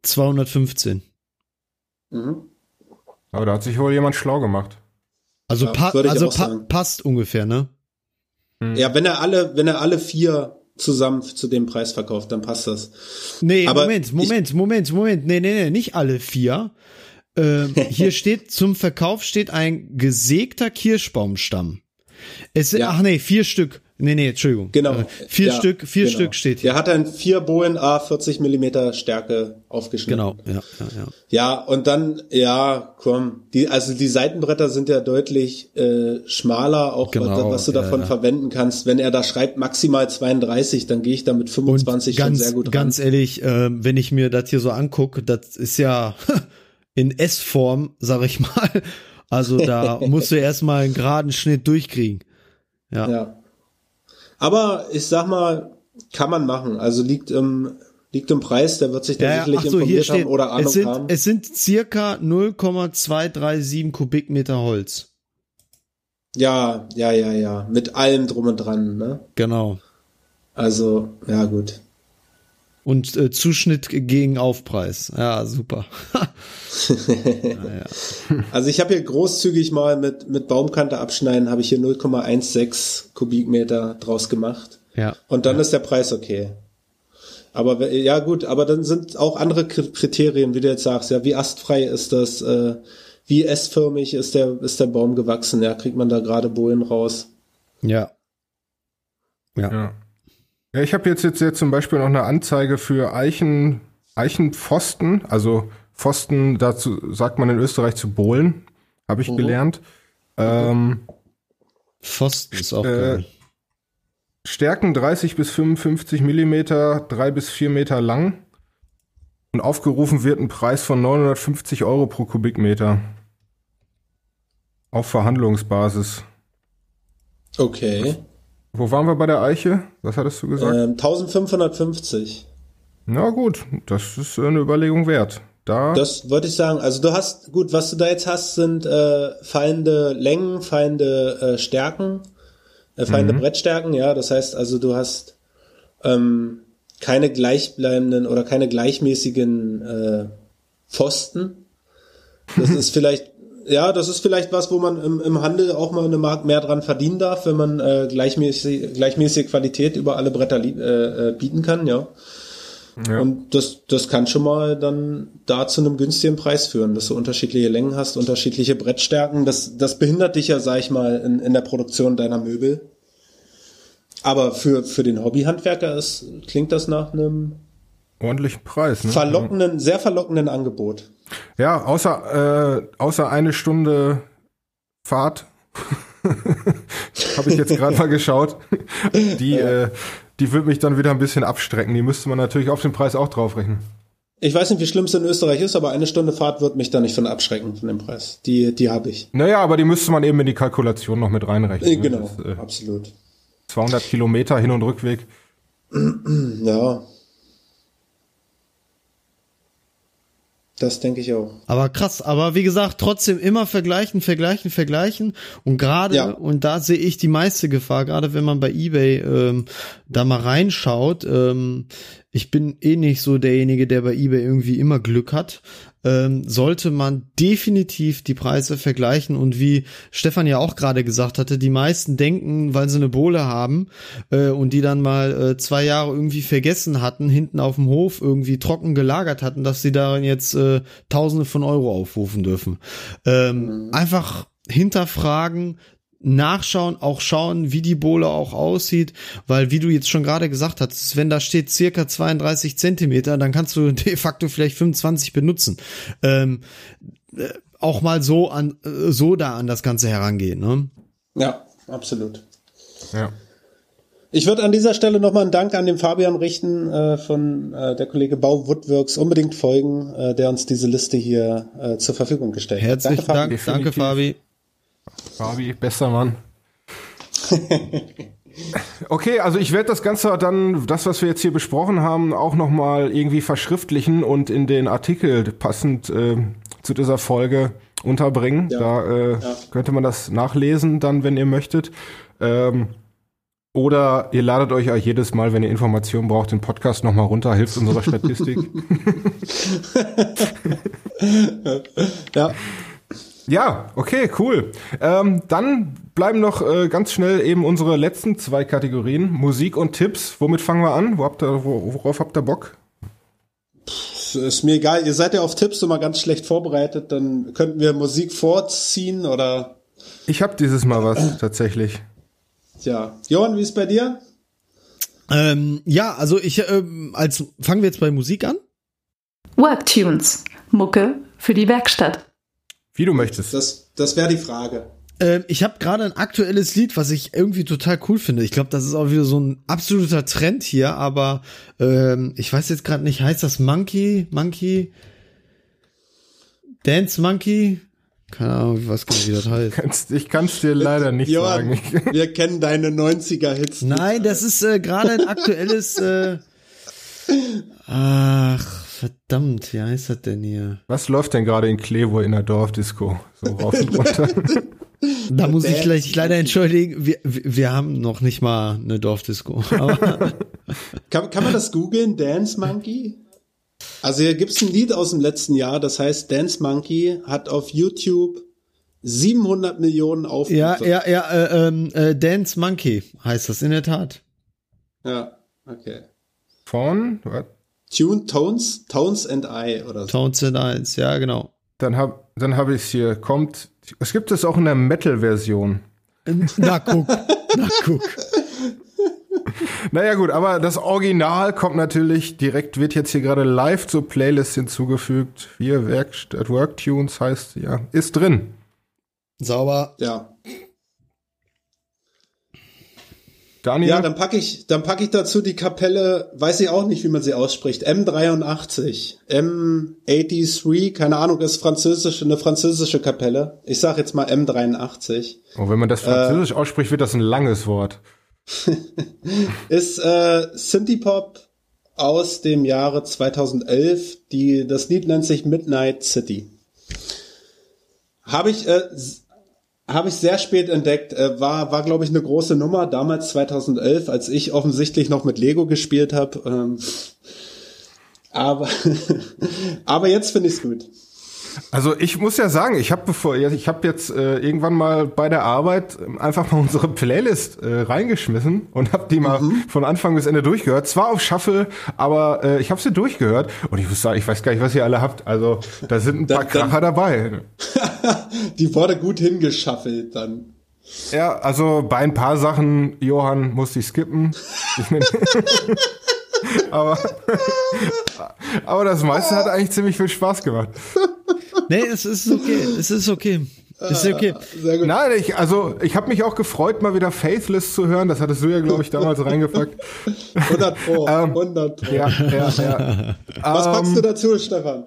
[SPEAKER 4] 215.
[SPEAKER 2] Mhm. Aber da hat sich wohl jemand schlau gemacht.
[SPEAKER 4] Also, ja, pa also pa passt ungefähr, ne?
[SPEAKER 3] Hm. Ja, wenn er alle, wenn er alle vier zusammen zu dem Preis verkauft, dann passt das.
[SPEAKER 4] Nee, Aber Moment, Moment, Moment, Moment. Nee, nee, nee, nicht alle vier. Ähm, hier steht, zum Verkauf steht ein gesägter Kirschbaumstamm. Es sind, ja. ach nee, vier Stück. Nee, nee, Entschuldigung.
[SPEAKER 3] Genau.
[SPEAKER 4] Äh, vier ja, Stück, vier genau. Stück steht
[SPEAKER 3] hier. Der hat dann vier Bohlen A 40 Millimeter Stärke aufgeschnitten.
[SPEAKER 4] Genau, ja, ja, ja.
[SPEAKER 3] Ja, und dann, ja, komm, die, also die Seitenbretter sind ja deutlich äh, schmaler, auch genau, was, was, du davon ja, ja. verwenden kannst. Wenn er da schreibt maximal 32, dann gehe ich da mit 25
[SPEAKER 4] ganz,
[SPEAKER 3] schon sehr gut ran.
[SPEAKER 4] Ganz ehrlich, äh, wenn ich mir das hier so angucke, das ist ja in S-Form, sag ich mal. Also da musst du erstmal einen geraden Schnitt durchkriegen. Ja.
[SPEAKER 3] Aber ich sag mal, kann man machen. Also liegt im, liegt im Preis, der wird sich da ja, sicherlich so, informiert steht, haben oder Ahnung
[SPEAKER 4] es sind,
[SPEAKER 3] haben.
[SPEAKER 4] Es sind circa 0,237 Kubikmeter Holz.
[SPEAKER 3] Ja, ja, ja, ja. Mit allem drum und dran, ne?
[SPEAKER 4] Genau.
[SPEAKER 3] Also, ja, gut.
[SPEAKER 4] Und äh, Zuschnitt gegen Aufpreis. Ja, super.
[SPEAKER 3] Also ich habe hier großzügig mal mit, mit Baumkante abschneiden, habe ich hier 0,16 Kubikmeter draus gemacht.
[SPEAKER 4] Ja.
[SPEAKER 3] Und dann
[SPEAKER 4] ja.
[SPEAKER 3] ist der Preis okay. Aber ja gut, aber dann sind auch andere Kriterien, wie du jetzt sagst, ja, wie astfrei ist das, äh, wie S-förmig ist der, ist der Baum gewachsen, ja, kriegt man da gerade Bohlen raus.
[SPEAKER 4] Ja.
[SPEAKER 2] Ja. ja. Ja, ich habe jetzt, jetzt, jetzt zum Beispiel noch eine Anzeige für Eichen, Eichenpfosten, also Pfosten, dazu sagt man in Österreich zu Bohlen, habe ich mhm. gelernt. Ähm,
[SPEAKER 4] Pfosten ist auch äh, geil.
[SPEAKER 2] Stärken 30 bis 55 Millimeter, drei bis vier Meter lang. Und aufgerufen wird ein Preis von 950 Euro pro Kubikmeter. Auf Verhandlungsbasis.
[SPEAKER 3] Okay.
[SPEAKER 2] Wo waren wir bei der Eiche? Was hattest du gesagt?
[SPEAKER 3] Ähm, 1550.
[SPEAKER 2] Na gut, das ist eine Überlegung wert. Da
[SPEAKER 3] das wollte ich sagen. Also du hast, gut, was du da jetzt hast, sind äh, fallende Längen, fallende äh, Stärken, äh, fallende mhm. Brettstärken, ja. Das heißt also, du hast ähm, keine gleichbleibenden oder keine gleichmäßigen äh, Pfosten. Das ist vielleicht ja, das ist vielleicht was, wo man im, im Handel auch mal eine Mark mehr dran verdienen darf, wenn man äh, gleichmäßig, gleichmäßige Qualität über alle Bretter äh, äh, bieten kann, ja. ja. Und das, das kann schon mal dann da zu einem günstigen Preis führen, dass du unterschiedliche Längen hast, unterschiedliche Brettstärken. Das, das behindert dich ja, sag ich mal, in, in der Produktion deiner Möbel. Aber für, für den Hobbyhandwerker ist, klingt das nach einem
[SPEAKER 2] ordentlichen Preis. Ne?
[SPEAKER 3] Verlockenden, sehr verlockenden Angebot.
[SPEAKER 2] Ja, außer, äh, außer eine Stunde Fahrt habe ich jetzt gerade mal geschaut. Die, ja. äh, die wird mich dann wieder ein bisschen abstrecken. Die müsste man natürlich auf den Preis auch draufrechnen.
[SPEAKER 3] Ich weiß nicht, wie schlimm es in Österreich ist, aber eine Stunde Fahrt wird mich da nicht von abschrecken von dem Preis. Die, die habe ich.
[SPEAKER 2] Naja, aber die müsste man eben in die Kalkulation noch mit reinrechnen.
[SPEAKER 3] Äh, genau, das, äh, absolut.
[SPEAKER 2] 200 Kilometer Hin- und Rückweg.
[SPEAKER 3] Ja, Das denke ich auch.
[SPEAKER 4] Aber krass, aber wie gesagt, trotzdem immer vergleichen, vergleichen, vergleichen. Und gerade, ja. und da sehe ich die meiste Gefahr, gerade wenn man bei eBay ähm, da mal reinschaut, ähm, ich bin eh nicht so derjenige, der bei eBay irgendwie immer Glück hat, ähm, sollte man definitiv die Preise vergleichen und wie Stefan ja auch gerade gesagt hatte, die meisten denken, weil sie eine Bohle haben äh, und die dann mal äh, zwei Jahre irgendwie vergessen hatten, hinten auf dem Hof irgendwie trocken gelagert hatten, dass sie darin jetzt äh, Tausende von Euro aufrufen dürfen. Ähm, mhm. Einfach hinterfragen, nachschauen, auch schauen, wie die Bohle auch aussieht, weil wie du jetzt schon gerade gesagt hast, wenn da steht circa 32 Zentimeter, dann kannst du de facto vielleicht 25 benutzen. Ähm, äh, auch mal so an äh, so da an das Ganze herangehen, ne?
[SPEAKER 3] Ja, absolut.
[SPEAKER 2] Ja.
[SPEAKER 3] Ich würde an dieser Stelle nochmal einen Dank an den Fabian richten äh, von äh, der Kollege Bau Woodworks. Unbedingt folgen, äh, der uns diese Liste hier äh, zur Verfügung gestellt
[SPEAKER 4] hat. Herzlichen Dank, Dank, danke Fabi.
[SPEAKER 2] Fabi, bester Mann. Okay, also ich werde das Ganze dann, das, was wir jetzt hier besprochen haben, auch nochmal irgendwie verschriftlichen und in den Artikel passend äh, zu dieser Folge unterbringen. Ja. Da äh, ja. könnte man das nachlesen, dann, wenn ihr möchtet. Ähm, oder ihr ladet euch auch jedes Mal, wenn ihr Informationen braucht, den Podcast nochmal runter, hilft unserer Statistik. ja. Ja, okay, cool. Ähm, dann bleiben noch äh, ganz schnell eben unsere letzten zwei Kategorien, Musik und Tipps. Womit fangen wir an? Wo habt ihr, worauf habt ihr Bock?
[SPEAKER 3] Ist mir egal, ihr seid ja auf Tipps immer ganz schlecht vorbereitet, dann könnten wir Musik vorziehen oder.
[SPEAKER 2] Ich hab dieses Mal was, tatsächlich.
[SPEAKER 3] Tja, Johann, wie ist bei dir?
[SPEAKER 4] Ähm, ja, also ich, ähm, als fangen wir jetzt bei Musik an?
[SPEAKER 1] Worktunes, Mucke für die Werkstatt.
[SPEAKER 2] Wie du möchtest.
[SPEAKER 3] Das, das wäre die Frage.
[SPEAKER 4] Ähm, ich habe gerade ein aktuelles Lied, was ich irgendwie total cool finde. Ich glaube, das ist auch wieder so ein absoluter Trend hier, aber ähm, ich weiß jetzt gerade nicht, heißt das Monkey, Monkey, Dance Monkey? Keine Ahnung, ich weiß gar nicht, wie das heißt.
[SPEAKER 2] Ich kann es dir leider nicht Johann, sagen.
[SPEAKER 3] Wir kennen deine 90er-Hits.
[SPEAKER 4] Nein, das ist äh, gerade ein aktuelles. Äh, ach, verdammt, wie heißt das denn hier?
[SPEAKER 2] Was läuft denn gerade in Klevo in der Dorfdisco? So rauf und runter.
[SPEAKER 4] Da muss ich vielleicht leider entschuldigen, wir, wir haben noch nicht mal eine Dorfdisco.
[SPEAKER 3] kann, kann man das googeln, Dance Monkey? Also hier gibt's ein Lied aus dem letzten Jahr, das heißt Dance Monkey, hat auf YouTube 700 Millionen Aufrufe.
[SPEAKER 4] Ja, ja, ja, äh, ähm, äh, Dance Monkey heißt das in der Tat.
[SPEAKER 3] Ja, okay.
[SPEAKER 2] Von? What?
[SPEAKER 3] Tune Tones, Tones and I oder so.
[SPEAKER 4] Tones and I, ja, genau.
[SPEAKER 2] Dann hab, dann hab ich's hier. Kommt, es gibt es auch in der Metal-Version.
[SPEAKER 4] Na guck, na guck.
[SPEAKER 2] Naja gut, aber das Original kommt natürlich direkt, wird jetzt hier gerade live zur Playlist hinzugefügt. Wir Werkstatt Worktunes heißt, ja, ist drin.
[SPEAKER 4] Sauber.
[SPEAKER 3] Ja.
[SPEAKER 2] Daniel?
[SPEAKER 3] Ja, dann packe ich, dann packe ich dazu die Kapelle, weiß ich auch nicht, wie man sie ausspricht, M83, M83, keine Ahnung, ist französische, eine französische Kapelle. Ich sag jetzt mal M83.
[SPEAKER 2] Oh, wenn man das französisch äh, ausspricht, wird das ein langes Wort.
[SPEAKER 3] ist äh, Synthie-Pop aus dem Jahre 2011. Die, das Lied nennt sich Midnight City. Habe ich, äh, habe ich sehr spät entdeckt. Äh, war, war glaube ich, eine große Nummer. Damals 2011, als ich offensichtlich noch mit Lego gespielt habe. Ähm, aber, aber jetzt finde ich es gut.
[SPEAKER 2] Also ich muss ja sagen, ich habe bevor ich habe jetzt äh, irgendwann mal bei der Arbeit einfach mal unsere Playlist äh, reingeschmissen und habe die mal mhm. von Anfang bis Ende durchgehört. Zwar auf Shuffle, aber äh, ich habe sie durchgehört und ich muss sagen, ich weiß gar nicht, was ihr alle habt. Also da sind ein paar Kracher dabei.
[SPEAKER 3] die wurde gut hingeschaffelt dann.
[SPEAKER 2] Ja, also bei ein paar Sachen, Johann, musste ich skippen. Ich mein, aber, aber das meiste hat eigentlich ziemlich viel Spaß gemacht.
[SPEAKER 4] Nee, es ist okay. Es ist okay. Ist okay.
[SPEAKER 2] Sehr gut. Nein, ich, also ich habe mich auch gefreut, mal wieder Faithless zu hören. Das hattest du ja, glaube ich, damals reingepackt.
[SPEAKER 3] 100 Pro, 100 Pro. Ja, ja,
[SPEAKER 2] ja.
[SPEAKER 3] Was packst du dazu, Stefan?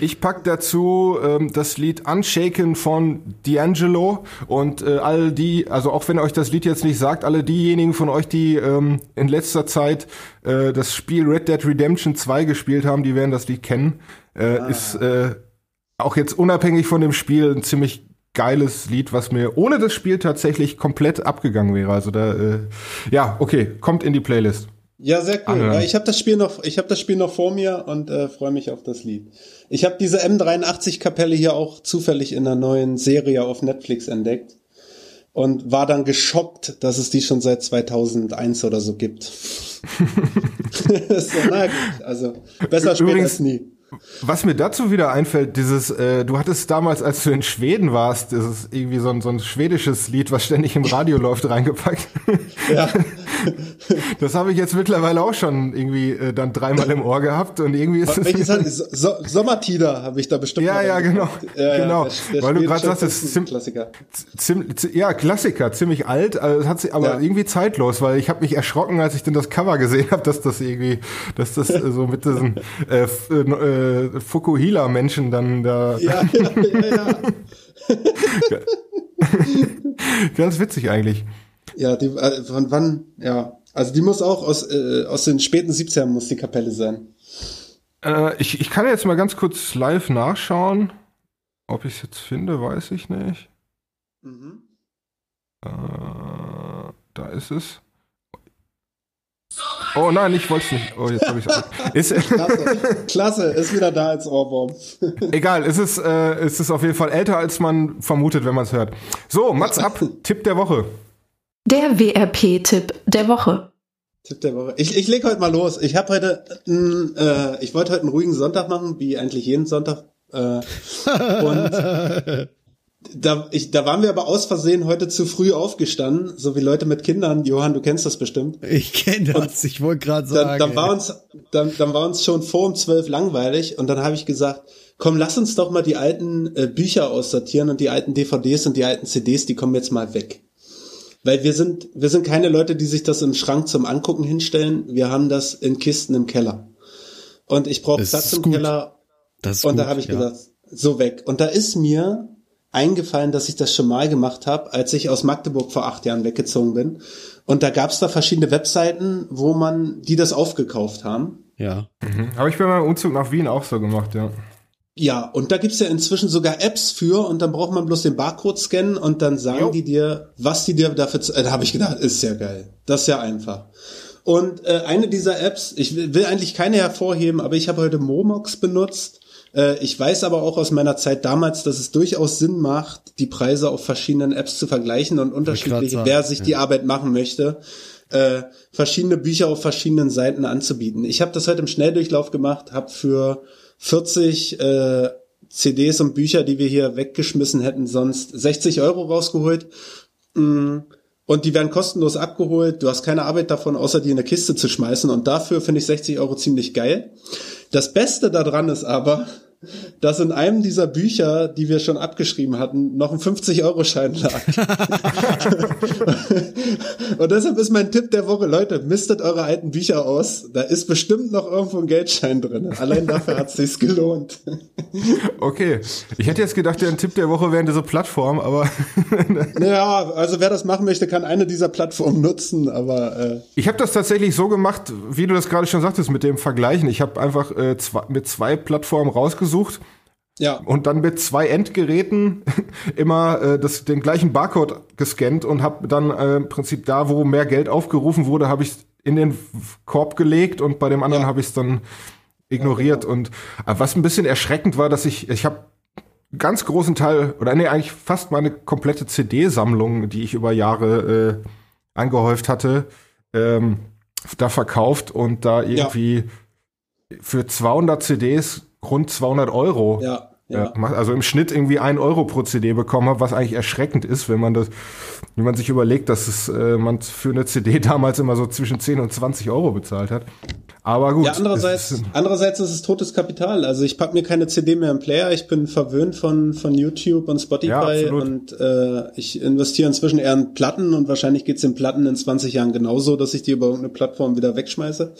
[SPEAKER 2] Ich pack dazu ähm, das Lied Unshaken von D'Angelo und äh, all die, also auch wenn euch das Lied jetzt nicht sagt, alle diejenigen von euch, die ähm, in letzter Zeit äh, das Spiel Red Dead Redemption 2 gespielt haben, die werden das Lied kennen. Äh, ah. Ist äh, auch jetzt unabhängig von dem Spiel ein ziemlich geiles Lied, was mir ohne das Spiel tatsächlich komplett abgegangen wäre. Also da, äh, ja, okay, kommt in die Playlist.
[SPEAKER 3] Ja, sehr cool. Ja, ich habe das Spiel noch, ich habe das Spiel noch vor mir und äh, freue mich auf das Lied. Ich habe diese M83 Kapelle hier auch zufällig in einer neuen Serie auf Netflix entdeckt und war dann geschockt, dass es die schon seit 2001 oder so gibt. so, na also besser spät als nie.
[SPEAKER 2] Was mir dazu wieder einfällt, dieses, äh, du hattest damals, als du in Schweden warst, dieses irgendwie so ein, so ein schwedisches Lied, was ständig im Radio läuft, reingepackt. Ja. Das habe ich jetzt mittlerweile auch schon irgendwie äh, dann dreimal im Ohr gehabt und irgendwie ist es.
[SPEAKER 3] Welches halt, so Sommertider habe ich da bestimmt.
[SPEAKER 2] Ja, ja, genau. Ja, genau. Der, der Weil du gerade sagst, das ist
[SPEAKER 3] Klassiker.
[SPEAKER 2] Zim, ja, Klassiker, ziemlich alt, also hat sich aber ja. irgendwie zeitlos, weil ich habe mich erschrocken, als ich dann das Cover gesehen habe, dass das irgendwie, dass das äh, so mit diesen äh, äh, äh, Fukuhila-Menschen dann da. Ja, ja, ja, ja. Ganz witzig eigentlich.
[SPEAKER 3] Ja, die, äh, von wann, ja. Also die muss auch aus, äh, aus den späten 70ern muss die Kapelle sein.
[SPEAKER 2] Äh, ich, ich kann jetzt mal ganz kurz live nachschauen. Ob ich es jetzt finde, weiß ich nicht. Mhm. Äh, da ist es. Oh nein, ich wollte es nicht. Oh, jetzt habe ich es.
[SPEAKER 3] Klasse. Klasse, ist wieder da als Ohrwurm.
[SPEAKER 2] Egal, es ist, äh, es ist auf jeden Fall älter, als man vermutet, wenn man es hört. So, Mats ab, Tipp der Woche.
[SPEAKER 1] Der WRP-Tipp der Woche.
[SPEAKER 3] Tipp der Woche. Ich, ich leg heute mal los. Ich habe heute, äh, ich wollte heute einen ruhigen Sonntag machen, wie eigentlich jeden Sonntag. Äh, und da, ich, da waren wir aber aus Versehen heute zu früh aufgestanden, so wie Leute mit Kindern. Johann, du kennst das bestimmt.
[SPEAKER 4] Ich kenne das, und ich wollte gerade sagen.
[SPEAKER 3] Dann, dann, war uns, dann, dann war uns schon vor um zwölf langweilig und dann habe ich gesagt, komm, lass uns doch mal die alten äh, Bücher aussortieren und die alten DVDs und die alten CDs, die kommen jetzt mal weg. Weil wir sind, wir sind keine Leute, die sich das im Schrank zum Angucken hinstellen. Wir haben das in Kisten im Keller. Und ich brauche Platz im gut. Keller. Das ist und gut, da habe ich ja. gesagt, so weg. Und da ist mir eingefallen, dass ich das schon mal gemacht habe, als ich aus Magdeburg vor acht Jahren weggezogen bin. Und da gab es da verschiedene Webseiten, wo man, die das aufgekauft haben.
[SPEAKER 4] Ja.
[SPEAKER 2] Mhm. Habe ich bei meinem Umzug nach Wien auch so gemacht, ja.
[SPEAKER 3] Ja, und da gibt's ja inzwischen sogar Apps für und dann braucht man bloß den Barcode scannen und dann sagen jo. die dir, was die dir dafür, äh, da habe ich gedacht, ist ja geil. Das ist ja einfach. Und äh, eine dieser Apps, ich will, will eigentlich keine hervorheben, aber ich habe heute Momox benutzt ich weiß aber auch aus meiner Zeit damals, dass es durchaus Sinn macht, die Preise auf verschiedenen Apps zu vergleichen und unterschiedliche, wer sich ja. die Arbeit machen möchte, äh, verschiedene Bücher auf verschiedenen Seiten anzubieten. Ich habe das heute im Schnelldurchlauf gemacht, habe für 40 äh, CDs und Bücher, die wir hier weggeschmissen hätten, sonst 60 Euro rausgeholt. Mm. Und die werden kostenlos abgeholt. Du hast keine Arbeit davon, außer die in eine Kiste zu schmeißen. Und dafür finde ich 60 Euro ziemlich geil. Das Beste daran ist aber, dass in einem dieser Bücher, die wir schon abgeschrieben hatten, noch ein 50-Euro-Schein lag. und deshalb ist mein Tipp der Woche, Leute, mistet eure alten Bücher aus. Da ist bestimmt noch irgendwo ein Geldschein drin. Allein dafür hat es sich gelohnt.
[SPEAKER 2] okay. Ich hätte jetzt gedacht, der Tipp der Woche wäre diese Plattform, aber.
[SPEAKER 3] naja, also wer das machen möchte, kann eine dieser Plattformen nutzen, aber.
[SPEAKER 2] Äh ich habe das tatsächlich so gemacht, wie du das gerade schon sagtest, mit dem Vergleichen. Ich habe einfach äh, zwei, mit zwei Plattformen rausgesucht rausgesucht. Ja. Und dann mit zwei Endgeräten immer äh, das, den gleichen Barcode gescannt und habe dann äh, im Prinzip da, wo mehr Geld aufgerufen wurde, habe ich in den Korb gelegt und bei dem anderen ja. habe ich es dann ignoriert. Ja, genau. Und äh, was ein bisschen erschreckend war, dass ich, ich habe ganz großen Teil, oder nee, eigentlich fast meine komplette CD-Sammlung, die ich über Jahre äh, angehäuft hatte, ähm, da verkauft und da irgendwie ja. für 200 CDs rund 200 Euro. Ja. Ja. Also im Schnitt irgendwie ein Euro pro CD bekommen habe, was eigentlich erschreckend ist, wenn man das, wenn man sich überlegt, dass es, äh, man für eine CD damals immer so zwischen 10 und 20 Euro bezahlt hat. Aber gut.
[SPEAKER 3] Ja, andererseits, ist, andererseits ist es totes Kapital. Also ich pack mir keine CD mehr im Player. Ich bin verwöhnt von, von YouTube und Spotify ja, und äh, ich investiere inzwischen eher in Platten und wahrscheinlich geht's in Platten in 20 Jahren genauso, dass ich die über irgendeine Plattform wieder wegschmeiße.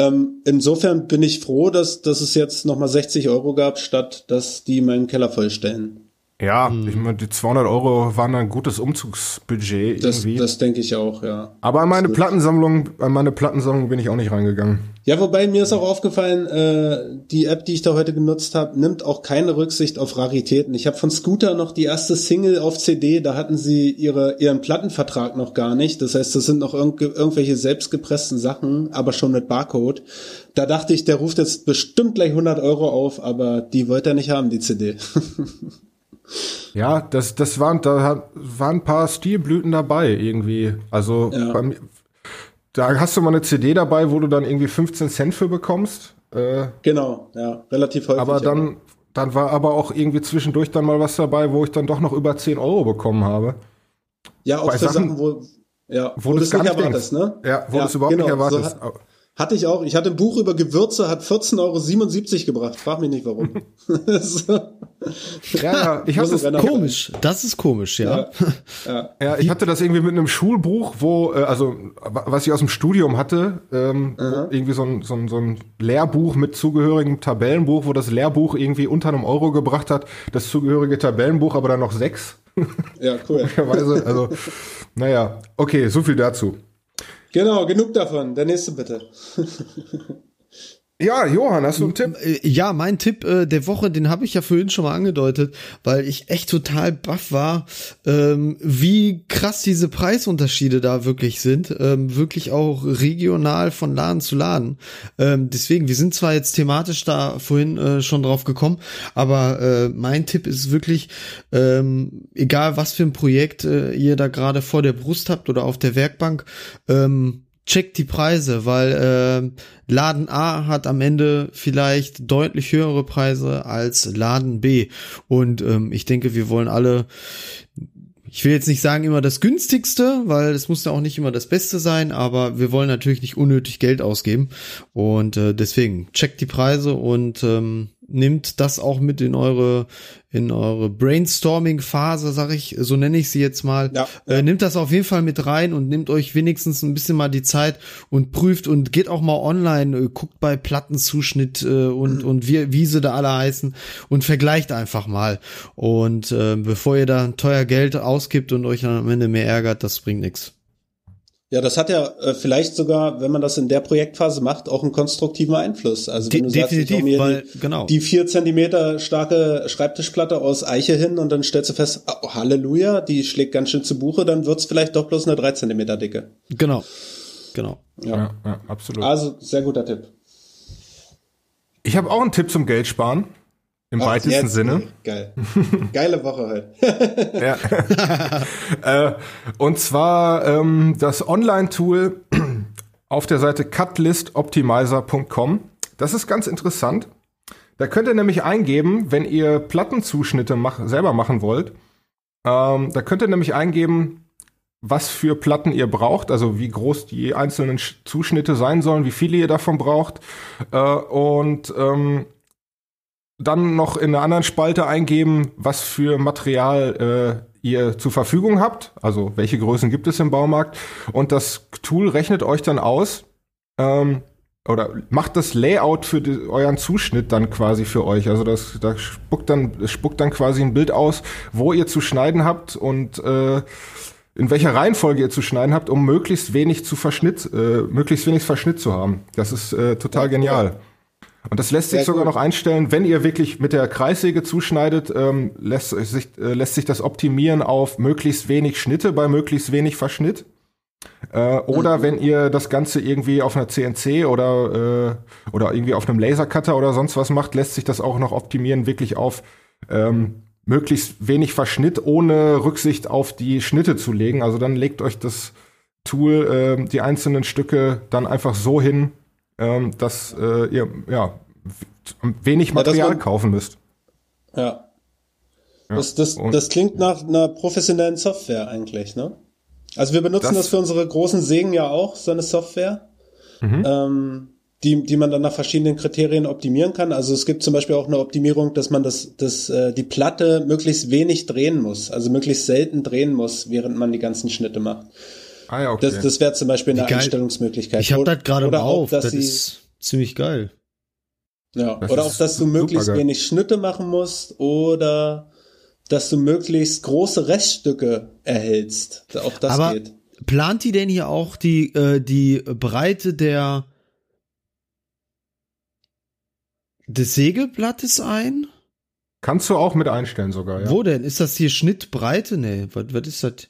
[SPEAKER 3] Ähm, insofern bin ich froh, dass, dass es jetzt nochmal 60 Euro gab, statt dass die meinen Keller vollstellen.
[SPEAKER 2] Ja, hm. ich meine, die 200 Euro waren ein gutes Umzugsbudget
[SPEAKER 3] das, irgendwie. Das denke ich auch, ja.
[SPEAKER 2] Aber an meine Plattensammlung, an meine Plattensammlung bin ich auch nicht reingegangen.
[SPEAKER 3] Ja, wobei mir ist auch aufgefallen, äh, die App, die ich da heute genutzt habe, nimmt auch keine Rücksicht auf Raritäten. Ich habe von Scooter noch die erste Single auf CD, da hatten sie ihre, ihren Plattenvertrag noch gar nicht. Das heißt, das sind noch irg irgendwelche selbstgepressten Sachen, aber schon mit Barcode. Da dachte ich, der ruft jetzt bestimmt gleich 100 Euro auf, aber die wollte er nicht haben, die CD.
[SPEAKER 2] Ja, das, das waren, da waren ein paar Stilblüten dabei irgendwie. Also ja. bei da hast du mal eine CD dabei, wo du dann irgendwie 15 Cent für bekommst.
[SPEAKER 3] Äh, genau, ja, relativ häufig.
[SPEAKER 2] Aber dann, dann war aber auch irgendwie zwischendurch dann mal was dabei, wo ich dann doch noch über 10 Euro bekommen habe.
[SPEAKER 3] Ja, auch Bei Sachen, Sachen wo, ja,
[SPEAKER 2] wo, wo du es nicht erwartest,
[SPEAKER 3] ne?
[SPEAKER 2] Ja, wo ja, du es überhaupt genau, nicht erwartest.
[SPEAKER 3] So hatte ich auch. Ich hatte ein Buch über Gewürze, hat 14,77 Euro gebracht. Frag mich nicht warum.
[SPEAKER 2] ja, ja, ich hatte
[SPEAKER 4] das komisch. Das ist komisch, ja.
[SPEAKER 2] Ja, ja. ja, ich hatte das irgendwie mit einem Schulbuch, wo, äh, also was ich aus dem Studium hatte, ähm, irgendwie so ein, so, ein, so ein Lehrbuch mit zugehörigem Tabellenbuch, wo das Lehrbuch irgendwie unter einem Euro gebracht hat, das zugehörige Tabellenbuch aber dann noch sechs.
[SPEAKER 3] Ja, cool.
[SPEAKER 2] also, naja, okay, so viel dazu.
[SPEAKER 3] Genau, genug davon. Der nächste bitte.
[SPEAKER 2] Ja, Johann, hast du einen Tipp?
[SPEAKER 4] Äh, ja, mein Tipp äh, der Woche, den habe ich ja vorhin schon mal angedeutet, weil ich echt total baff war, ähm, wie krass diese Preisunterschiede da wirklich sind. Ähm, wirklich auch regional von Laden zu Laden. Ähm, deswegen, wir sind zwar jetzt thematisch da vorhin äh, schon drauf gekommen, aber äh, mein Tipp ist wirklich, ähm, egal was für ein Projekt äh, ihr da gerade vor der Brust habt oder auf der Werkbank, ähm, checkt die Preise, weil äh, Laden A hat am Ende vielleicht deutlich höhere Preise als Laden B. Und ähm, ich denke, wir wollen alle ich will jetzt nicht sagen immer das günstigste, weil es muss ja auch nicht immer das Beste sein, aber wir wollen natürlich nicht unnötig Geld ausgeben und äh, deswegen checkt die Preise und ähm, nimmt das auch mit in eure in eure Brainstorming-Phase, sag ich, so nenne ich sie jetzt mal. Ja, ja. Äh, nimmt das auf jeden Fall mit rein und nimmt euch wenigstens ein bisschen mal die Zeit und prüft und geht auch mal online, äh, guckt bei Plattenzuschnitt äh, und mhm. und wie, wie sie da alle heißen und vergleicht einfach mal. Und äh, bevor ihr da teuer Geld ausgibt und euch dann am Ende mehr ärgert, das bringt nichts.
[SPEAKER 3] Ja, das hat ja äh, vielleicht sogar, wenn man das in der Projektphase macht, auch einen konstruktiven Einfluss. Also wenn du
[SPEAKER 4] definitiv, sagst, ich weil,
[SPEAKER 3] die,
[SPEAKER 4] genau.
[SPEAKER 3] die vier Zentimeter starke Schreibtischplatte aus Eiche hin und dann stellst du fest, oh, Halleluja, die schlägt ganz schön zu Buche, dann wird's vielleicht doch bloß eine drei Zentimeter dicke.
[SPEAKER 4] Genau, genau.
[SPEAKER 2] Ja. ja, ja absolut.
[SPEAKER 3] Also sehr guter Tipp.
[SPEAKER 2] Ich habe auch einen Tipp zum Geldsparen. Im Ach, weitesten jetzt, Sinne.
[SPEAKER 3] Geil. Geile Woche halt.
[SPEAKER 2] ja. äh, und zwar ähm, das Online-Tool auf der Seite cutlistoptimizer.com. Das ist ganz interessant. Da könnt ihr nämlich eingeben, wenn ihr Plattenzuschnitte mach, selber machen wollt. Ähm, da könnt ihr nämlich eingeben, was für Platten ihr braucht, also wie groß die einzelnen Zuschnitte sein sollen, wie viele ihr davon braucht. Äh, und ähm, dann noch in einer anderen Spalte eingeben, was für Material äh, ihr zur Verfügung habt, also welche Größen gibt es im Baumarkt und das Tool rechnet euch dann aus ähm, oder macht das Layout für die, euren Zuschnitt dann quasi für euch. Also das, das spuckt dann das spuckt dann quasi ein Bild aus, wo ihr zu schneiden habt und äh, in welcher Reihenfolge ihr zu schneiden habt, um möglichst wenig zu Verschnitt, äh, möglichst wenig Verschnitt zu haben. Das ist äh, total genial. Und das lässt sich Sehr sogar gut. noch einstellen, wenn ihr wirklich mit der Kreissäge zuschneidet, ähm, lässt, sich, äh, lässt sich das optimieren auf möglichst wenig Schnitte bei möglichst wenig Verschnitt. Äh, oder mhm. wenn ihr das Ganze irgendwie auf einer CNC oder, äh, oder irgendwie auf einem Lasercutter oder sonst was macht, lässt sich das auch noch optimieren, wirklich auf ähm, möglichst wenig Verschnitt, ohne Rücksicht auf die Schnitte zu legen. Also dann legt euch das Tool äh, die einzelnen Stücke dann einfach so hin, ähm, dass äh, ihr ja wenig Material ja, kaufen müsst.
[SPEAKER 3] Ja. ja. Das, das, das klingt nach einer professionellen Software eigentlich, ne? Also wir benutzen das, das für unsere großen Sägen ja auch, so eine Software, mhm. ähm, die, die man dann nach verschiedenen Kriterien optimieren kann. Also es gibt zum Beispiel auch eine Optimierung, dass man das, das, äh, die Platte möglichst wenig drehen muss, also möglichst selten drehen muss, während man die ganzen Schnitte macht.
[SPEAKER 2] Ah, ja, okay.
[SPEAKER 3] Das, das wäre zum Beispiel eine Einstellungsmöglichkeit.
[SPEAKER 4] Ich habe das gerade mal auf, das ist ziemlich geil.
[SPEAKER 3] Ja, das oder auch, dass du möglichst wenig Schnitte machen musst oder dass du möglichst große Reststücke erhältst. Auch das
[SPEAKER 4] Aber
[SPEAKER 3] geht.
[SPEAKER 4] Plant die denn hier auch die, äh, die Breite der des Sägeblattes ein?
[SPEAKER 2] Kannst du auch mit einstellen sogar, ja.
[SPEAKER 4] Wo denn? Ist das hier Schnittbreite? Nee, was, was ist das?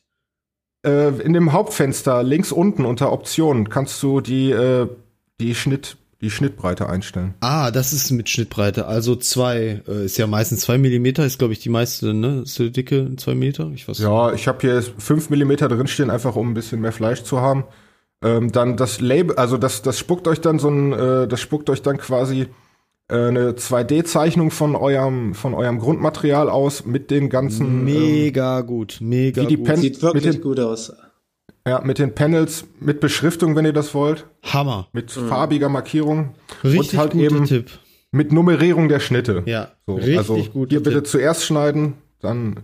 [SPEAKER 2] Äh, in dem Hauptfenster links unten unter Optionen kannst du die, äh, die Schnitt, die Schnittbreite einstellen.
[SPEAKER 4] Ah, das ist mit Schnittbreite. Also zwei, äh, ist ja meistens zwei Millimeter, ist glaube ich die meiste, ne? Ist die Dicke zwei Meter? Ich weiß
[SPEAKER 2] Ja, ich habe hier fünf Millimeter drinstehen, einfach um ein bisschen mehr Fleisch zu haben. Ähm, dann das Label, also das, das spuckt euch dann so ein, äh, das spuckt euch dann quasi eine 2D-Zeichnung von eurem von eurem Grundmaterial aus mit den ganzen
[SPEAKER 4] mega ähm, gut, mega
[SPEAKER 3] wie die gut. Sieht wirklich den, gut aus.
[SPEAKER 2] Ja, mit den Panels, mit Beschriftung, wenn ihr das wollt.
[SPEAKER 4] Hammer.
[SPEAKER 2] Mit mhm. farbiger Markierung.
[SPEAKER 4] Richtig und halt eben Tipp.
[SPEAKER 2] Mit Nummerierung der Schnitte.
[SPEAKER 4] Ja,
[SPEAKER 2] so, richtig also gut. Hier bitte zuerst schneiden, dann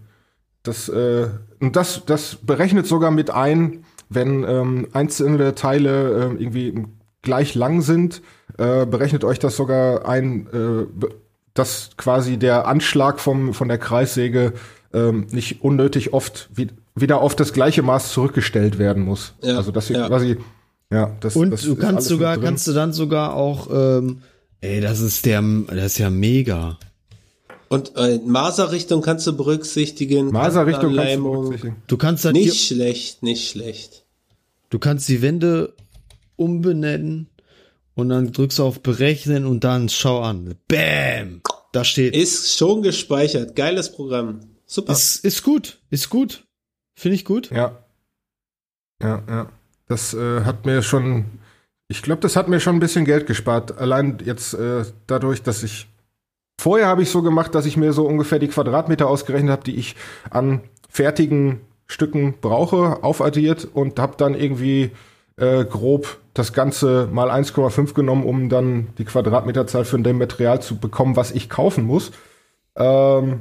[SPEAKER 2] das äh, und das das berechnet sogar mit ein, wenn ähm, einzelne Teile äh, irgendwie gleich lang sind, äh, berechnet euch das sogar ein, äh, dass quasi der Anschlag vom, von der Kreissäge ähm, nicht unnötig oft wie, wieder auf das gleiche Maß zurückgestellt werden muss. Ja, also dass ihr ja. quasi ja, das,
[SPEAKER 4] und
[SPEAKER 2] das
[SPEAKER 4] du kannst sogar kannst du dann sogar auch ähm, ey, das ist der das ist ja mega.
[SPEAKER 3] Und äh, Maserrichtung kannst du berücksichtigen.
[SPEAKER 2] Maserrichtung kannst du berücksichtigen.
[SPEAKER 4] Du kannst
[SPEAKER 3] halt nicht schlecht, nicht schlecht.
[SPEAKER 4] Du kannst die Wände umbenennen und dann drückst du auf Berechnen und dann schau an. Bam! Da steht.
[SPEAKER 3] Ist schon gespeichert. Geiles Programm. Super.
[SPEAKER 4] Ist, ist gut. Ist gut. Finde ich gut.
[SPEAKER 2] Ja. Ja, ja. Das äh, hat mir schon, ich glaube, das hat mir schon ein bisschen Geld gespart. Allein jetzt äh, dadurch, dass ich vorher habe ich so gemacht, dass ich mir so ungefähr die Quadratmeter ausgerechnet habe, die ich an fertigen Stücken brauche, aufaddiert und habe dann irgendwie äh, grob das Ganze mal 1,5 genommen, um dann die Quadratmeterzahl für dem Material zu bekommen, was ich kaufen muss. Ähm,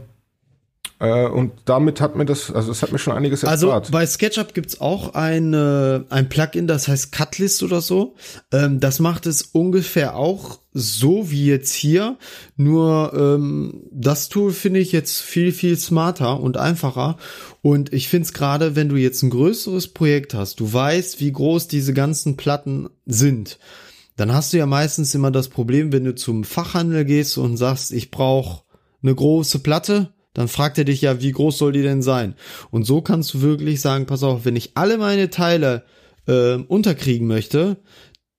[SPEAKER 2] äh, und damit hat mir das, also es hat mir schon einiges
[SPEAKER 4] also erspart. Also bei SketchUp gibt's auch eine, ein Plugin, das heißt Cutlist oder so. Ähm, das macht es ungefähr auch so wie jetzt hier. Nur ähm, das Tool finde ich jetzt viel, viel smarter und einfacher. Und ich finde es gerade, wenn du jetzt ein größeres Projekt hast, du weißt, wie groß diese ganzen Platten sind dann hast du ja meistens immer das Problem, wenn du zum Fachhandel gehst und sagst, ich brauche eine große Platte, dann fragt er dich ja, wie groß soll die denn sein? Und so kannst du wirklich sagen, pass auf, wenn ich alle meine Teile äh, unterkriegen möchte,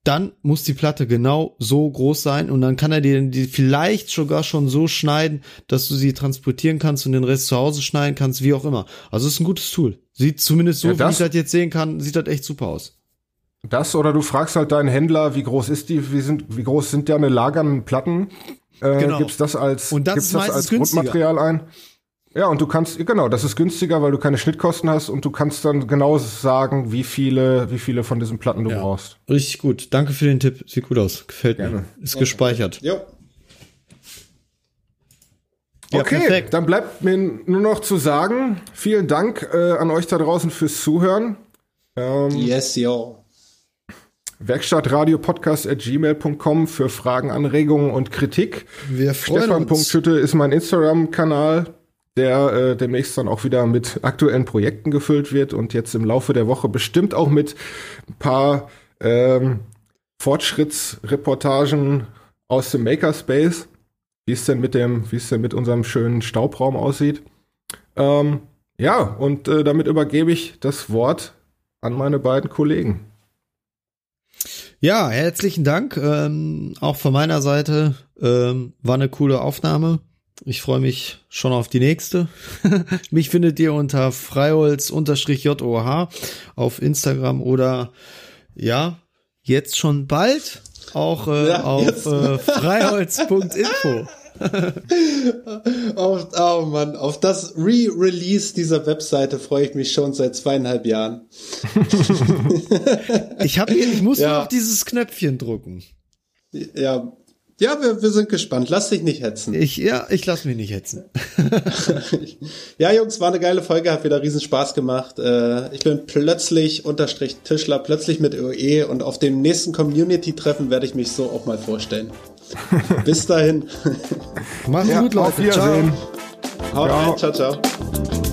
[SPEAKER 4] dann muss die Platte genau so groß sein und dann kann er dir die vielleicht sogar schon so schneiden, dass du sie transportieren kannst und den Rest zu Hause schneiden kannst, wie auch immer. Also ist ein gutes Tool. Sieht zumindest so, ja, wie ich das jetzt sehen kann, sieht das echt super aus.
[SPEAKER 2] Das oder du fragst halt deinen Händler, wie groß ist die, wie sind, wie groß sind deine lagernden Platten? Äh, genau. Gibst das als,
[SPEAKER 4] und das
[SPEAKER 2] gibst
[SPEAKER 4] das als Grundmaterial
[SPEAKER 2] ein? Ja, und du kannst, genau, das ist günstiger, weil du keine Schnittkosten hast und du kannst dann genau sagen, wie viele, wie viele von diesen Platten du ja, brauchst.
[SPEAKER 4] Richtig gut. Danke für den Tipp. Sieht gut aus. Gefällt Gerne. mir. Ist okay. gespeichert.
[SPEAKER 3] Ja.
[SPEAKER 2] Ja, okay, perfekt. dann bleibt mir nur noch zu sagen, vielen Dank äh, an euch da draußen fürs Zuhören.
[SPEAKER 3] Ähm, yes, yo.
[SPEAKER 2] Werkstattradiopodcast at gmail.com für Fragen, Anregungen und Kritik.
[SPEAKER 4] Wir freuen uns.
[SPEAKER 2] Stefan.schütte ist mein Instagram-Kanal der äh, demnächst dann auch wieder mit aktuellen Projekten gefüllt wird und jetzt im Laufe der Woche bestimmt auch mit ein paar ähm, Fortschrittsreportagen aus dem Makerspace, wie es denn mit dem, wie es denn mit unserem schönen Staubraum aussieht. Ähm, ja, und äh, damit übergebe ich das Wort an meine beiden Kollegen.
[SPEAKER 4] Ja, herzlichen Dank. Ähm, auch von meiner Seite ähm, war eine coole Aufnahme. Ich freue mich schon auf die nächste. mich findet ihr unter freiholz-joh auf Instagram oder ja, jetzt schon bald auch äh, ja, auf äh, freiholz.info.
[SPEAKER 3] auf, oh Mann, auf das Re-Release dieser Webseite freue ich mich schon seit zweieinhalb Jahren.
[SPEAKER 4] ich habe ich muss ja. noch dieses Knöpfchen drucken.
[SPEAKER 3] Ja, ja, wir, wir sind gespannt. Lass dich nicht hetzen.
[SPEAKER 4] Ich, ja, ich lass mich nicht hetzen.
[SPEAKER 3] ja, Jungs, war eine geile Folge, hat wieder riesen Spaß gemacht. Äh, ich bin plötzlich unterstrich Tischler, plötzlich mit OE und auf dem nächsten Community-Treffen werde ich mich so auch mal vorstellen. Bis dahin.
[SPEAKER 2] Mach's ja, gut, Leute. Auf Wiedersehen.
[SPEAKER 3] Ciao. Haut rein, ciao, ciao.